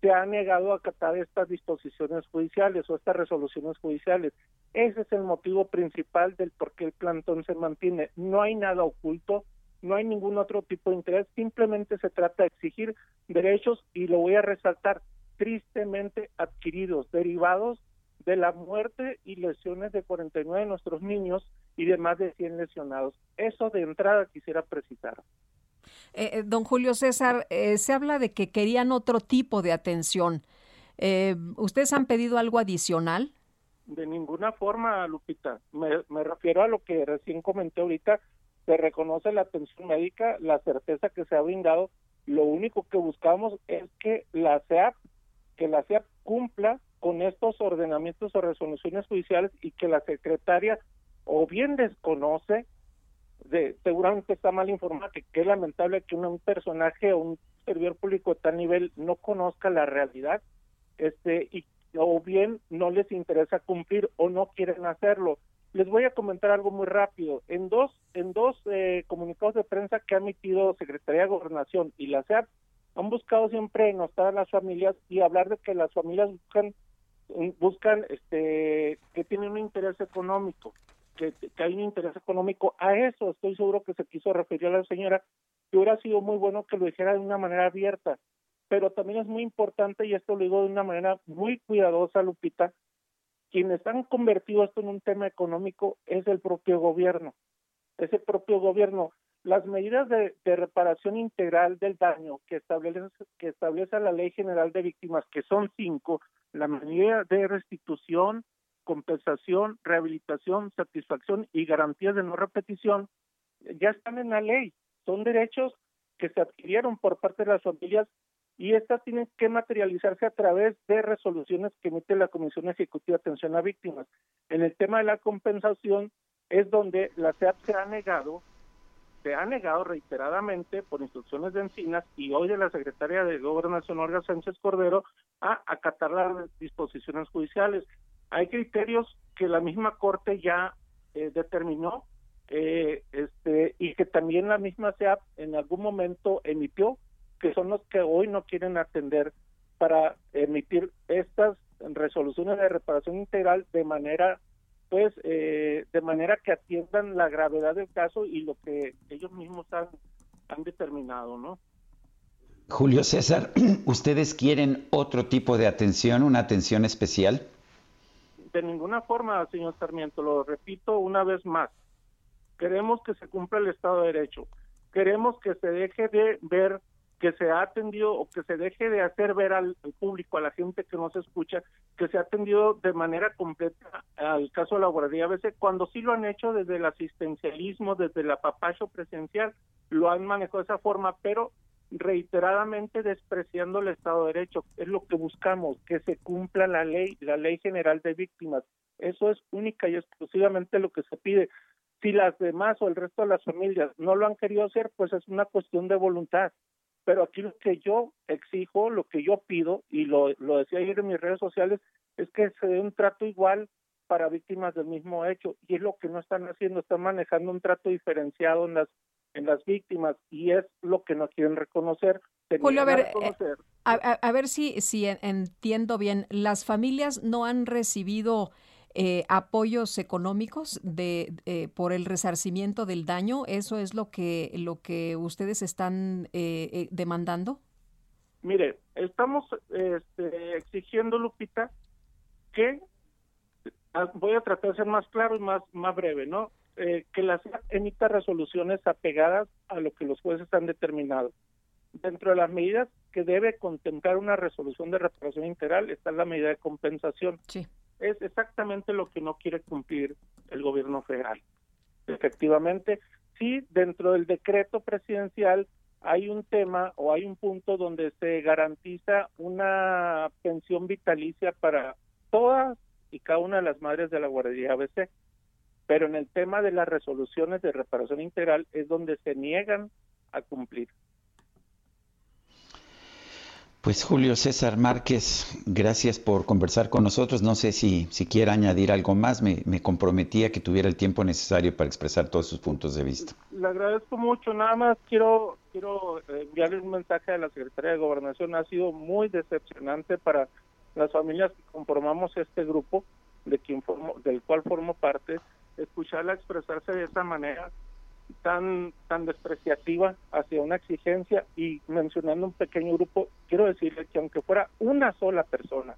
se ha negado a acatar estas disposiciones judiciales o estas resoluciones judiciales. Ese es el motivo principal del por qué el plantón se mantiene. No hay nada oculto, no hay ningún otro tipo de interés, simplemente se trata de exigir derechos y lo voy a resaltar, tristemente adquiridos, derivados de la muerte y lesiones de 49 de nuestros niños y de más de 100 lesionados. Eso de entrada quisiera precisar. Eh, eh, don Julio César, eh, se habla de que querían otro tipo de atención. ¿Ustedes han pedido algo adicional? De ninguna forma, Lupita. Me, me refiero a lo que recién comenté ahorita. Se reconoce la atención médica, la certeza que se ha brindado. Lo único que buscamos es que la SEAP, que la SEAP cumpla con estos ordenamientos o resoluciones judiciales y que la secretaria o bien desconoce de, seguramente está mal informada, que, es lamentable que un, personaje o un servidor público de tal nivel no conozca la realidad, este, y o bien no les interesa cumplir o no quieren hacerlo. Les voy a comentar algo muy rápido. En dos, en dos eh, comunicados de prensa que ha emitido Secretaría de Gobernación y la SEAP, han buscado siempre enostar a las familias y hablar de que las familias buscan buscan este que tienen un interés económico que, hay un interés económico. A eso estoy seguro que se quiso referir a la señora, que hubiera sido muy bueno que lo dijera de una manera abierta. Pero también es muy importante, y esto lo digo de una manera muy cuidadosa, Lupita, quienes han convertido esto en un tema económico es el propio gobierno. ese propio gobierno. Las medidas de, de reparación integral del daño que establece, que establece la Ley General de Víctimas, que son cinco, la medida de restitución, compensación, rehabilitación, satisfacción y garantías de no repetición, ya están en la ley. Son derechos que se adquirieron por parte de las familias y estas tienen que materializarse a través de resoluciones que emite la Comisión Ejecutiva de Atención a Víctimas. En el tema de la compensación es donde la CEAP se ha negado, se ha negado reiteradamente por instrucciones de Encinas y hoy de la Secretaria de Gobernación Olga Sánchez Cordero a acatar las disposiciones judiciales. Hay criterios que la misma Corte ya eh, determinó eh, este, y que también la misma SEAP en algún momento emitió, que son los que hoy no quieren atender para emitir estas resoluciones de reparación integral de manera pues eh, de manera que atiendan la gravedad del caso y lo que ellos mismos han, han determinado, ¿no? Julio César, ¿ustedes quieren otro tipo de atención, una atención especial? De ninguna forma, señor Sarmiento, lo repito una vez más. Queremos que se cumpla el Estado de Derecho. Queremos que se deje de ver que se ha atendido o que se deje de hacer ver al, público, a la gente que no se escucha, que se ha atendido de manera completa al caso de la guardería ABC, cuando sí lo han hecho desde el asistencialismo, desde el apapacho presencial, lo han manejado de esa forma, pero reiteradamente despreciando el Estado de Derecho. Es lo que buscamos, que se cumpla la ley, la ley general de víctimas. Eso es única y exclusivamente lo que se pide. Si las demás o el resto de las familias no lo han querido hacer, pues es una cuestión de voluntad. Pero aquí lo que yo exijo, lo que yo pido, y lo, lo decía ayer en mis redes sociales, es que se dé un trato igual para víctimas del mismo hecho. Y es lo que no están haciendo, están manejando un trato diferenciado en las en las víctimas y es lo que no quieren reconocer. Julio, a ver, reconocer. A, a, a, ver si, si entiendo bien, las familias no han recibido eh, apoyos económicos de eh, por el resarcimiento del daño. Eso es lo que lo que ustedes están eh, demandando. Mire, estamos este, exigiendo, Lupita, que ah, voy a tratar de ser más claro y más más breve, ¿no? Eh, que la SEAP emita resoluciones apegadas a lo que los jueces han determinado. Dentro de las medidas que debe contemplar una resolución de reparación integral está la medida de compensación. Sí. Es exactamente lo que no quiere cumplir el gobierno federal. Efectivamente, sí, dentro del decreto presidencial hay un tema o hay un punto donde se garantiza una pensión vitalicia para todas y cada una de las madres de la guardería ABC pero en el tema de las resoluciones de reparación integral es donde se niegan a cumplir. Pues Julio César Márquez, gracias por conversar con nosotros. No sé si, si quiere añadir algo más. Me, me comprometía que tuviera el tiempo necesario para expresar todos sus puntos de vista. Le agradezco mucho. Nada más quiero quiero eh, enviarle un mensaje a la Secretaría de Gobernación. Ha sido muy decepcionante para las familias que conformamos este grupo, de quien formo, del cual formo parte escucharla expresarse de esa manera tan tan despreciativa hacia una exigencia y mencionando un pequeño grupo, quiero decirle que aunque fuera una sola persona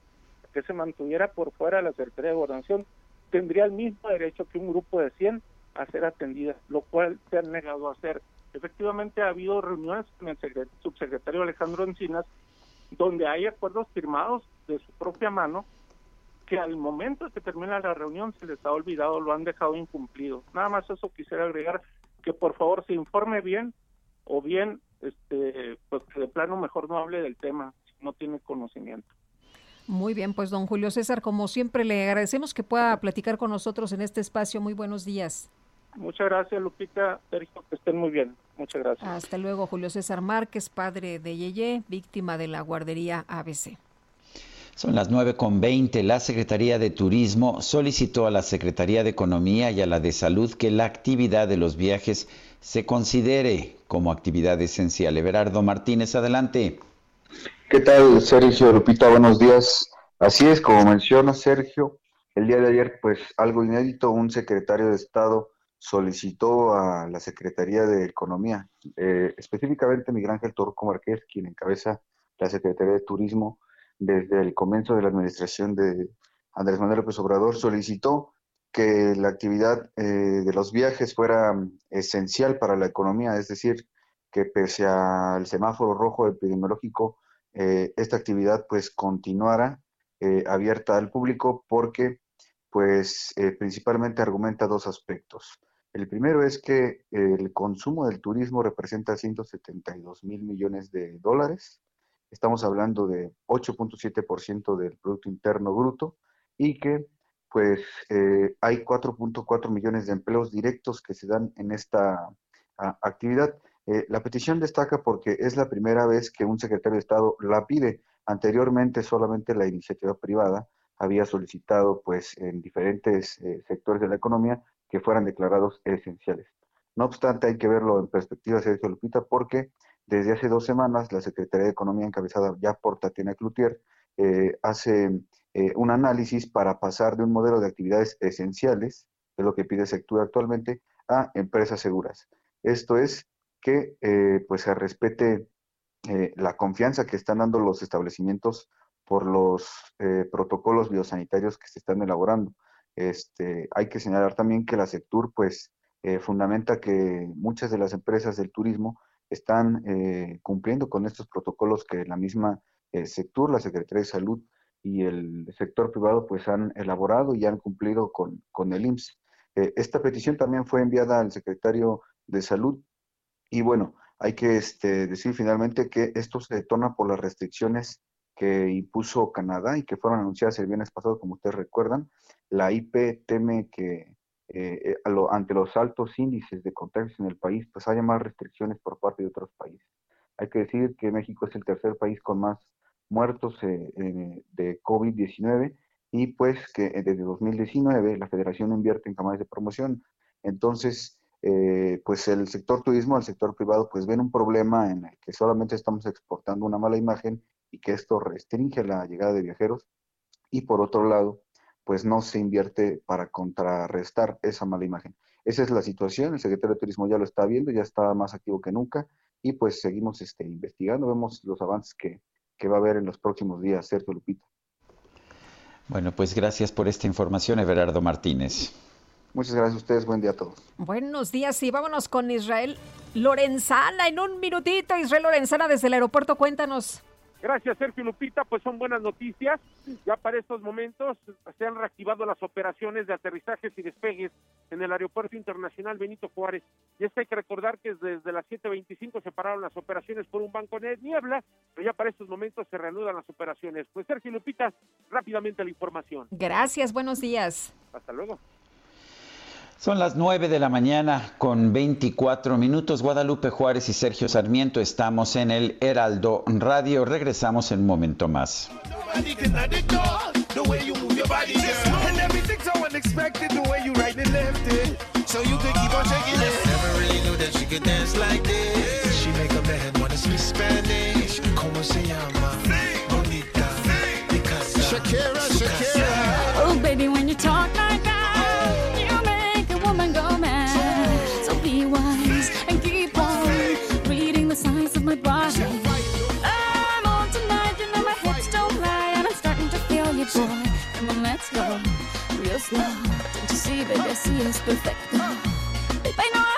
que se mantuviera por fuera de la Secretaría de Gobernación, tendría el mismo derecho que un grupo de 100 a ser atendida, lo cual se han negado a hacer. Efectivamente ha habido reuniones con el subsecretario Alejandro Encinas donde hay acuerdos firmados de su propia mano que al momento que termina la reunión se les ha olvidado, lo han dejado incumplido. Nada más eso quisiera agregar que por favor se informe bien o bien este pues que de plano mejor no hable del tema si no tiene conocimiento. Muy bien, pues don Julio César, como siempre le agradecemos que pueda platicar con nosotros en este espacio. Muy buenos días. Muchas gracias, Lupita. Sergio, que estén muy bien. Muchas gracias. Hasta luego, Julio César Márquez, padre de Yeye, víctima de la guardería ABC. Son las 9.20. La Secretaría de Turismo solicitó a la Secretaría de Economía y a la de Salud que la actividad de los viajes se considere como actividad esencial. Everardo Martínez, adelante. ¿Qué tal, Sergio Lupita? Buenos días. Así es, como menciona Sergio, el día de ayer, pues algo inédito, un secretario de Estado solicitó a la Secretaría de Economía, eh, específicamente Miguel Ángel Torco Marqués, quien encabeza la Secretaría de Turismo, desde el comienzo de la administración de Andrés Manuel López Obrador, solicitó que la actividad eh, de los viajes fuera esencial para la economía, es decir, que pese al semáforo rojo epidemiológico, eh, esta actividad pues continuara eh, abierta al público porque pues principalmente argumenta dos aspectos. El primero es que el consumo del turismo representa 172 mil millones de dólares. Estamos hablando de 8.7% del Producto Interno Bruto y que pues eh, hay 4.4 millones de empleos directos que se dan en esta actividad. Eh, la petición destaca porque es la primera vez que un secretario de Estado la pide. Anteriormente solamente la iniciativa privada había solicitado pues en diferentes eh, sectores de la economía que fueran declarados esenciales. No obstante, hay que verlo en perspectiva, Sergio Lupita, porque desde hace dos semanas la Secretaría de Economía encabezada ya por Tatiana Cloutier hace eh, un análisis para pasar de un modelo de actividades esenciales, que es lo que pide Sectura actualmente, a empresas seguras. Esto es que eh, pues se respete eh, la confianza que están dando los establecimientos por los protocolos biosanitarios que se están elaborando. Este, hay que señalar también que la Sectur pues fundamenta que muchas de las empresas del turismo están cumpliendo con estos protocolos que la misma Sectur, la Secretaría de Salud, y el sector privado pues han elaborado y han cumplido con, con el IMSS. Eh, esta petición también fue enviada al secretario de Salud y bueno, hay que este, decir finalmente que esto se detona por las restricciones que impuso Canadá y que fueron anunciadas el viernes pasado, como ustedes recuerdan. La IP teme que eh, ante los altos índices de contagios en el país, pues haya más restricciones por parte de otros países. Hay que decir que México es el tercer país con más muertos eh, eh, de COVID-19 y pues que eh, desde 2019 la federación invierte en campañas de promoción. Entonces, pues el sector turismo, el sector privado, pues ven un problema en el que solamente estamos exportando una mala imagen y que esto restringe la llegada de viajeros y por otro lado, pues no se invierte para contrarrestar esa mala imagen. Esa es la situación, el secretario de Turismo ya lo está viendo, ya está más activo que nunca y pues seguimos este, investigando, vemos los avances que, que va a haber en los próximos días, Sergio Lupita. Bueno, pues gracias por esta información, Everardo Martínez. Muchas gracias a ustedes, buen día a todos. Buenos días y vámonos con Israel Lorenzana en un minutito. Israel Lorenzana desde el aeropuerto, cuéntanos. Gracias, Sergio Lupita. Pues son buenas noticias. Ya para estos momentos se han reactivado las operaciones de aterrizajes y despegues en el Aeropuerto Internacional Benito Juárez. Y es que hay que recordar que desde las 7.25 se pararon las operaciones por un banco de niebla, pero ya para estos momentos se reanudan las operaciones. Pues Sergio Lupita, rápidamente la información. Gracias, buenos días. Hasta luego. Son las 9 de la mañana con 24 minutos. Guadalupe Juárez y Sergio Sarmiento estamos en el Heraldo Radio. Regresamos en un momento más. Oh, baby, when you talk my body. I'm on tonight, you know my hips don't lie, and I'm starting to feel you, boy. Come on, let's go real slow. Don't you see, baby, I see it's perfect. Babe, I know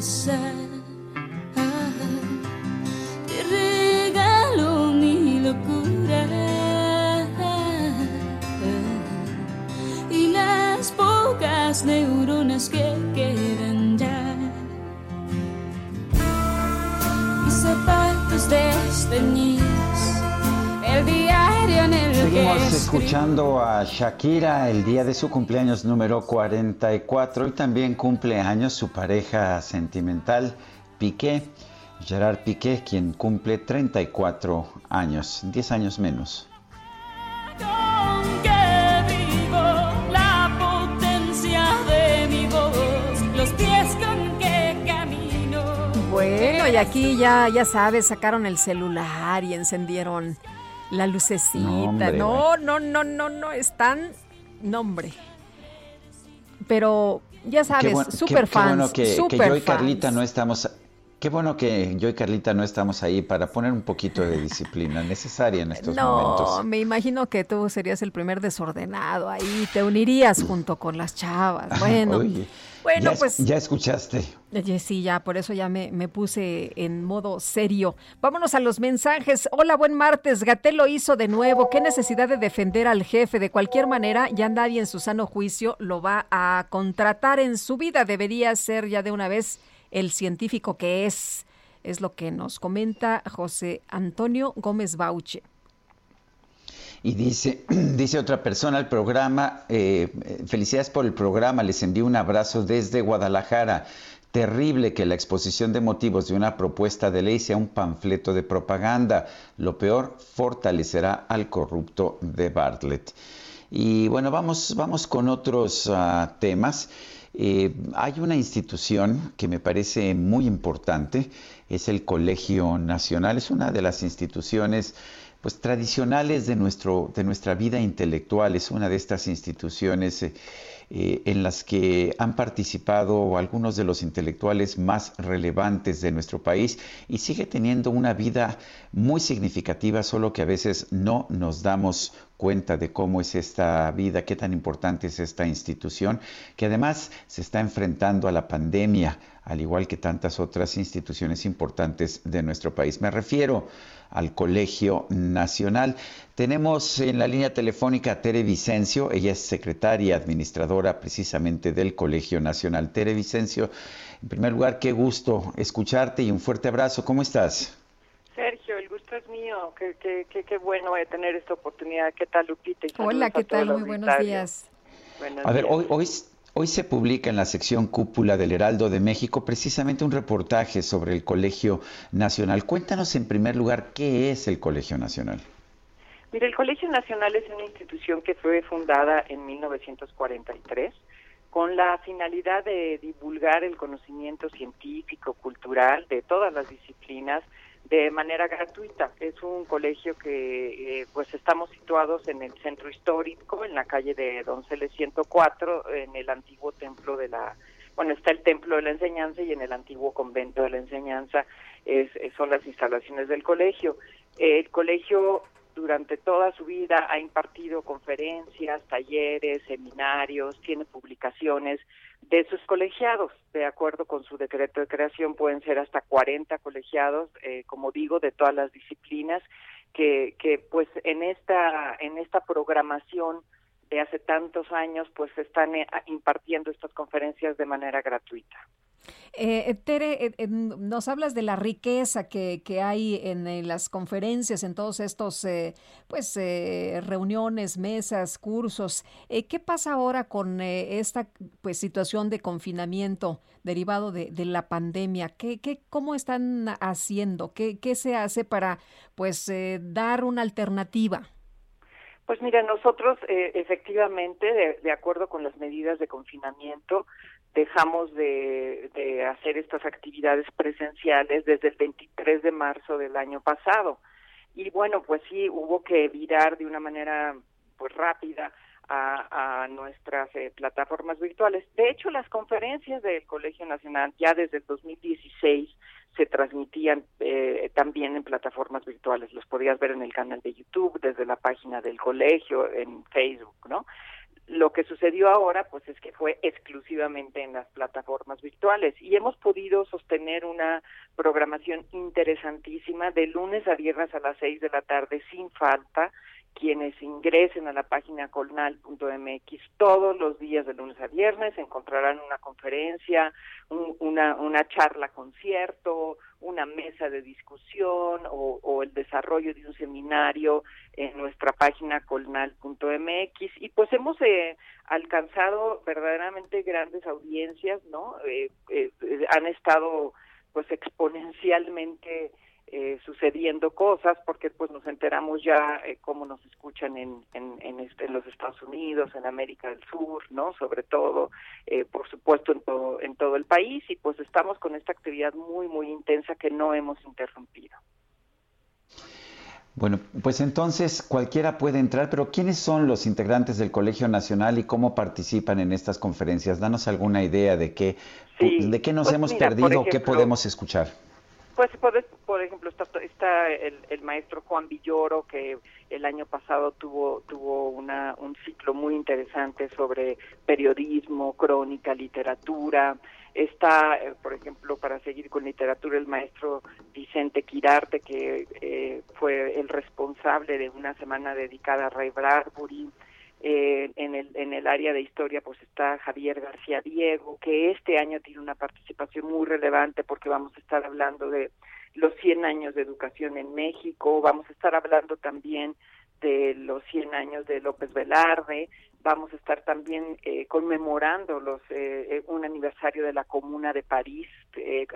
Quieras escuchando a Shakira el día de su cumpleaños número 44 y también cumpleaños su pareja sentimental Piqué, Gerard Piqué, quien cumple 34 años, 10 años menos. Bueno, y aquí ya, ya sabes, sacaron el celular y encendieron la lucecita. No, hombre, No, no, no, no, no, están. Nombre. Pero ya sabes, bueno- super qué fans. bueno que, que super yo y fans. Carlita no estamos. Qué bueno que yo y Carlita no estamos ahí para poner un poquito de disciplina necesaria en estos No, momentos. me imagino que tú serías el primer desordenado ahí, te unirías junto con las chavas. Bueno, Oye, bueno, ya, es- pues ya escuchaste. Sí, ya, por eso ya me, me puse en modo serio. Vámonos a los mensajes. Hola, buen martes. Gatel lo hizo de nuevo. ¿Qué necesidad de defender al jefe? De cualquier manera, ya nadie en su sano juicio lo va a contratar en su vida. Debería ser ya de una vez el científico que es. Es lo que nos comenta José Antonio Gómez Bauche. Y dice, dice otra persona, el programa, eh, felicidades por el programa, les envío un abrazo desde Guadalajara. Terrible que la exposición de motivos de una propuesta de ley sea un panfleto de propaganda. Lo peor, fortalecerá al corrupto de Bartlett. Y bueno, vamos, vamos con otros ah, temas. Eh, hay una institución que me parece muy importante, es el Colegio Nacional, es una de las instituciones pues tradicionales de nuestro de nuestra vida intelectual es una de estas instituciones eh, eh, en las que han participado algunos de los intelectuales más relevantes de nuestro país y sigue teniendo una vida muy significativa, solo que a veces no nos damos cuenta de cómo es esta vida, qué tan importante es esta institución, que además se está enfrentando a la pandemia, al igual que tantas otras instituciones importantes de nuestro país. Me refiero al Colegio Nacional. Tenemos en la línea telefónica a Tere Vicencio, ella es secretaria administradora precisamente del Colegio Nacional. Tere Vicencio, en primer lugar, qué gusto escucharte y un fuerte abrazo. ¿Cómo estás? Sergio, el gusto es mío. Qué, qué, qué, qué bueno de tener esta oportunidad. ¿Qué tal, Lupita? Y Hola, ¿qué tal? Muy buenos días. Buenos A ver, hoy, hoy, hoy se publica en la sección cúpula del Heraldo de México precisamente un reportaje sobre el Colegio Nacional. Cuéntanos en primer lugar qué es el Colegio Nacional. Mire, el Colegio Nacional es una institución que fue fundada en 1943 con la finalidad de divulgar el conocimiento científico, cultural de todas las disciplinas de manera gratuita. Es un colegio que eh, pues estamos situados en el centro histórico, en la calle de Donceles 104, en el antiguo templo de la bueno, está el Templo de la Enseñanza y en el antiguo convento de la Enseñanza es- son las instalaciones del colegio. El colegio durante toda su vida ha impartido conferencias, talleres, seminarios, tiene publicaciones de sus colegiados. De acuerdo con su decreto de creación pueden ser hasta 40 colegiados, eh, como digo, de todas las disciplinas que, que pues en esta en esta programación de hace tantos años pues están eh, impartiendo estas conferencias de manera gratuita. Eh, Tere, eh, eh, nos hablas de la riqueza que, que hay en, las conferencias, en todos estos eh, pues eh, reuniones, mesas, cursos. Eh, ¿Qué pasa ahora con esta pues situación de confinamiento derivado de, de la pandemia? ¿Qué, qué, ¿Cómo están haciendo? ¿Qué, qué se hace para pues dar una alternativa? Pues mira, nosotros efectivamente, de acuerdo con las medidas de confinamiento, dejamos de, de hacer estas actividades presenciales desde el 23 de marzo del año pasado. Y bueno, pues sí, hubo que virar de una manera pues rápida a, nuestras eh, plataformas virtuales. De hecho, las conferencias del Colegio Nacional ya desde el 2016 se transmitían eh, también en plataformas virtuales. Los podías ver en el canal de YouTube, desde la página del colegio, en Facebook, ¿no? Lo que sucedió ahora, pues es que fue exclusivamente en las plataformas virtuales. Y hemos podido sostener una programación interesantísima de lunes a viernes a las seis de la tarde sin falta quienes ingresen a la página colnal.mx todos los días de lunes a viernes encontrarán una conferencia, una, una charla concierto, una mesa de discusión o, el desarrollo de un seminario en nuestra página colnal.mx y pues hemos eh, alcanzado verdaderamente grandes audiencias, ¿no? Eh, eh, han estado pues exponencialmente eh, sucediendo cosas porque pues nos enteramos ya eh, cómo nos escuchan en, en, este, en, los Estados Unidos, en América del Sur, ¿no? Sobre todo, eh, por supuesto, en todo, en todo el país y pues estamos con esta actividad muy, muy intensa que no hemos interrumpido. Bueno, pues entonces cualquiera puede entrar, pero ¿quiénes son los integrantes del Colegio Nacional y cómo participan en estas conferencias? Danos alguna idea de qué, de qué nos pues hemos perdido qué podemos escuchar. Pues, por ejemplo, está, está el, maestro Juan Villoro, que el año pasado tuvo, tuvo una, un ciclo muy interesante sobre periodismo, crónica, literatura. Está, eh, por ejemplo, para seguir con literatura, el maestro Vicente Quirarte, que eh, fue el responsable de una semana dedicada a Ray Bradbury. Eh, en, el, en el área de historia pues está Javier García Diego, que este año tiene una participación muy relevante porque vamos a estar hablando de los 100 años de educación en México, vamos a estar hablando también de los 100 años de López Velarde, vamos a estar también eh, conmemorando los eh, un aniversario de la Comuna de París,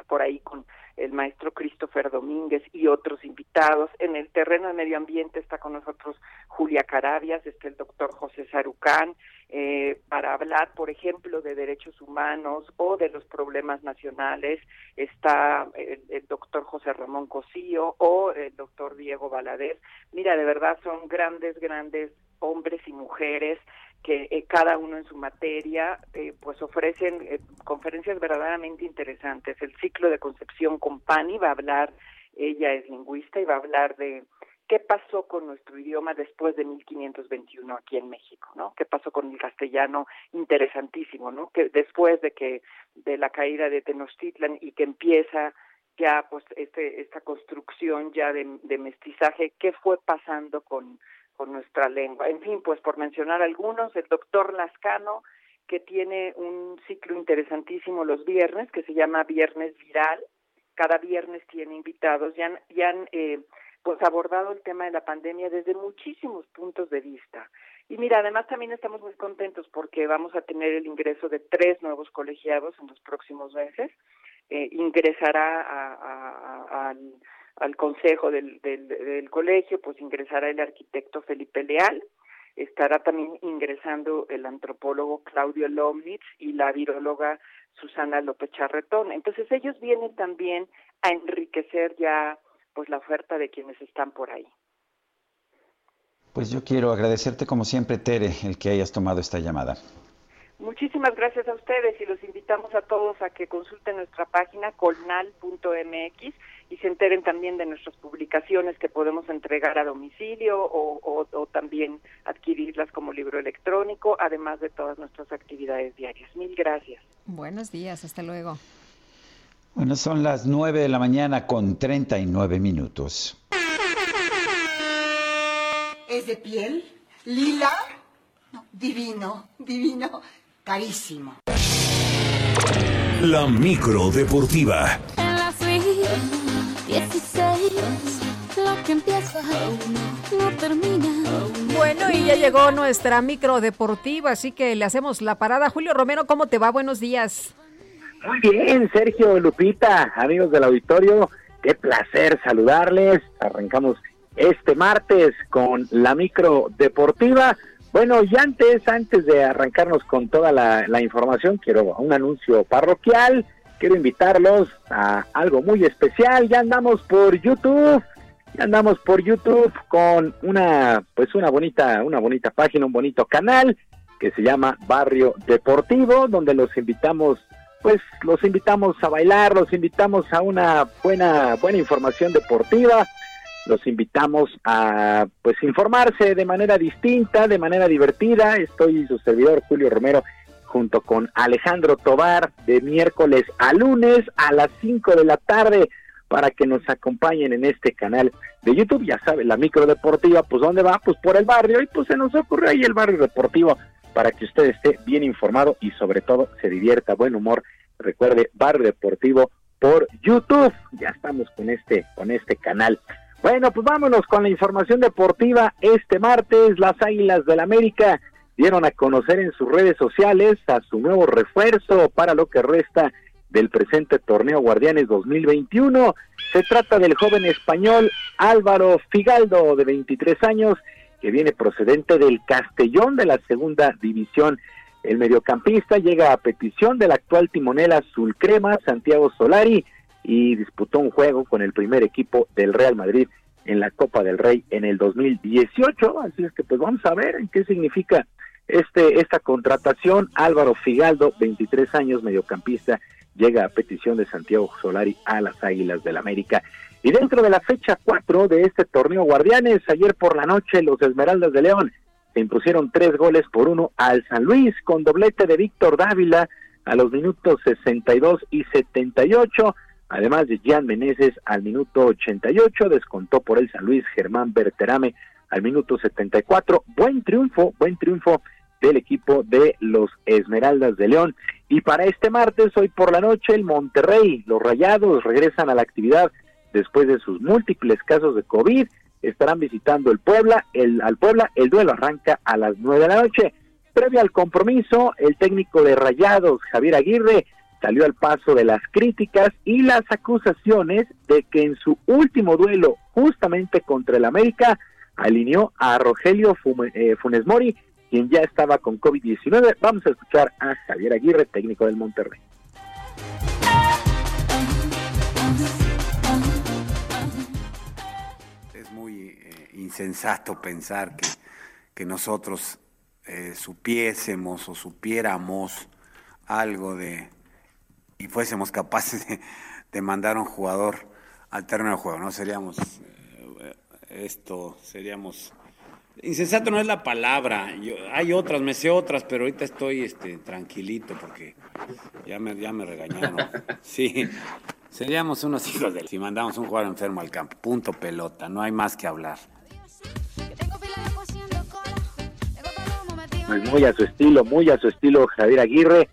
por ahí con el maestro Christopher Domínguez y otros invitados. En el terreno de medio ambiente está con nosotros Julia Carabias, está el doctor José Sarucán, eh, para hablar, por ejemplo, de derechos humanos o de los problemas nacionales. Está el, el doctor José Ramón Cosío o el doctor Diego Valadez. Mira, de verdad son grandes, grandes hombres y mujeres que eh, cada uno en su materia eh, pues ofrecen eh, conferencias verdaderamente interesantes. El ciclo de Concepción Compani va a hablar, ella es lingüista y va a hablar de qué pasó con nuestro idioma después de 1521 aquí en México, ¿no? ¿Qué pasó con el castellano? Interesantísimo, ¿no? Que después de que de la caída de Tenochtitlan y que empieza ya pues este esta construcción ya de mestizaje, ¿qué fue pasando con con nuestra lengua. En fin, pues por mencionar algunos, el doctor Lascano, que tiene un ciclo interesantísimo los viernes, que se llama Viernes Viral. Cada viernes tiene invitados y han, y han eh, pues abordado el tema de la pandemia desde muchísimos puntos de vista. Y mira, además también estamos muy contentos porque vamos a tener el ingreso de tres nuevos colegiados en los próximos meses. Eh, ingresará a, a, al consejo del, del, colegio, pues ingresará el arquitecto Felipe Leal, estará también ingresando el antropólogo Claudio Lomnitz y la viróloga Susana López Charretón. Entonces ellos vienen también a enriquecer ya pues la oferta de quienes están por ahí. Pues yo quiero agradecerte como siempre, Tere, el que hayas tomado esta llamada. Muchísimas gracias a ustedes y los invitamos a todos a que consulten nuestra página colnal.mx y se enteren también de nuestras publicaciones que podemos entregar a domicilio o, también adquirirlas como libro electrónico, además de todas nuestras actividades diarias. Mil gracias. Buenos días, hasta luego. Bueno, son las 9 de la mañana con 39 minutos. ¿Es de piel? ¿Lila? No, divino, divino, carísimo. La micro deportiva. Que empieza no termina. Bueno, y ya llegó nuestra micro deportiva, así que le hacemos la parada. Julio Romero, ¿cómo te va? Buenos días. Muy bien, Sergio Lupita, amigos del auditorio, qué placer saludarles. Arrancamos este martes con la micro deportiva. Bueno, y antes, antes de arrancarnos con toda la, la información, quiero un anuncio parroquial quiero invitarlos a algo muy especial. Ya andamos por YouTube, andamos por YouTube con una, pues una bonita, una bonita página, un bonito canal que se llama Barrio Deportivo, donde los invitamos, pues los invitamos a bailar, los invitamos a una buena, buena información deportiva, los invitamos a pues informarse de manera distinta, de manera divertida. Estoy su servidor Julio Romero junto con Alejandro Tobar de miércoles a lunes a las 5 de la tarde para que nos acompañen en este canal de YouTube. Ya saben, la micro deportiva, pues ¿dónde va? Pues por el barrio y pues se nos ocurrió ahí el barrio deportivo para que usted esté bien informado y sobre todo se divierta, buen humor. Recuerde, barrio deportivo por YouTube. Ya estamos con este, con este canal. Bueno, pues vámonos con la información deportiva. Este martes, las Águilas del América dieron a conocer en sus redes sociales a su nuevo refuerzo para lo que resta del presente torneo Guardianes 2021. Se trata del joven español Álvaro Figaldo, de 23 años, que viene procedente del Castellón de la segunda división. El mediocampista llega a petición del actual timonel azul crema, Santiago Solari, y disputó un juego con el primer equipo del Real Madrid en la Copa del Rey en el 2018. Así es que pues vamos a ver en qué significa este esta contratación. Álvaro Figaldo, 23 años, mediocampista, llega a petición de Santiago Solari a las Águilas del América. Y dentro de la fecha 4 de este torneo Guardianes, ayer por la noche los Esmeraldas de León se impusieron tres goles por uno al San Luis con doblete de Víctor Dávila a los minutos 62 y 78 Además de Jan Meneses al minuto 88, descontó por el San Luis Germán Berterame al minuto 74. Buen triunfo, buen triunfo del equipo de los Esmeraldas de León. Y para este martes, hoy por la noche, el Monterrey, los Rayados regresan a la actividad después de sus múltiples casos de COVID. Estarán visitando el Puebla, el, al Puebla. El duelo arranca a las nueve de la noche. Previo al compromiso, el técnico de Rayados, Javier Aguirre, salió al paso de las críticas y las acusaciones de que en su último duelo justamente contra el América alineó a Rogelio eh, Funes Mori, quien ya estaba con COVID-19. Vamos a escuchar a Javier Aguirre, técnico del Monterrey. Es muy eh, insensato pensar que, que nosotros eh, supiésemos o supiéramos algo de, y fuésemos capaces de, mandar a un jugador al terreno del juego, ¿no? Seríamos eh, esto, seríamos insensato no es la palabra. Yo, hay otras, me sé otras, pero ahorita estoy este tranquilito porque ya me ya me regañaron. Sí. Seríamos unos hijos de si mandamos un jugador enfermo al campo. Punto pelota, no hay más que hablar. Pues muy a su estilo, muy a su estilo Javier Aguirre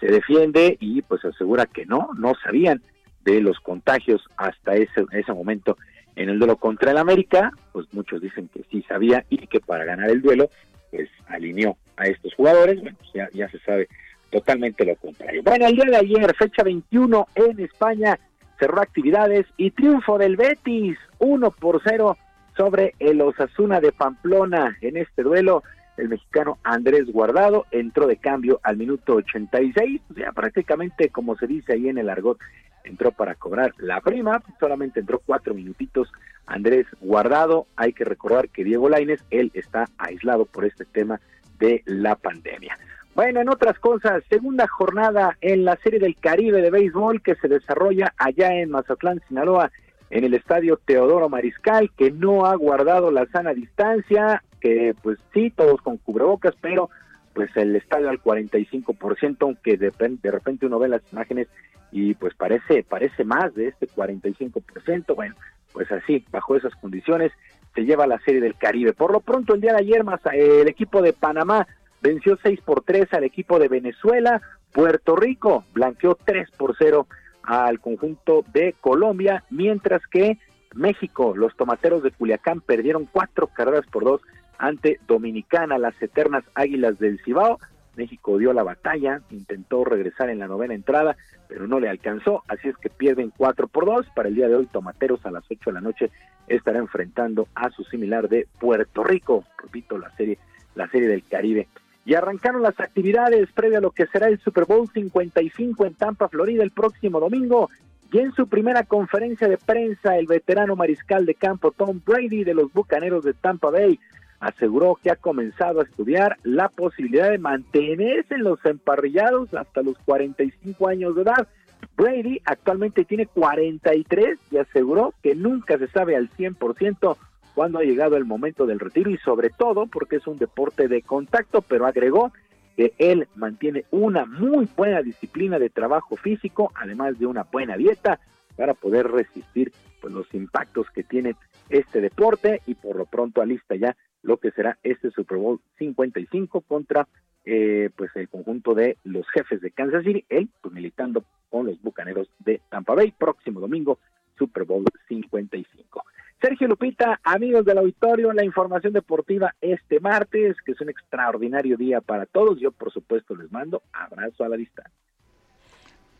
se defiende y pues asegura que no, no sabían de los contagios hasta ese, ese momento en el duelo contra el América, pues muchos dicen que sí sabía y que para ganar el duelo, pues alineó a estos jugadores, bueno, pues ya, ya se sabe totalmente lo contrario. Bueno, el día de ayer, fecha 21 en España, cerró actividades y triunfo del Betis, 1 por 0 sobre el Osasuna de Pamplona en este duelo el mexicano Andrés Guardado entró de cambio al minuto 86, o sea, prácticamente como se dice ahí en el argot, entró para cobrar la prima, solamente entró cuatro minutitos Andrés Guardado, hay que recordar que Diego Laines, él está aislado por este tema de la pandemia. Bueno, en otras cosas, segunda jornada en la Serie del Caribe de Béisbol que se desarrolla allá en Mazatlán, Sinaloa, en el estadio Teodoro Mariscal, que no ha guardado la sana distancia, que pues sí, todos con cubrebocas, pero pues el estadio al 45%, aunque de, de repente uno ve las imágenes y pues parece, parece más de este 45%, bueno, pues así, bajo esas condiciones, se lleva la serie del Caribe. Por lo pronto, el día de ayer, más el equipo de Panamá venció 6 por 3 al equipo de Venezuela, Puerto Rico blanqueó 3 por 0 al conjunto de Colombia, mientras que México, los tomateros de Culiacán perdieron cuatro carreras por dos ante Dominicana, las eternas Águilas del Cibao. México dio la batalla, intentó regresar en la novena entrada, pero no le alcanzó, así es que pierden 4 por 2. Para el día de hoy, Tomateros a las 8 de la noche estará enfrentando a su similar de Puerto Rico, repito, la serie, la serie del Caribe. Y arrancaron las actividades previo a lo que será el Super Bowl 55 en Tampa, Florida, el próximo domingo. Y en su primera conferencia de prensa, el veterano mariscal de campo Tom Brady de los Bucaneros de Tampa Bay aseguró que ha comenzado a estudiar la posibilidad de mantenerse en los emparrillados hasta los 45 años de edad. Brady actualmente tiene 43 y aseguró que nunca se sabe al 100% cuándo ha llegado el momento del retiro y sobre todo porque es un deporte de contacto, pero agregó que él mantiene una muy buena disciplina de trabajo físico, además de una buena dieta, para poder resistir pues, los impactos que tiene este deporte y por lo pronto alista ya lo que será este Super Bowl 55 contra eh, pues el conjunto de los jefes de Kansas City, él pues militando con los Bucaneros de Tampa Bay, próximo domingo Super Bowl 55. Sergio Lupita, amigos del auditorio, la información deportiva este martes, que es un extraordinario día para todos. Yo, por supuesto, les mando abrazo a la distancia.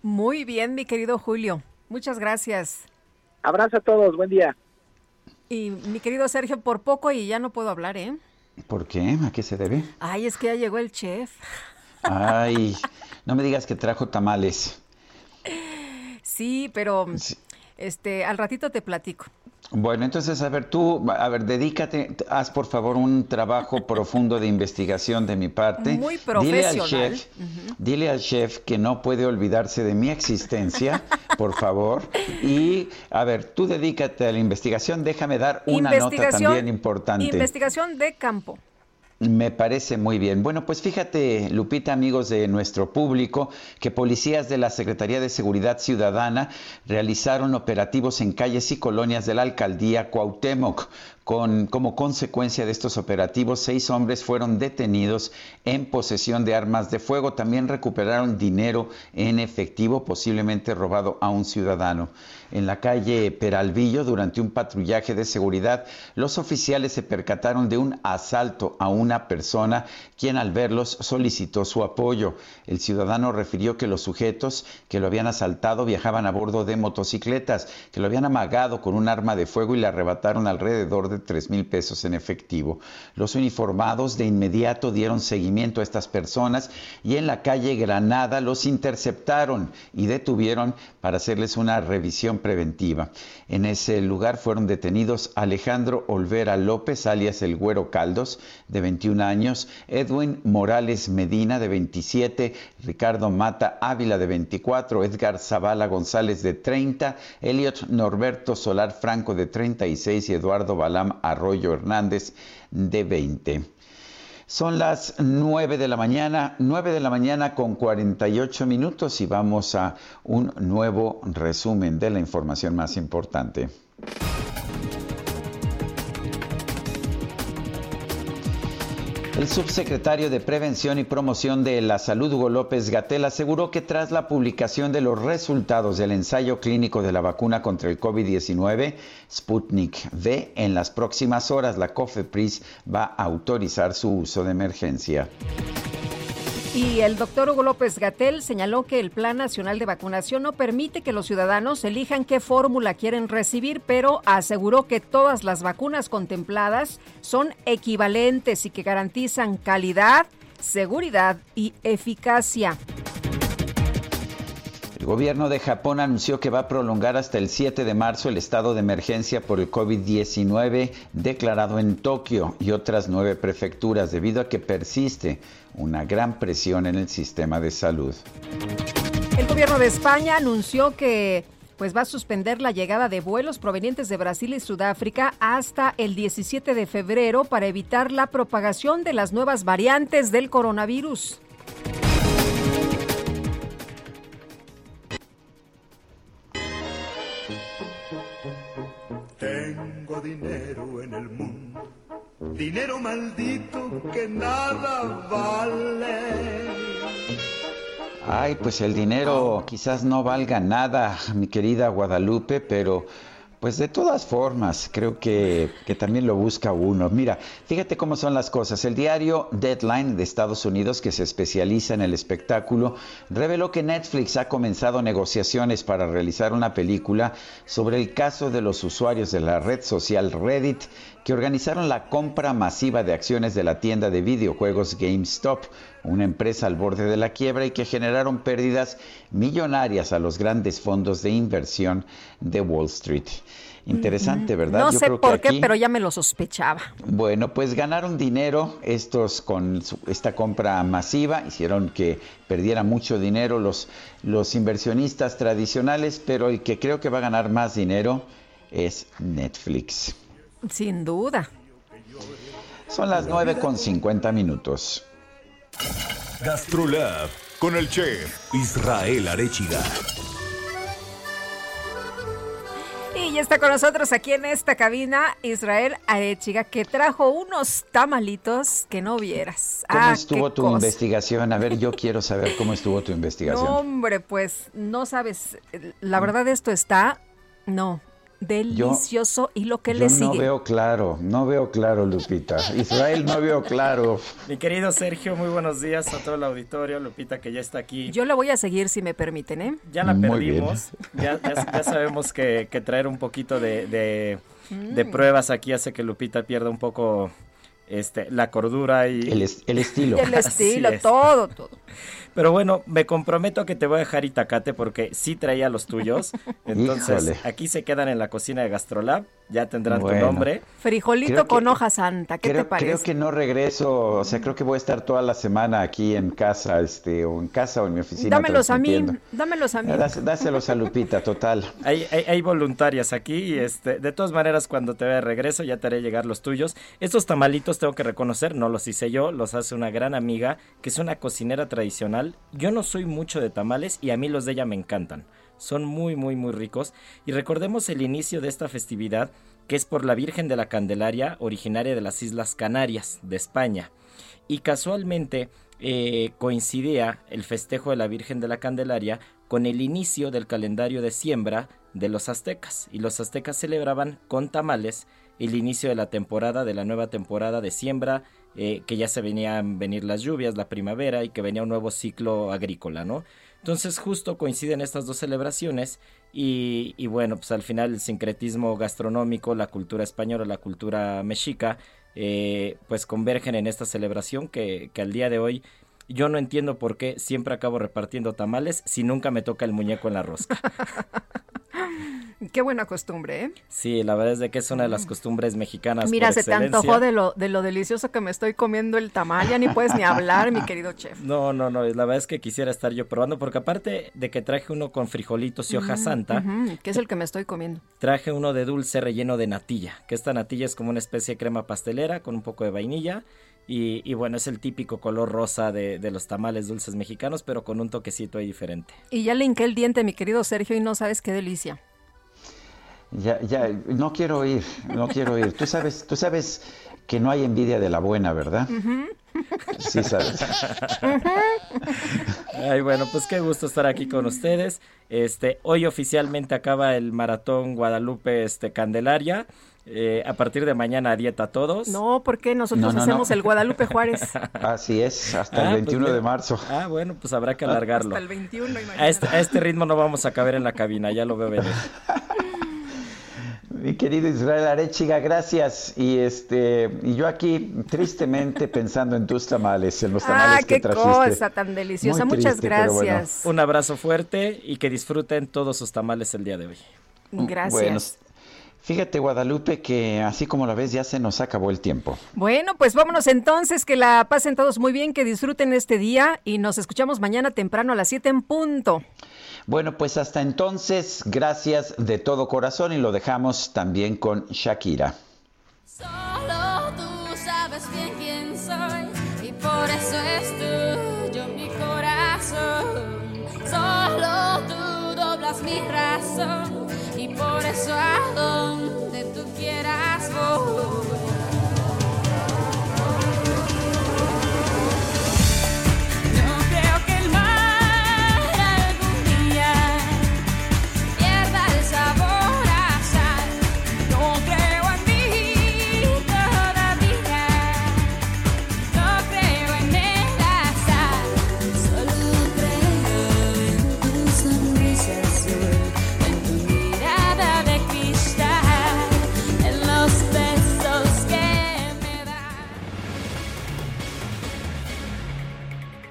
Muy bien, mi querido Julio. Muchas gracias. Abrazo a todos, buen día. Y mi querido Sergio, por poco y ya no puedo hablar, ¿eh? ¿Por qué? ¿A qué se debe? Ay, es que ya llegó el chef. Ay, no me digas que trajo tamales. Sí, pero este, al ratito te platico. Bueno, entonces, a ver, tú, a ver, dedícate, haz por favor un trabajo profundo de investigación de mi parte. Muy profesional. Dile al chef, dile al chef que no puede olvidarse de mi existencia, por favor. Y, a ver, tú dedícate a la investigación, déjame dar una nota también importante. Investigación de campo. Me parece muy bien. Bueno, pues fíjate, Lupita, amigos de nuestro público, que policías de la Secretaría de Seguridad Ciudadana realizaron operativos en calles y colonias de la alcaldía Cuauhtémoc. Con, como consecuencia de estos operativos, seis hombres fueron detenidos en posesión de armas de fuego. También recuperaron dinero en efectivo, posiblemente robado a un ciudadano. En la calle Peralvillo, durante un patrullaje de seguridad, los oficiales se percataron de un asalto a una persona, quien al verlos solicitó su apoyo. El ciudadano refirió que los sujetos que lo habían asaltado viajaban a bordo de motocicletas, que lo habían amagado con un arma de fuego y le arrebataron alrededor de tres mil pesos en efectivo. Los uniformados de inmediato dieron seguimiento a estas personas y en la calle Granada los interceptaron y detuvieron para hacerles una revisión preventiva. En ese lugar fueron detenidos Alejandro Olvera López, alias el Güero Caldos, de 21 años, Edwin Morales Medina, de 27, Ricardo Mata Ávila, de 24, Edgar Zavala González, de 30, Elliot Norberto Solar Franco, de 36 y Eduardo Balam Arroyo Hernández, de 20. Son las 9 de la mañana, 9 de la mañana con 48 minutos y vamos a un nuevo resumen de la información más importante. El subsecretario de Prevención y Promoción de la Salud, Hugo López Gatel, aseguró que tras la publicación de los resultados del ensayo clínico de la vacuna contra el COVID-19, Sputnik V, en las próximas horas la COFEPRIS va a autorizar su uso de emergencia. Y el doctor Hugo López Gatel señaló que el Plan Nacional de Vacunación no permite que los ciudadanos elijan qué fórmula quieren recibir, pero aseguró que todas las vacunas contempladas son equivalentes y que garantizan calidad, seguridad y eficacia. El gobierno de Japón anunció que va a prolongar hasta el 7 de marzo el estado de emergencia por el COVID-19 declarado en Tokio y otras nueve prefecturas debido a que persiste una gran presión en el sistema de salud. El gobierno de España anunció que pues va a suspender la llegada de vuelos provenientes de Brasil y Sudáfrica hasta el 17 de febrero para evitar la propagación de las nuevas variantes del coronavirus. Tengo dinero en el mundo, dinero maldito que nada vale. Ay, pues el dinero quizás no valga nada, mi querida Guadalupe, pero pues de todas formas, creo que, que, también lo busca uno. Mira, fíjate cómo son las cosas. El diario Deadline de Estados Unidos, que se especializa en el espectáculo, reveló que Netflix ha comenzado negociaciones para realizar una película sobre el caso de los usuarios de la red social Reddit que organizaron la compra masiva de acciones de la tienda de videojuegos GameStop, una empresa al borde de la quiebra y que generaron pérdidas millonarias a los grandes fondos de inversión de Wall Street. Interesante, ¿verdad? No sé por qué, pero ya me lo sospechaba. Bueno, pues ganaron dinero estos con esta compra masiva, hicieron que perdiera mucho dinero los, los inversionistas tradicionales, pero el que creo que va a ganar más dinero es Netflix. Sin duda. Son las 9 con 50 minutos. Gastrolab con el chef Israel Arechiga. Y ya está con nosotros aquí en esta cabina Israel Arechiga, que trajo unos tamalitos que no vieras. ¿Cómo Ah, estuvo tu cosa. investigación? A ver, yo quiero saber cómo estuvo tu investigación. No, hombre, pues no sabes. La verdad, esto está, no, delicioso. y lo que Yo le no sigue. veo claro, no veo claro, Lupita. Israel, no veo claro. Mi querido Sergio, muy buenos días a todo el auditorio. Lupita, que ya está aquí. Yo la voy a seguir si me permiten, ¿eh? Ya la Muy perdimos. Ya, ya- ya sabemos que, que traer un poquito de, de, de Mm. pruebas aquí hace que Lupita pierda un poco este, la cordura y El, es- el estilo. El estilo, es. todo, todo. Pero bueno, me comprometo a que te voy a dejar Itacate porque sí traía los tuyos. Entonces, Híjole. aquí se quedan en la cocina de Gastrolab. Ya tendrán tu nombre. Frijolito Creo que- con hoja santa, ¿qué creo, te parece? creo que no regreso, o sea, creo que voy a estar toda la semana aquí en casa, este, o en casa o en mi oficina. dámelos a mí, dámelos a mí. Dás- Dáselos a Lupita, total. Hay, hay, hay voluntarias aquí y este, de todas maneras cuando te vea de regreso ya te haré llegar los tuyos. Estos tamalitos tengo que reconocer, no los hice yo, los hace una gran amiga que es una cocinera tradicional. Yo no soy mucho de tamales y a mí los de ella me encantan. Son muy muy muy ricos y recordemos el inicio de esta festividad que es por la Virgen de la Candelaria, originaria de las Islas Canarias, de España. Y casualmente eh, coincidía el festejo de la Virgen de la Candelaria con el inicio del calendario de siembra de los aztecas. Y los aztecas celebraban con tamales el inicio de la temporada, de la nueva temporada de siembra, eh, que ya se venían venir las lluvias, la primavera y que venía un nuevo ciclo agrícola, ¿no? Entonces justo coinciden estas dos celebraciones y, y bueno, pues al final el sincretismo gastronómico, la cultura española, la cultura mexica, eh, pues convergen en esta celebración que, que al día de hoy yo no entiendo por qué siempre acabo repartiendo tamales si nunca me toca el muñeco en la rosca. Qué buena costumbre, ¿eh? Sí, la verdad es de que es una de las costumbres mexicanas. Mira, por se te antojó de lo, de lo delicioso que me estoy comiendo el tamal, ya ni puedes ni hablar, mi querido chef. No, no, no, la verdad es que quisiera estar yo probando porque aparte de que traje uno con frijolitos y hoja Mm, santa, que es el que me estoy comiendo. traje uno de dulce relleno de natilla, que esta natilla es como una especie de crema pastelera con un poco de vainilla y, y bueno, es el típico color rosa de, de los tamales dulces mexicanos, pero con un toquecito ahí diferente. Y ya le hinqué el diente, mi querido Sergio, y no sabes qué delicia. Ya, ya, no quiero oír, no quiero oír. Tú sabes, tú sabes que no hay envidia de la buena, ¿verdad? Sí sabes. Ay, bueno, pues qué gusto estar aquí con ustedes. Este, hoy oficialmente acaba el maratón Guadalupe este, Candelaria. Eh, a partir de mañana a dieta todos. No, porque nosotros No, no, hacemos no. el Guadalupe Juárez. Así es, hasta Ah, el pues 21 de mira. marzo. Ah, bueno, pues habrá que alargarlo. Hasta el 21, A este, a este ritmo no vamos a caber en la cabina, ya lo veo venir. Mi querido Israel Arechiga, gracias. Y este, y yo aquí tristemente pensando en tus tamales, en los tamales Ah, que qué trajiste. cosa tan deliciosa. Muy Muchas triste, pero bueno. gracias. Un abrazo fuerte y que disfruten todos sus tamales el día de hoy. Gracias. Bueno, fíjate, Guadalupe, que así como la ves, ya se nos acabó el tiempo. Bueno, pues vámonos entonces, que la pasen todos muy bien, que disfruten este día y nos escuchamos mañana temprano a las 7 en punto. Bueno, pues hasta entonces, gracias de todo corazón y lo dejamos también con Shakira. Solo tú sabes bien quién soy y por eso es tuyo mi corazón. Solo tú doblas mi razón y por eso a donde tú quieras voy.